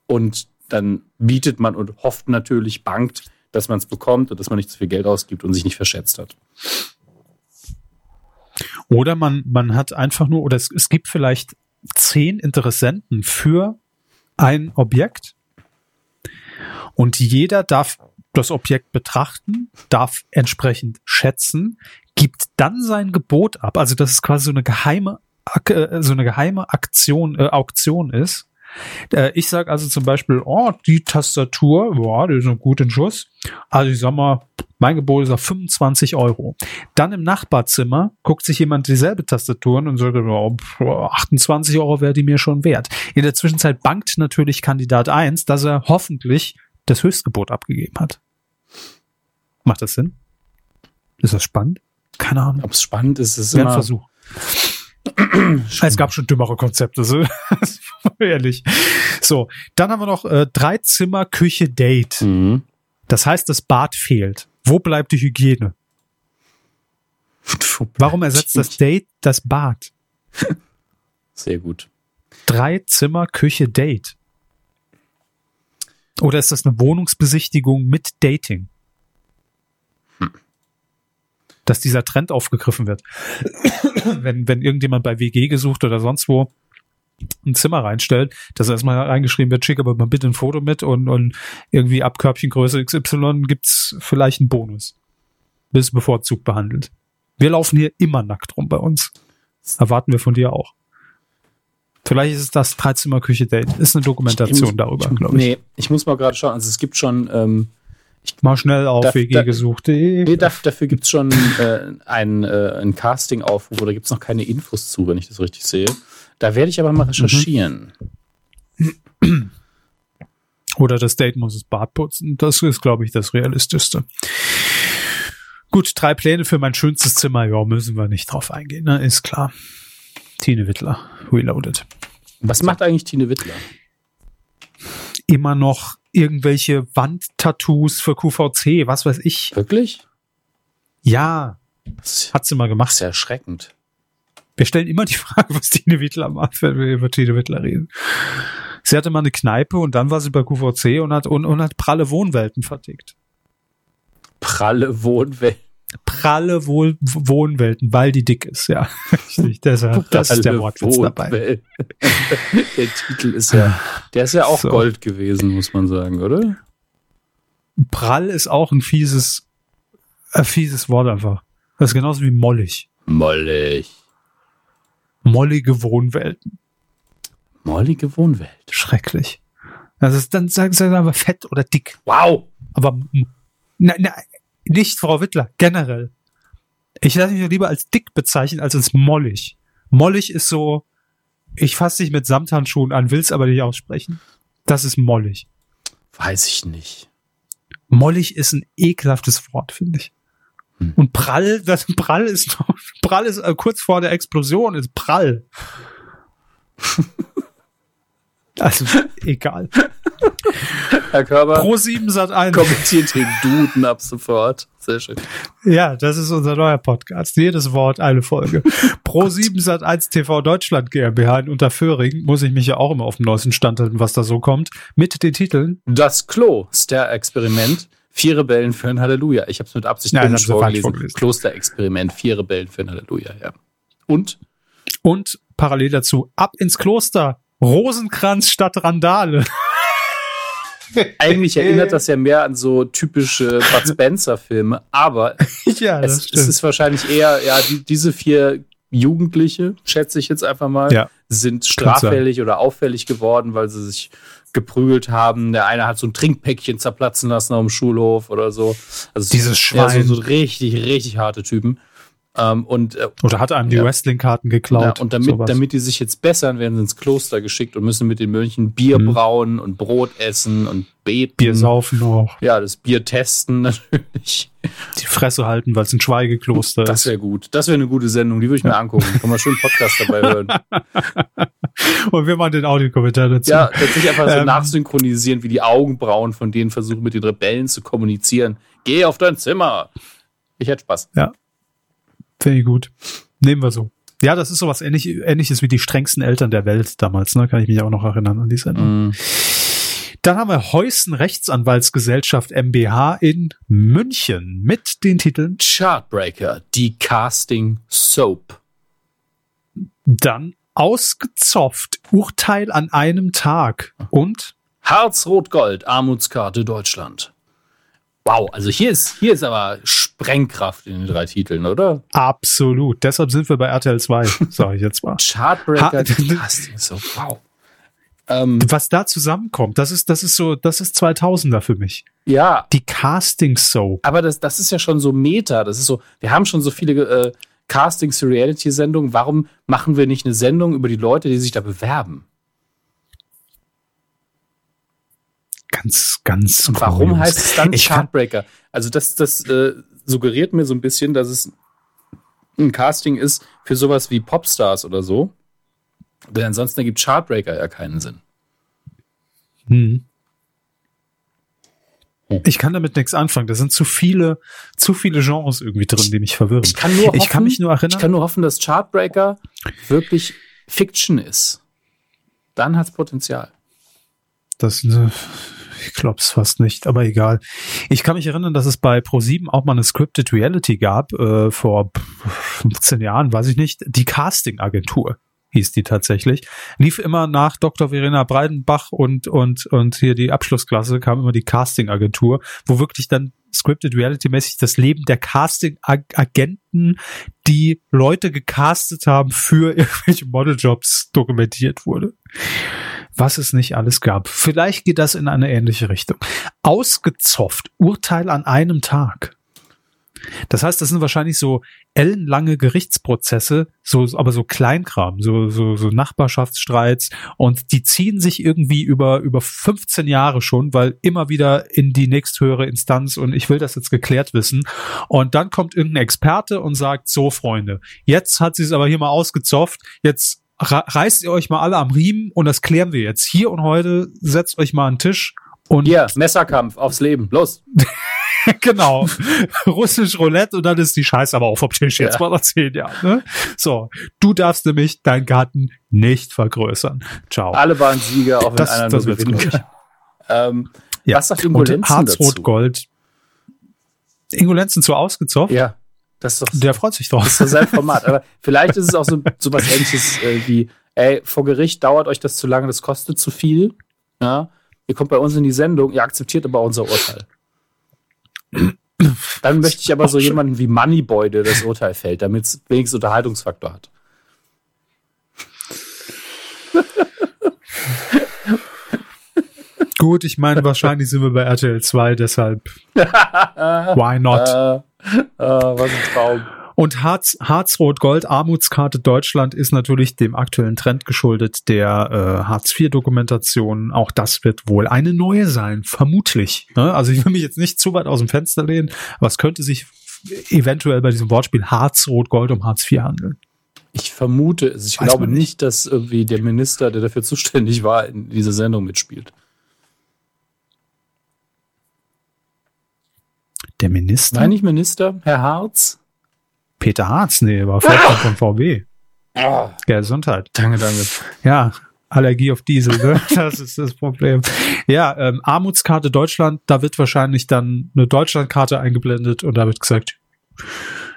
und dann bietet man und hofft natürlich, bangt, dass man es bekommt und dass man nicht zu viel Geld ausgibt und sich nicht verschätzt hat. Oder man, man hat einfach nur, oder es, es gibt vielleicht zehn Interessenten für ein Objekt und jeder darf das Objekt betrachten, darf entsprechend schätzen, gibt dann sein Gebot ab. Also das ist quasi so eine geheime, äh, so eine geheime Aktion, äh, Auktion ist. Äh, ich sage also zum Beispiel, oh, die Tastatur, boah, die ist noch gut in Schuss. Also ich sag mal, mein Gebot ist auf 25 Euro. Dann im Nachbarzimmer guckt sich jemand dieselbe Tastatur und sagt, oh, 28 Euro wäre die mir schon wert. In der Zwischenzeit bankt natürlich Kandidat 1, dass er hoffentlich das Höchstgebot abgegeben hat. Macht das Sinn? Ist das spannend? Keine Ahnung. Ob es spannend ist, ist immer... ein Versuch. es gab schon dümmere Konzepte, so ehrlich. So, dann haben wir noch äh, drei Zimmer Küche Date. Mhm. Das heißt, das Bad fehlt. Wo bleibt die Hygiene? Warum ersetzt das Date das Bad? Sehr gut. Drei Zimmer Küche Date. Oder ist das eine Wohnungsbesichtigung mit Dating? Hm. Dass dieser Trend aufgegriffen wird. wenn, wenn irgendjemand bei WG gesucht oder sonst wo ein Zimmer reinstellt, dass erstmal reingeschrieben wird, schick aber mal bitte ein Foto mit und, und irgendwie ab Körbchengröße XY gibt's vielleicht einen Bonus. Bis bevorzugt behandelt. Wir laufen hier immer nackt rum bei uns. Erwarten wir von dir auch. Vielleicht ist es das Dreizimmer-Küche-Date. Ist eine Dokumentation muss, darüber, glaube ich. Nee, ich muss mal gerade schauen. Also es gibt schon. Ähm, mal schnell auf WG gesucht. Nee, dafür gibt es schon äh, ein, äh, ein Casting-Aufruf oder gibt es noch keine Infos zu, wenn ich das richtig sehe. Da werde ich aber mal recherchieren. Mhm. Oder das Date muss das Bad putzen. Das ist, glaube ich, das Realistischste. Gut, drei Pläne für mein schönstes Zimmer. Ja, müssen wir nicht drauf eingehen, ne? ist klar. Tine Wittler, Reloaded. Was macht eigentlich Tine Wittler? Immer noch irgendwelche Wandtattoos für QVC, was weiß ich. Wirklich? Ja. Hat sie mal gemacht. Sehr erschreckend. Wir stellen immer die Frage, was Tine Wittler macht, wenn wir über Tine Wittler reden. Sie hatte mal eine Kneipe und dann war sie bei QVC und hat, und, und hat pralle Wohnwelten vertickt. Pralle Wohnwelten? Pralle Wohl Wohnwelten, weil die dick ist, ja. Deshalb, das ist der Wortwitz dabei. der Titel ist ja, der ist ja auch so. Gold gewesen, muss man sagen, oder? Prall ist auch ein fieses, ein fieses Wort einfach. Das ist genauso wie mollig. Mollig. Mollige Wohnwelten. Mollige Wohnwelt. Schrecklich. Das ist dann sagen sie aber fett oder dick. Wow. Aber na, na, nicht Frau Wittler, generell. Ich lasse mich lieber als dick bezeichnen als als mollig. Mollig ist so, ich fasse dich mit Samthandschuhen an, will's aber nicht aussprechen. Das ist mollig. Weiß ich nicht. Mollig ist ein ekelhaftes Wort, finde ich. Hm. Und prall, das prall ist prall ist äh, kurz vor der Explosion ist prall. also egal. Herr Körber. Pro 7 Sat 1. Kommentiert den Duden ab sofort. Sehr schön. Ja, das ist unser neuer Podcast. Jedes Wort eine Folge. Pro 7 Sat 1 TV Deutschland GmbH in Unterföhring muss ich mich ja auch immer auf dem neuesten Stand halten, was da so kommt. Mit den Titeln. Das Klo, Star-Experiment. Vier Rebellen für ein Halleluja. Ich habe es mit Absicht ja, vorgelesen. vorgelesen. Klosterexperiment, vier Rebellen für ein Halleluja, ja. Und? Und parallel dazu, ab ins Kloster. Rosenkranz statt Randale. Eigentlich erinnert das ja mehr an so typische Bud Spencer-Filme, aber ja, es, es, ist wahrscheinlich eher, ja, die, diese vier Jugendliche, schätze ich jetzt einfach mal, ja, sind straffällig oder auffällig geworden, weil sie sich geprügelt haben. Der eine hat so ein Trinkpäckchen zerplatzen lassen auf dem Schulhof oder so. Also dieses Schwein. Ja, so, so richtig, richtig harte Typen. Ähm, und, äh, Oder hat einem die ja, Wrestling-Karten geklaut. Ja, und damit, damit die sich jetzt bessern, werden sie ins Kloster geschickt und müssen mit den Mönchen Bier mhm. brauen und Brot essen und beten. Bier saufen auch. Ja, das Bier testen natürlich. Die Fresse halten, weil es ein Schweigekloster das ist. Das wäre gut. Das wäre eine gute Sendung, die würde ich mir angucken. Kann man schön Podcast dabei hören. und wir machen den Audiokommentar dazu. Ja, tatsächlich einfach so ähm, nachsynchronisieren, wie die Augenbrauen von denen versuchen, mit den Rebellen zu kommunizieren. Geh auf dein Zimmer. Ich hätte Spaß. Ja. Finde ich gut. Nehmen wir so. Ja, das ist sowas ähnlich, ähnliches wie die strengsten Eltern der Welt damals, ne? Kann ich mich auch noch erinnern an die Sendung. Mm. Dann haben wir Heusen Rechtsanwaltsgesellschaft MBH in München mit den Titeln Chartbreaker, die Casting Soap. Dann ausgezopft, Urteil an einem Tag und Harz-Rot-Gold, Armutskarte Deutschland. Wow, also hier ist, hier ist aber Sprengkraft in den drei Titeln, oder? Absolut. Deshalb sind wir bei RTL 2, sage ich jetzt mal. Chartbreaker, Casting, so, wow. Ähm, Was da zusammenkommt, das ist, das ist so, das ist 2000er für mich. Ja. Die Casting Soap. Aber das, das ist ja schon so Meta. Das ist so, wir haben schon so viele äh, Castings für Reality-Sendungen. Warum machen wir nicht eine Sendung über die Leute, die sich da bewerben? ganz, ganz. Und warum heißt es dann ich Chartbreaker? Also das, das äh, suggeriert mir so ein bisschen, dass es ein Casting ist für sowas wie Popstars oder so. Denn ansonsten ergibt Chartbreaker ja keinen Sinn. Hm. Ich kann damit nichts anfangen. Da sind zu viele, zu viele Genres irgendwie drin, die mich verwirren. Ich kann, nur hoffen, ich kann mich nur erinnern. Ich kann nur hoffen, dass Chartbreaker wirklich Fiction ist. Dann hat's Potenzial. Das, äh, ich glaube es fast nicht, aber egal. Ich kann mich erinnern, dass es bei Pro7 auch mal eine Scripted Reality gab, äh, vor 15 Jahren, weiß ich nicht, die Casting-Agentur hieß die tatsächlich. Lief immer nach Dr. Verena Breidenbach und, und, und hier die Abschlussklasse kam immer die Casting-Agentur, wo wirklich dann Scripted Reality-mäßig das Leben der Casting-Agenten, die Leute gecastet haben für irgendwelche Modeljobs dokumentiert wurde was es nicht alles gab. Vielleicht geht das in eine ähnliche Richtung. Ausgezopft, Urteil an einem Tag. Das heißt, das sind wahrscheinlich so ellenlange Gerichtsprozesse, so, aber so Kleinkram, so, so, so Nachbarschaftsstreits und die ziehen sich irgendwie über, über 15 Jahre schon, weil immer wieder in die nächsthöhere Instanz und ich will das jetzt geklärt wissen. Und dann kommt irgendein Experte und sagt, so Freunde, jetzt hat sie es aber hier mal ausgezopft, jetzt reißt ihr euch mal alle am Riemen und das klären wir jetzt. Hier und heute setzt euch mal an den Tisch und. Hier, Messerkampf aufs Leben, los. genau. Russisch Roulette und dann ist die Scheiße aber auch vom Tisch jetzt ja. mal nach zehn Jahren. Ne? So, du darfst nämlich deinen Garten nicht vergrößern. Ciao. Alle waren Sieger, auch wenn das, einer das nur gewinnen kann. Ähm, ja. Was sagt Ingo Lenzen Harzrot Gold. Ingo Lenzen zu ausgezopft? Ja. Das ist doch, der freut sich doch. Das ist doch sein Format. Aber vielleicht ist es auch so, so was ähnliches äh, wie, ey, vor Gericht dauert euch das zu lange, das kostet zu viel. Ja, ihr kommt bei uns in die Sendung, ihr akzeptiert aber unser Urteil. Dann möchte ich aber so jemanden wie Moneyboy, der das Urteil fällt, damit es wenigstens Unterhaltungsfaktor hat. Gut, ich meine, wahrscheinlich sind wir bei RTL 2, deshalb why not? Uh, was ein Traum. Und Harz, Harz-Rot-Gold, Armutskarte Deutschland ist natürlich dem aktuellen Trend geschuldet der äh, Hartz-IV-Dokumentation. Auch das wird wohl eine neue sein, vermutlich. Ne? Also ich will mich jetzt nicht zu weit aus dem Fenster lehnen, aber es könnte sich eventuell bei diesem Wortspiel Harz-Rot-Gold um Hartz IV handeln. Ich vermute, also ich Weiß glaube nicht, dass irgendwie der Minister, der dafür zuständig war, in dieser Sendung mitspielt. Der Minister? Nein, nicht Minister, Herr Harz. Peter Harz, nee, war Vorstand von VW. Ah. Gesundheit. Danke, danke. Ja, Allergie auf Diesel, ne? das ist das Problem. Ja, ähm, Armutskarte Deutschland, da wird wahrscheinlich dann eine Deutschlandkarte eingeblendet und da wird gesagt,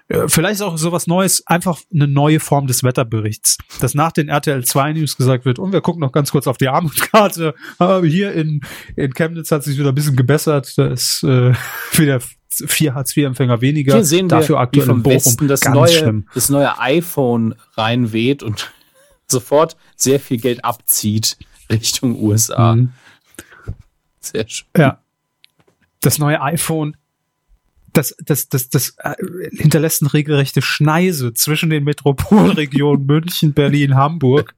äh, vielleicht auch sowas Neues, einfach eine neue Form des Wetterberichts, dass nach den RTL 2 News gesagt wird, und wir gucken noch ganz kurz auf die Armutskarte, aber hier in, in Chemnitz hat sich wieder ein bisschen gebessert, da ist äh, wieder vier Hartz-IV-Empfänger weniger. Hier sehen Dafür wir, aktuell wie vom Bochum Westen das neue, schlimm. das neue iPhone reinweht und sofort sehr viel Geld abzieht Richtung USA. Mhm. Sehr schön. Ja. Das neue iPhone, das, das, das, das äh, hinterlässt eine regelrechte Schneise zwischen den Metropolregionen München, Berlin, Hamburg.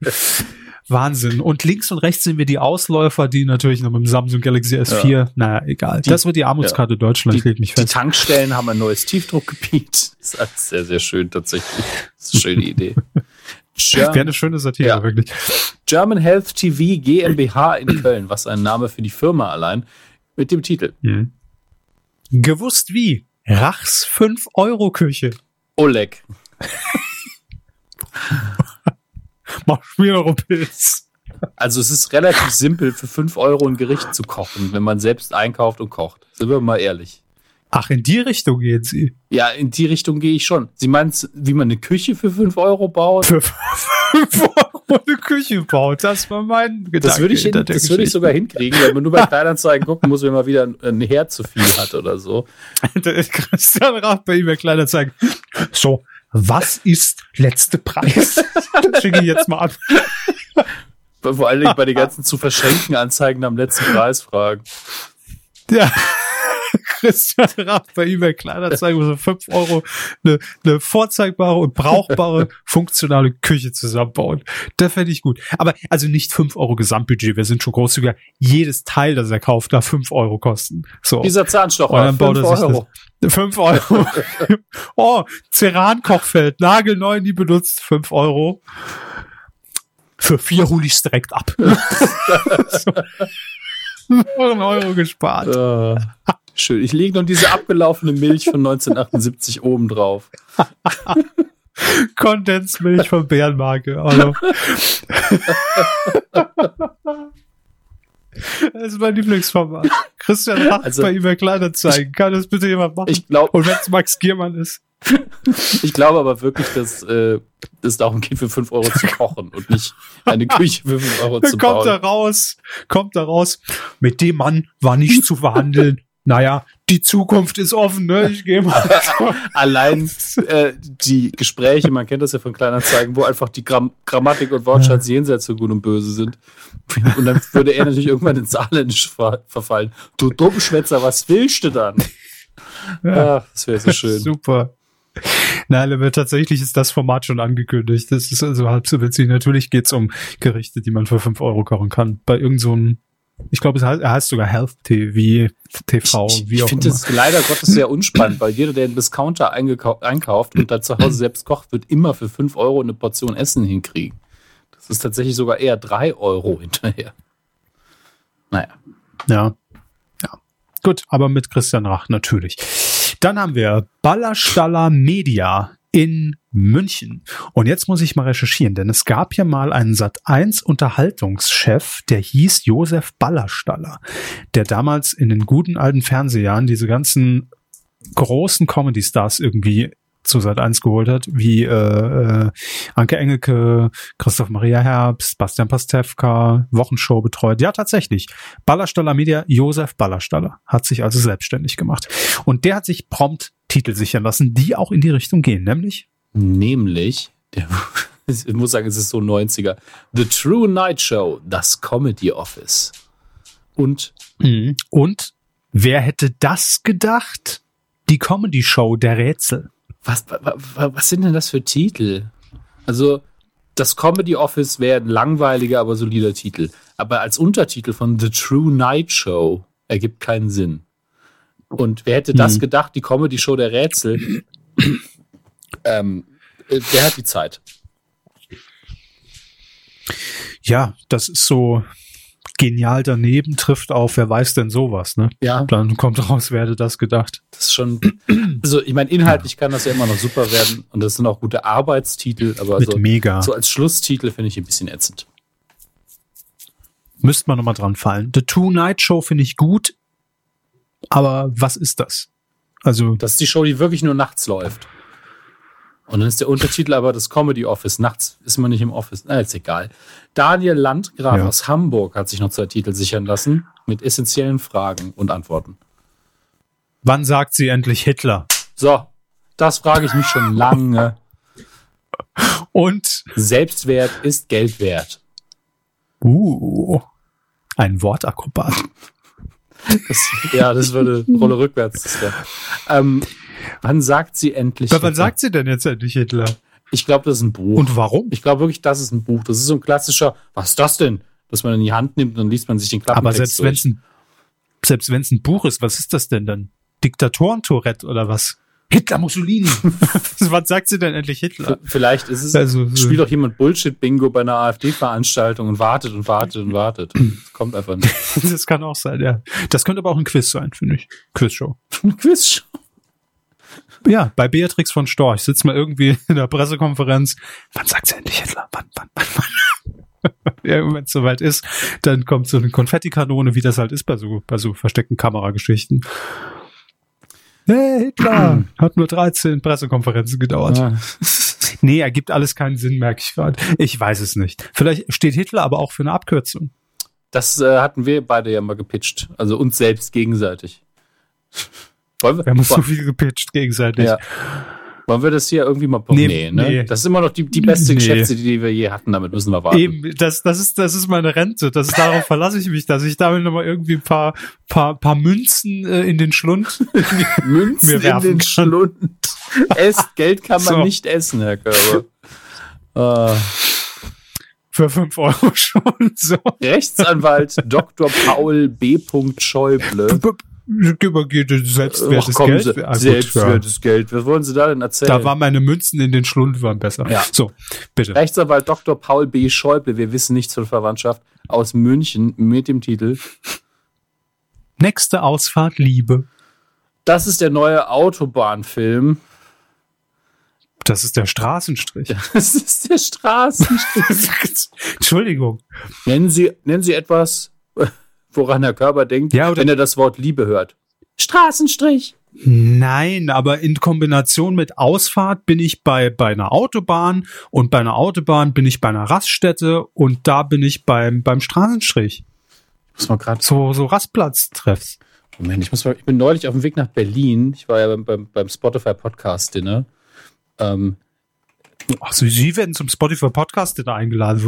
Wahnsinn. Und links und rechts sehen wir die Ausläufer, die natürlich noch mit dem Samsung Galaxy S4, ja. naja, egal. Die, das wird die Armutskarte ja. Deutschland, die, mich fest. Die Tankstellen haben ein neues Tiefdruckgebiet. Das ist sehr, sehr schön tatsächlich. Das ist eine schöne Idee. Wäre eine schöne Satire, ja. wirklich. German Health TV GmbH in Köln, was ein Name für die Firma allein, mit dem Titel. Mhm. Gewusst wie? Rachs 5-Euro-Küche. Oleg. Mach Schmieropilz. Also es ist relativ simpel, für 5 Euro ein Gericht zu kochen, wenn man selbst einkauft und kocht. Sind wir mal ehrlich. Ach, in die Richtung geht sie. Ja, in die Richtung gehe ich schon. Sie meint, wie man eine Küche für 5 Euro baut? Für 5 Euro eine Küche baut, das war mein Gedanke. Das würde ich, hin, das würde ich sogar hinkriegen, wenn man nur bei Kleinanzeigen gucken muss, wenn man wieder ein Herd zu viel hat oder so. Christian Rath bei eBay Kleinanzeigen. So, was ist letzte Preis? das schicke ich jetzt mal an. Vor allen Dingen bei den ganzen zu verschenken Anzeigen am letzten Preis fragen. Ja. Christian Raff bei eBay Kleinanzeigen so 5 Euro eine, eine vorzeigbare und brauchbare funktionale Küche zusammenbauen. Das fände ich gut. Aber also nicht 5 Euro Gesamtbudget, wir sind schon großzügiger. Jedes Teil, das er kauft, darf 5 Euro kosten. So. Dieser Zahnstocher, er sich Euro. Das, 5 Euro. oh, Ceran-Kochfeld, nagelneu, nie benutzt, 5 Euro. Für vier hole ich es direkt ab. so. Euro gespart. Uh. Schön. Ich lege noch diese abgelaufene Milch von 1978 oben drauf. Kondensmilch von Bärenmarke. Also. Das ist mein Lieblingsformat. Christian Rach also, bei eBay Kleinanzeigen. Kann das bitte jemand machen? Ich glaube. Und wenn es Max Giermann ist. ich glaube aber wirklich, dass äh, es darum geht, für 5 Euro zu kochen und nicht eine Küche für 5 Euro zu kommt bauen. Kommt da raus, kommt da raus. Mit dem Mann war nicht zu verhandeln naja, die Zukunft ist offen, ne? Ich gehe mal. Allein äh, die Gespräche, man kennt das ja von Kleinanzeigen, wo einfach die Gramm Grammatik und Wortschatz jenseits von Gut und Böse sind. Und dann würde er natürlich irgendwann ins Saarländisch ver verfallen. Du Dummschwätzer, was willst du dann? Ja. Ach, das wäre so schön. Super. Nein, aber tatsächlich ist das Format schon angekündigt. Das ist also halb so witzig. Natürlich geht's um Gerichte, die man für fünf Euro kochen kann. Bei irgendeinem so ich glaube, er heißt sogar Health TV, TV, ich, wie auch Ich finde es leider Gottes sehr unspannend, weil jeder, der einen Discounter einkauft und da zu Hause selbst kocht, wird immer für fünf Euro eine Portion Essen hinkriegen. Das ist tatsächlich sogar eher drei Euro hinterher. Naja. Ja. Ja. Gut, aber mit Christian Rach natürlich. Dann haben wir Ballerstaller Media in München. Und jetzt muss ich mal recherchieren, denn es gab ja mal einen Sat1 Unterhaltungschef, der hieß Josef Ballerstaller, der damals in den guten alten Fernsehjahren diese ganzen großen Comedy Stars irgendwie zu Sat 1 geholt hat, wie äh, äh, Anke Engelke, Christoph Maria Herbst, Bastian Pastewka, Wochenshow betreut. Ja, tatsächlich. Ballerstaller Media, Josef Ballerstaller, hat sich also selbstständig gemacht. Und der hat sich prompt Titel sichern lassen, die auch in die Richtung gehen, nämlich? Nämlich, der, ich muss sagen, es ist so 90er. The True Night Show, das Comedy Office. Und? Mhm. Und wer hätte das gedacht? Die Comedy Show der Rätsel. Was, was, was sind denn das für Titel? Also, das Comedy Office wäre ein langweiliger, aber solider Titel. Aber als Untertitel von The True Night Show ergibt keinen Sinn. Und wer hätte das hm. gedacht, die Comedy Show der Rätsel? Ähm, äh, der hat die Zeit. Ja, das ist so, genial daneben trifft auf, wer weiß denn sowas, ne? Ja. Dann kommt raus, wer hätte das gedacht. Das ist schon, also ich meine, inhaltlich kann das ja immer noch super werden und das sind auch gute Arbeitstitel, aber Mit so, mega. so als Schlusstitel finde ich ein bisschen ätzend. Müsste man nochmal dran fallen. The Two Night Show finde ich gut, aber was ist das? Also. Das ist die Show, die wirklich nur nachts läuft. Und dann ist der Untertitel aber das Comedy Office. Nachts ist man nicht im Office. Na, ist egal. Daniel Landgraf ja. aus Hamburg hat sich noch zwei Titel sichern lassen mit essentiellen Fragen und Antworten. Wann sagt sie endlich Hitler? So, das frage ich mich schon lange. Und? Selbstwert ist Geld wert. Uh, ein Wortakrobat. Das, ja, das würde Rolle rückwärts. Ähm, Wann sagt sie endlich Aber Wann sagt sie denn jetzt endlich Hitler? Ich glaube, das ist ein Buch. Und warum? Ich glaube wirklich, das ist ein Buch. Das ist so ein klassischer, was ist das denn? Dass man in die Hand nimmt und dann liest man sich den Klappentext Aber selbst wenn es ein, selbst ein Buch ist, was ist das denn dann? Diktatoren-Tourette oder was? Hitler Mussolini. was sagt sie denn endlich Hitler? Vielleicht ist es, also, spielt doch jemand Bullshit-Bingo bei einer AfD-Veranstaltung und wartet und wartet und wartet. Das kommt einfach nicht. das kann auch sein, ja. Das könnte aber auch ein Quiz sein, finde ich. Quizshow. Quizshow. Ja, bei Beatrix von Storch sitzt man irgendwie in der Pressekonferenz. Wann sagt sie endlich Hitler? Wann, wann, wann, wann? ja, wenn es soweit ist, dann kommt so eine Konfettikanone, wie das halt ist bei so, bei so versteckten Kamerageschichten. Hey, Hitler! Hat nur 13 Pressekonferenzen gedauert. Ja. nee, ergibt alles keinen Sinn, merke ich gerade. Ich weiß es nicht. Vielleicht steht Hitler aber auch für eine Abkürzung. Das äh, hatten wir beide ja mal gepitcht. Also uns selbst gegenseitig. Wollen wir, wir haben uns so viel gepitcht gegenseitig. Ja. Wollen wir das hier irgendwie mal nee, nee, ne? Nee. Das ist immer noch die, die beste nee. Geschäfte, die wir je hatten. Damit müssen wir warten. Eben, das, das, ist, das ist meine Rente. Das ist, darauf verlasse ich mich, dass ich damit nochmal irgendwie ein paar, paar, paar Münzen äh, in den Schlund Münzen in den kann. Schlund. Esst, Geld kann man so. nicht essen, Herr Körber. Uh. Für fünf Euro schon. So. Rechtsanwalt Dr. Paul B. Schäuble selbstwertes Ach, Geld. Sie, ah, selbstwertes Geld. Was wollen Sie da denn erzählen? Da waren meine Münzen in den Schlund waren besser. Ja. So, bitte. Rechtsanwalt Dr. Paul B. Schäuble, wir wissen nichts von Verwandtschaft, aus München mit dem Titel Nächste Ausfahrt Liebe. Das ist der neue Autobahnfilm. Das ist der Straßenstrich. Das ist der Straßenstrich. Entschuldigung. Nennen Sie, nennen Sie etwas, woran der Körper denkt, ja, wenn er das Wort Liebe hört. Straßenstrich. Nein, aber in Kombination mit Ausfahrt bin ich bei, bei einer Autobahn und bei einer Autobahn bin ich bei einer Raststätte und da bin ich beim, beim Straßenstrich. Muss man gerade so, so Rastplatztreffs. Moment, ich muss mal, ich bin neulich auf dem Weg nach Berlin. Ich war ja beim, beim, beim Spotify Podcast Dinner. Ähm, Ach so, Sie werden zum Spotify Podcast Dinner eingeladen.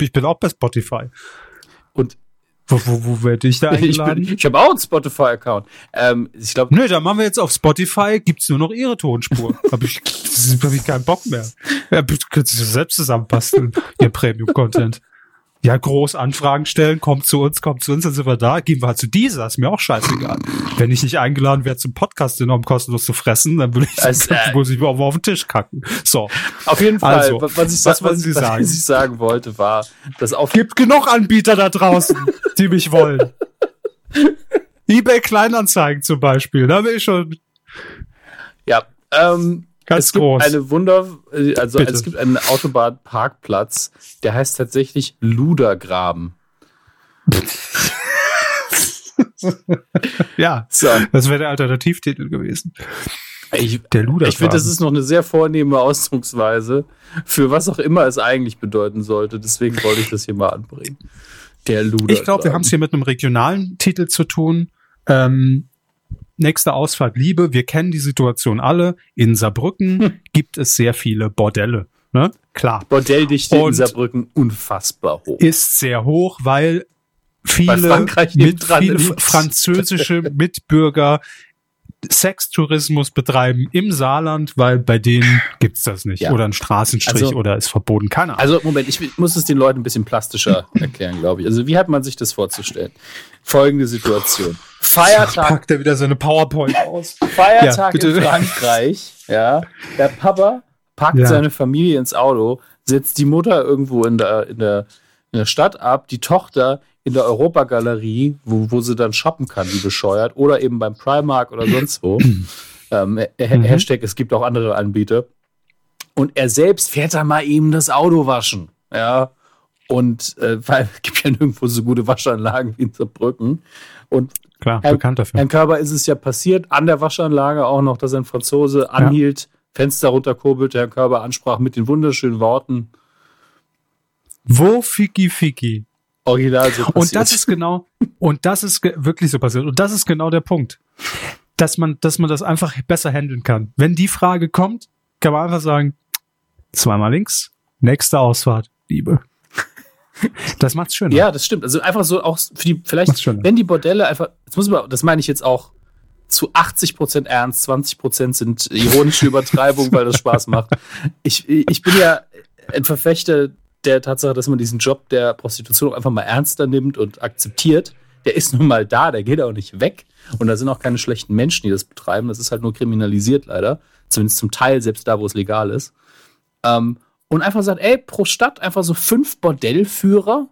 Ich bin auch bei Spotify. Und wo, wo, wo werde ich da eingeladen? Ich, ich habe auch einen Spotify-Account. Ähm, ich glaube. Nö, dann machen wir jetzt auf Spotify, gibt's nur noch ihre Tonspur. hab ich, hab ich keinen Bock mehr. Ja, könnt ihr selbst zusammenbasteln, ihr Premium-Content ja, groß Anfragen stellen, kommt zu uns, kommt zu uns, dann sind wir da, gehen wir halt zu dieser, ist mir auch scheißegal. Wenn ich nicht eingeladen werde zum Podcast, den um kostenlos zu fressen, dann würde ich, also, äh, muss ich auf, auf den Tisch kacken. So. Auf jeden Fall, also, was, ich, was, was, Sie was, sagen? was ich sagen wollte, war, dass auf Gibt genug Anbieter da draußen, die mich wollen. eBay Kleinanzeigen zum Beispiel, da will ich schon. Ja, ähm, Ganz es groß. gibt eine Wunder, äh, also Bitte. es gibt einen Autobahnparkplatz, der heißt tatsächlich Ludergraben. ja, so. das wäre der Alternativtitel gewesen. Ich, der Ludergraben. Ich finde, das ist noch eine sehr vornehme Ausdrucksweise für was auch immer es eigentlich bedeuten sollte. Deswegen wollte ich das hier mal anbringen. Der Ludergraben. Ich glaube, wir haben es hier mit einem regionalen Titel zu tun. Ähm, nächste Ausfahrt Liebe. Wir kennen die Situation alle. In Saarbrücken hm. gibt es sehr viele Bordelle. Ne? Klar. Bordelldichte in Saarbrücken unfassbar hoch. Ist sehr hoch, weil viele, mit, viele französische Mitbürger Sextourismus betreiben im Saarland, weil bei denen gibt's das nicht. Ja. Oder ein Straßenstrich Also- oder ist verboten. Keine Ahnung. Also, Moment, ich muss es den Leuten ein bisschen plastischer erklären, glaube ich. Also, wie hat man sich das vorzustellen? Folgende Situation. Feiertag, packt er wieder seine PowerPoint aus. Feiertag Ja, in Frankreich, ja. Der Papa packt Ja. seine Familie ins Auto, setzt die Mutter irgendwo in der, in der, in der Stadt ab, die Tochter in der Europagalerie, wo, wo sie dann shoppen kann, wie bescheuert, oder eben beim Primark oder sonst wo. ähm, Mhm. Hashtag, es gibt auch andere Anbieter. Und er selbst fährt da mal eben das Auto waschen. Ja. Und äh, weil es gibt ja nirgendwo so gute Waschanlagen wie in Saarbrücken. Und Klar, Herr- bekannt dafür. Herrn Körber ist es ja passiert, an der Waschanlage auch noch, dass ein Franzose anhielt, Fenster runterkurbelte, Herr Körber ansprach mit den wunderschönen Worten, Wo Fiki Fiki? Original so passiert. Und das ist genau, und das ist ge- wirklich so passiert. Und das ist genau der Punkt. Dass man, dass man das einfach besser handeln kann. Wenn die Frage kommt, kann man einfach sagen, zweimal links, nächste Ausfahrt, Liebe. Das macht's schöner. ja, das stimmt. Also einfach so auch für die, vielleicht, wenn die Bordelle einfach, das muss man, das meine ich jetzt auch zu 80 Prozent ernst, 20 Prozent sind ironische Übertreibung, weil das Spaß macht. Ich, ich bin ja ein Verfechter der Tatsache, dass man diesen Job der Prostitution einfach mal ernster nimmt und akzeptiert. Der ist nun mal da, der geht auch nicht weg. Und da sind auch keine schlechten Menschen, die das betreiben. Das ist halt nur kriminalisiert leider. Zumindest zum Teil, selbst da, wo es legal ist. Ähm, und einfach sagt, ey, pro Stadt einfach so fünf Bordellführer,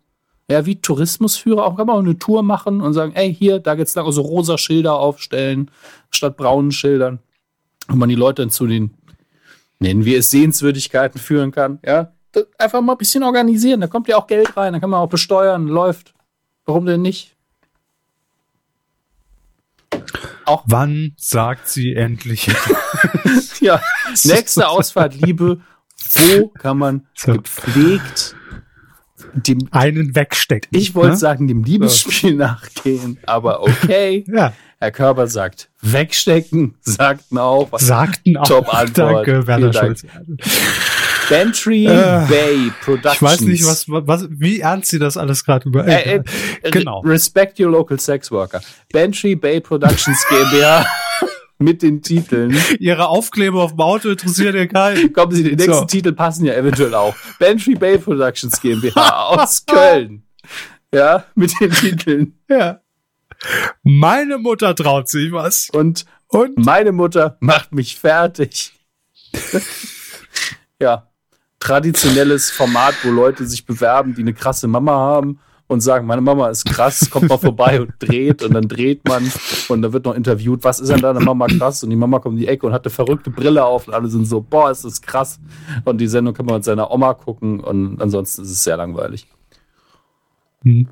ja, wie Tourismusführer, auch kann man auch eine Tour machen und sagen, ey, hier, da geht's lang, also rosa Schilder aufstellen, statt braunen Schildern. Und man die Leute dann zu den, nennen wir es Sehenswürdigkeiten führen kann, ja. Einfach mal ein bisschen organisieren, da kommt ja auch Geld rein, da kann man auch besteuern, läuft. Warum denn nicht? Wann sagt sie endlich? Ja, nächste Ausfahrt, Liebe. Wo kann man So. gepflegt dem, einen wegstecken? ich wollte ne? sagen, dem Liebesspiel nachgehen, aber okay. Ja, Herr Körber sagt, wegstecken, sagten auch. Sagten auch. Top Antwort. Danke, Werner Vielen Dank. Schulz. Bantry Äh, Bay Productions. Ich weiß nicht, was, was, wie ernst sie das alles gerade über. Äh, äh, genau. Respect your local sex worker. Bantry Bay Productions GmbH mit den Titeln. Ihre Aufkleber auf dem Auto interessiert ja keinen. Kommen Sie, die nächsten So. Titel passen ja eventuell auch. Bantry Bay Productions GmbH aus Köln. Ja, mit den Titeln. Ja. Meine Mutter traut sich was. Und Und meine Mutter macht mich fertig. ja, traditionelles Format, wo Leute sich bewerben, die eine krasse Mama haben und sagen, meine Mama ist krass, kommt mal vorbei und dreht und dann dreht man und dann wird noch interviewt, was ist denn deine Mama krass? Und die Mama kommt in die Ecke und hat eine verrückte Brille auf und alle sind so, boah, ist das krass. Und die Sendung kann man mit seiner Oma gucken und ansonsten ist es sehr langweilig. Hm.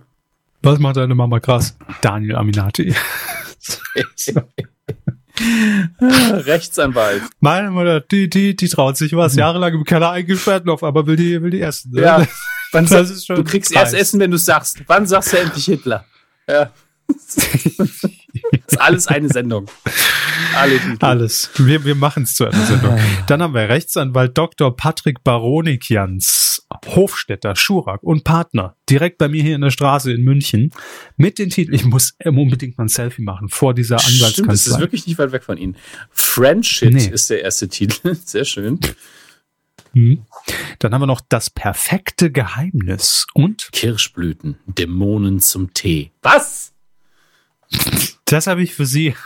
was macht deine Mama krass? Daniel Aminati. Rechtsanwalt. Meine Mutter, die, die, die traut sich was. Jahrelang im Keller eingesperrt noch, aber will die, will die essen. ne? Ja. Wann Das ist schon du kriegst dreist. erst Essen, wenn du sagst. Wann sagst du endlich Hitler? Ja. das ist alles eine Sendung. Alle Titel. Alles. Wir, wir machen es zu einer Sendung. Dann haben wir Rechtsanwalt Dr. Patrick Baronikians, Hofstädter, Schurak und Partner, direkt bei mir hier in der Straße in München, mit den Titeln, ich muss unbedingt mal ein Selfie machen vor dieser Stimmt, das ist Anwaltskanzlei. wirklich nicht weit weg von Ihnen. Friendship Nee. ist der erste Titel. Sehr schön. Mhm. Dann haben wir noch das perfekte Geheimnis und Kirschblüten, Dämonen zum Tee. Was? Das habe ich für Sie.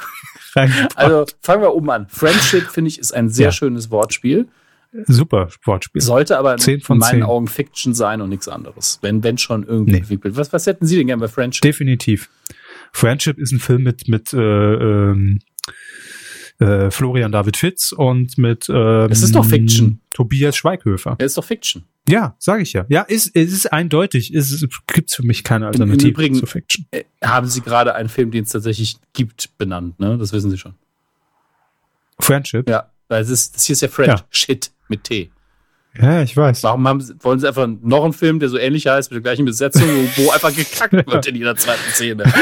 Also fangen wir oben an. Friendship, finde ich, ist ein sehr Ja. schönes Wortspiel. Super Sportspiel. Sollte aber in meinen zehn. Augen Fiction sein und nichts anderes. Wenn, wenn schon irgendwie Nee. entwickelt. Was, was hätten Sie denn gern bei Friendship? Definitiv. Friendship ist ein Film mit mit äh, ähm, äh, Florian David Fitz und mit ähm, Es ist doch Fiction. Tobias Schweighöfer. Ja, ist doch Fiction. Ja, sage ich ja. Ja, ist es ist eindeutig. Es ist, gibt's für mich keine Alternative Übrigen- zu Fiction. Äh, haben Sie gerade einen Film, den es tatsächlich gibt, benannt, ne? Das wissen Sie schon. Friendship. Ja. Weil es ist, das hier ist ja Friend. Ja. Shit mit T. Ja, ich weiß. Warum haben Sie, wollen Sie einfach noch einen Film, der so ähnlich heißt, mit der gleichen Besetzung, wo, wo einfach gekackt wird in jeder zweiten Szene?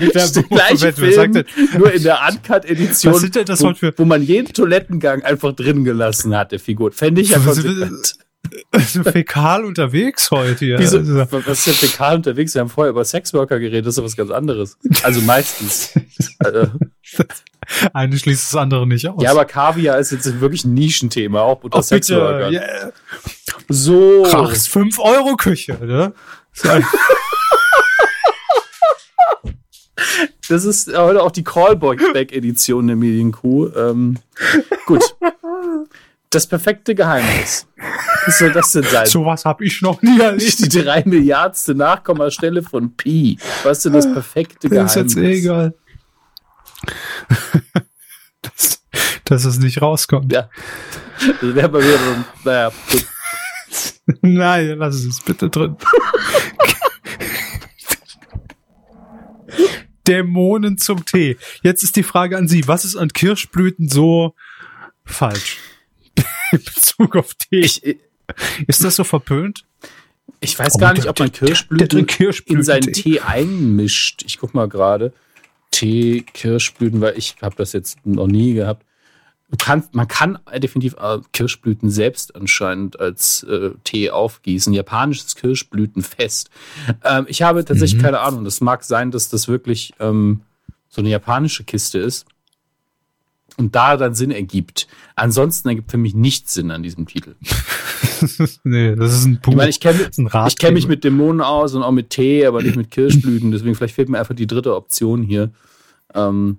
Der gleiche Moment, wer sagt Film, nur in der Uncut-Edition, wo, wo man jeden Toilettengang einfach drin gelassen hat, der Figur. Fände ich ja Was- konsequent. so fäkal unterwegs heute. Ja. Wieso, also. Was ist denn fäkal unterwegs? Wir haben vorher über Sexworker geredet, das ist was ganz anderes. Also meistens. also. Eine schließt das andere nicht aus. Ja, aber Kaviar ist jetzt wirklich ein Nischenthema, auch unter oh, Sexworkern. Yeah. So. Krachs 5-Euro-Küche, ne? Das ist heute auch die Callback-Edition der Medienkuh. Ähm, gut. Das perfekte Geheimnis. Was soll das denn sein? Sowas habe ich noch nie erlebt. Die drei Milliardste Nachkommastelle von Pi. Was ist denn das perfekte Geheimnis? Ist jetzt egal. dass, dass es nicht rauskommt. Ja. Das wäre bei mir so, naja, gut. Nein, lass es bitte drin. Dämonen zum Tee. Jetzt ist die Frage an Sie, was ist an Kirschblüten so falsch? In Bezug auf Tee. Ich, ist das so verpönt? Ich weiß oh, gar nicht, ob man Kirschblüten, Kirschblüten in seinen Tee einmischt. Ich guck mal gerade. Tee, Kirschblüten, weil ich habe das jetzt noch nie gehabt. Du kannst, man kann definitiv äh, Kirschblüten selbst anscheinend als äh, Tee aufgießen. Japanisches Kirschblütenfest. Ähm, ich habe tatsächlich mhm. keine Ahnung. Das mag sein, dass das wirklich ähm, so eine japanische Kiste ist und da dann Sinn ergibt. Ansonsten ergibt für mich nichts Sinn an diesem Titel. nee, das ist ein Punkt. Ich meine, ich kenne kenn mich mit Dämonen aus und auch mit Tee, aber nicht mit Kirschblüten. Deswegen vielleicht fehlt mir einfach die dritte Option hier. Ähm,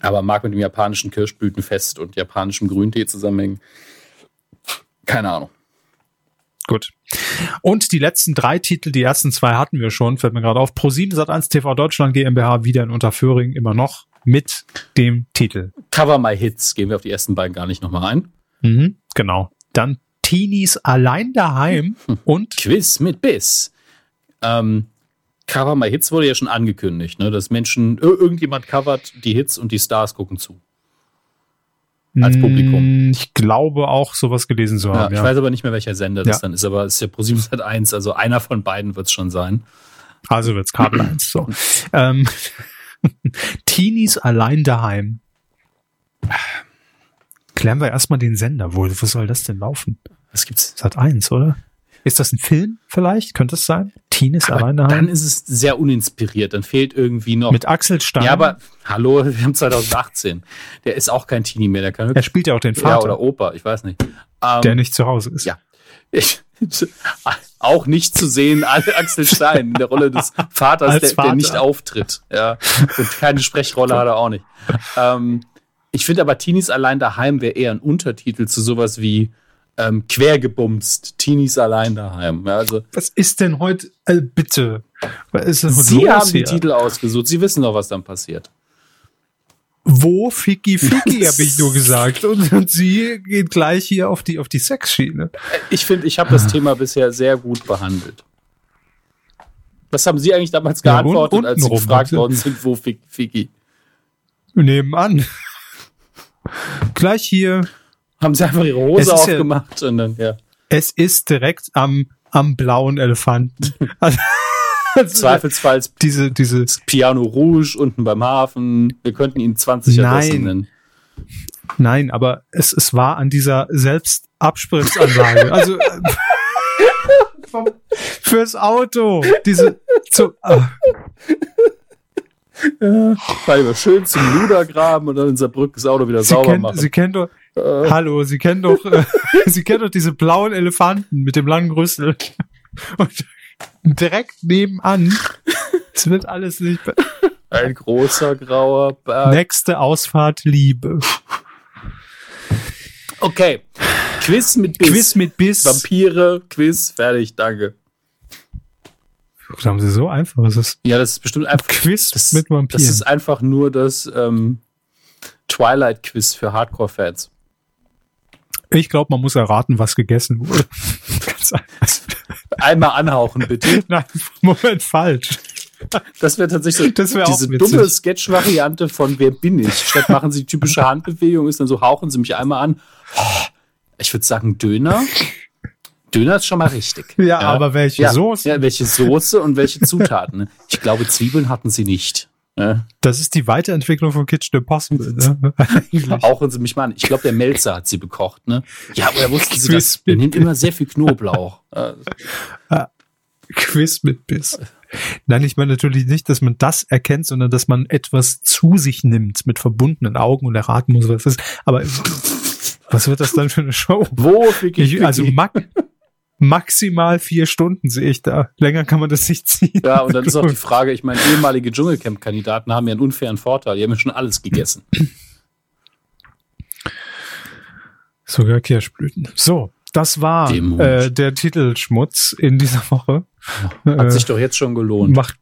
aber mag mit dem japanischen Kirschblütenfest und japanischem Grüntee zusammenhängen. Keine Ahnung. Gut. Und die letzten drei Titel, die ersten zwei hatten wir schon, fällt mir gerade auf. Pro7 Sat1 TV Deutschland GmbH wieder in Unterföhring immer noch mit dem Titel. Cover My Hits, gehen wir auf die ersten beiden gar nicht nochmal ein. Mhm, genau. Dann Teenies allein daheim und Quiz mit Biss. Ähm, Cover My Hits wurde ja schon angekündigt, ne? dass Menschen, irgendjemand covert die Hits und die Stars gucken zu. Als Publikum. Mm, ich glaube auch, sowas gelesen zu haben. Ja, ich ja. weiß aber nicht mehr, welcher Sender das ja. dann ist, aber es ist ja ProSieben Sat 1, also einer von beiden wird es schon sein. Also wird es Kabel 1, so. ähm, Teenies allein daheim. Klären wir erstmal den Sender. Wo, wo soll das denn laufen? Was gibt's? Sat 1, oder? Ist das ein Film vielleicht? Könnte es sein? Teenies aber allein daheim? Dann ist es sehr uninspiriert. Dann fehlt irgendwie noch. Mit Axel Stein. Ja, aber hallo, wir haben 2018. Der ist auch kein Teenie mehr. Der kann er spielt ja auch den Vater. Ja, oder Opa, ich weiß nicht. Ähm, der nicht zu Hause ist. Ja. Ich, auch nicht zu sehen, Axel Stein in der Rolle des Vaters, der, Vater. der, nicht auftritt. Ja. Und keine Sprechrolle hat er auch nicht. Ähm, ich finde aber Teenies allein daheim wäre eher ein Untertitel zu sowas wie ähm, quergebumst, Teenies allein daheim. Ja, also, was ist denn heute, äh, bitte? Was ist denn Sie haben die Titel ausgesucht. Sie wissen doch, was dann passiert. Wo Ficky Ficky, habe ich nur gesagt. Und, und, sie geht gleich hier auf die, auf die Sexschiene. Ich finde, ich habe das Thema bisher sehr gut behandelt. Was haben Sie eigentlich damals geantwortet, ja, als Sie gefragt worden sind, wo Ficky? Nebenan. gleich hier. Haben Sie einfach Ihre Hose aufgemacht ja, und dann, ja. Es ist direkt am, am blauen Elefanten. Zweifelsfalls diese, diese Piano Rouge unten beim Hafen. Wir könnten ihn 20 Nein. nennen. Nein, aber es, es war an dieser Selbstabspritzanlage. also äh, fürs Auto. Diese zu, äh. Ja, weil wir schön zum Ludergraben und dann in Saarbrücken das Auto wieder Sie sauber kennt, machen. Sie kennen doch, äh. hallo, Sie kennen doch, äh, Sie kennen doch diese blauen Elefanten mit dem langen Rüssel. Und direkt nebenan. Es wird alles nicht. Ein großer grauer Berg. Nächste Ausfahrt Liebe. Okay. Quiz mit Biss. Quiz mit Biss. Vampire, Quiz, fertig, danke. Das haben sie so einfach. Das ist ja, das ist bestimmt einfach. Quiz das, mit Vampiren. Das ist einfach nur das ähm, Twilight-Quiz für Hardcore-Fans. Ich glaube, man muss erraten, was gegessen wurde. Einmal anhauchen, bitte. Nein, Moment, falsch. Das wäre tatsächlich so das wär diese dumme Sketch-Variante von Wer bin ich? Statt machen sie typische Handbewegung, ist dann so, hauchen sie mich einmal an. Ich würde sagen, Döner. Döner ist schon mal richtig. Ja, ja. aber welche ja, Soße? Ja, welche Soße und welche Zutaten? Ich glaube, Zwiebeln hatten sie nicht. Ja. Das ist die Weiterentwicklung von Kitchen Impossible. Ne? Auch sie mich meinen. Ich glaube, der Melzer hat sie bekocht. Ne? Ja, aber er wusste sie das. Er nimmt immer sehr viel Knoblauch. Quiz mit Biss. Nein, ich meine natürlich nicht, dass man das erkennt, sondern dass man etwas zu sich nimmt mit verbundenen Augen und erraten muss, was das ist. Aber was wird das dann für eine Show? Wo? Ich, also mag, maximal vier Stunden sehe ich da. Länger kann man das nicht ziehen. Ja, und dann ist auch die Frage, ich meine, ehemalige Dschungelcamp-Kandidaten haben ja einen unfairen Vorteil. Die haben ja schon alles gegessen. Sogar Kirschblüten. So, das war äh, der Titelschmutz in dieser Woche. Hat äh, sich doch jetzt schon gelohnt. Macht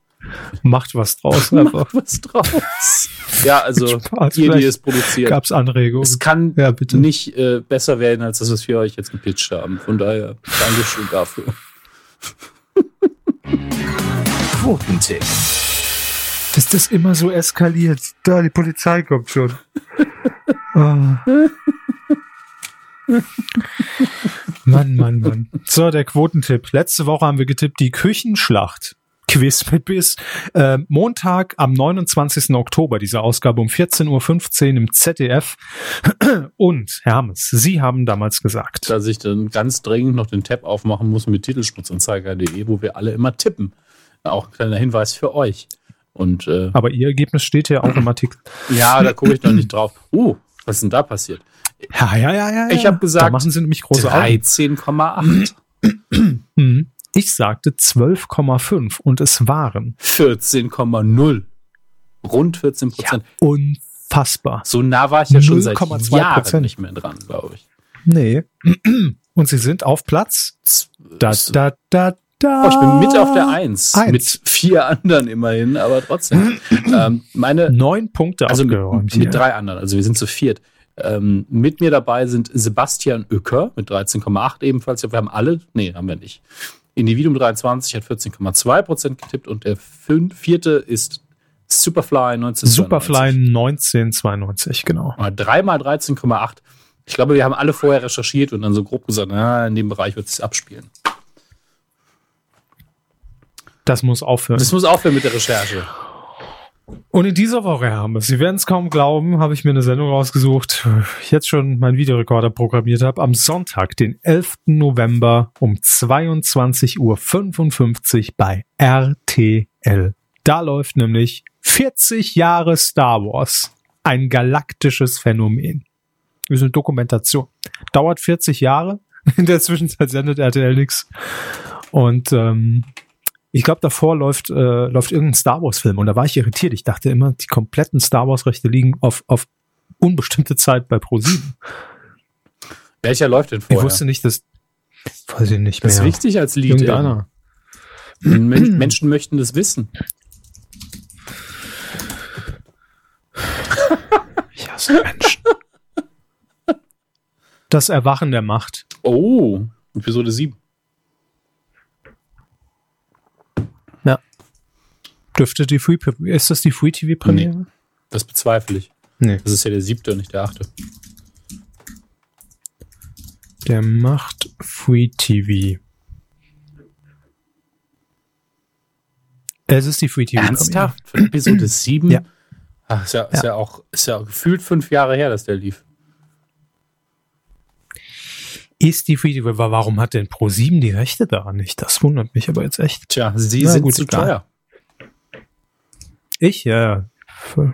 macht was draus einfach. Macht was draus. ja, also Spaß, ihr, die es produziert. Gab's Anregungen. Es kann ja, bitte. nicht äh, besser werden, als das, was wir euch jetzt gepitcht haben. Von daher, Dankeschön dafür. Quotentipp. Dass das immer so eskaliert. Da, die Polizei kommt schon. oh. Mann, Mann, Mann. So, der Quotentipp. Letzte Woche haben wir getippt, die Küchenschlacht. Quiz mit Biss. Äh, Montag am 29. Oktober, diese Ausgabe um 14.15 Uhr im ZDF. Und, Herr Hammes, Sie haben damals gesagt. Dass ich dann ganz dringend noch den Tab aufmachen muss mit titelschmutzanzeiger.de, wo wir alle immer tippen. Auch ein kleiner Hinweis für euch. Und, äh, Aber Ihr Ergebnis steht ja auch im Artikel. Ja, da gucke ich noch nicht drauf. Uh, was ist denn da passiert? Ja, ja, ja, ja. Ich habe gesagt, da machen Sie nämlich große 13,8. Ich sagte 12,5 und es waren 14,0. Rund 14 Prozent. Ja, unfassbar. So nah war ich ja schon seit Jahren nicht mehr dran, glaube ich. Nee. Und sie sind auf Platz da, da, da, da. Oh, ich bin mit auf der Eins, Eins. Mit vier anderen immerhin, aber trotzdem. ähm, meine neun Punkte also mit, mit drei anderen. Also wir sind zu viert. Ähm, mit mir dabei sind Sebastian Oecker mit 13,8 ebenfalls. Wir haben alle, nee, haben wir nicht. Individuum 23 hat 14,2 Prozent getippt und der vierte ist Superfly 1992. Superfly 1992, genau. Dreimal 13,8. Ich glaube, wir haben alle vorher recherchiert und dann so grob gesagt, na, in dem Bereich wird es abspielen. Das muss aufhören. Das muss aufhören mit der Recherche. Und in dieser Woche, haben wir, Sie werden es kaum glauben, habe ich mir eine Sendung rausgesucht, jetzt schon meinen Videorekorder programmiert habe, am Sonntag, den 11. November um 22.55 Uhr bei RTL. Da läuft nämlich 40 Jahre Star Wars. Ein galaktisches Phänomen. Das ist eine Dokumentation. Dauert 40 Jahre. In der Zwischenzeit sendet RTL nichts. Und ähm, ich glaube, davor läuft, äh, läuft irgendein Star Wars-Film und da war ich irritiert. Ich dachte immer, die kompletten Star Wars-Rechte liegen auf, auf unbestimmte Zeit bei Pro7. Welcher läuft denn vorher? Ich wusste nicht, dass. Weiß ich nicht mehr. Das ist wichtig als Lied. Irgendeiner. Men Menschen möchten das wissen. Ich hasse Menschen. Das Erwachen der Macht. Oh, Episode 7. Dürfte die Free ist das die Free TV Premiere? Nee, das bezweifle ich. Nee. Das ist ja der siebte und nicht der achte. Der macht Free TV. Es ist die Free TV. Ernsthaft? Von Episode 7? Ja. Ach, ist ja, ist ja. ja auch, ist ja gefühlt fünf Jahre her, dass der lief. Ist die Free TV, warum hat denn Pro7 die Rechte daran nicht? Das wundert mich aber jetzt echt. Tja, sie Na, sind gut, zu teuer. Ich, ja.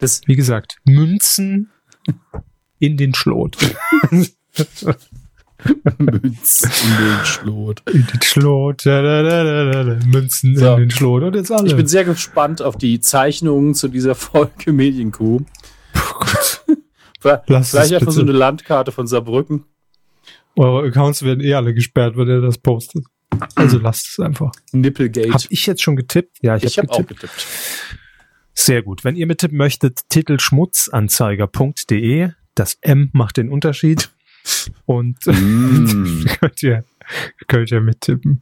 Das, wie gesagt, Münzen in den Schlot. Münzen in den Schlot. In den Schlot. Da, da, da, Münzen so. in den Schlot. Und jetzt alle. Ich bin sehr gespannt auf die Zeichnungen zu dieser Folge Medienkuh. Oh Gott. Lass Vielleicht einfach so eine Landkarte von Saarbrücken. Eure Accounts werden eh alle gesperrt, wenn ihr das postet. Also lasst es einfach. Nipplegate. Habe ich jetzt schon getippt? Ja, ich, ich habe hab auch getippt. Sehr gut. Wenn ihr mittippen möchtet, titelschmutzanzeiger.de. Das M macht den Unterschied. Und mm. könnt, ihr, könnt ihr mittippen.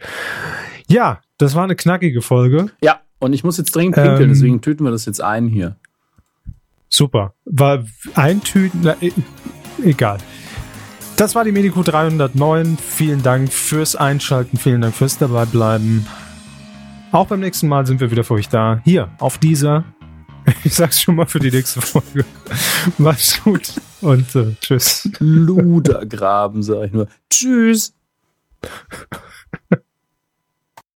Ja, das war eine knackige Folge. Ja, und ich muss jetzt dringend pinkeln, ähm, deswegen tüten wir das jetzt ein hier. Super. War ein Tüten, na, e, egal. Das war die Medico 309. Vielen Dank fürs Einschalten, vielen Dank fürs Dabeibleiben. Auch beim nächsten Mal sind wir wieder für euch da. Hier, auf dieser. Ich sag's schon mal für die nächste Folge. Macht's gut und äh, tschüss. Ludergraben, sag ich nur. Tschüss.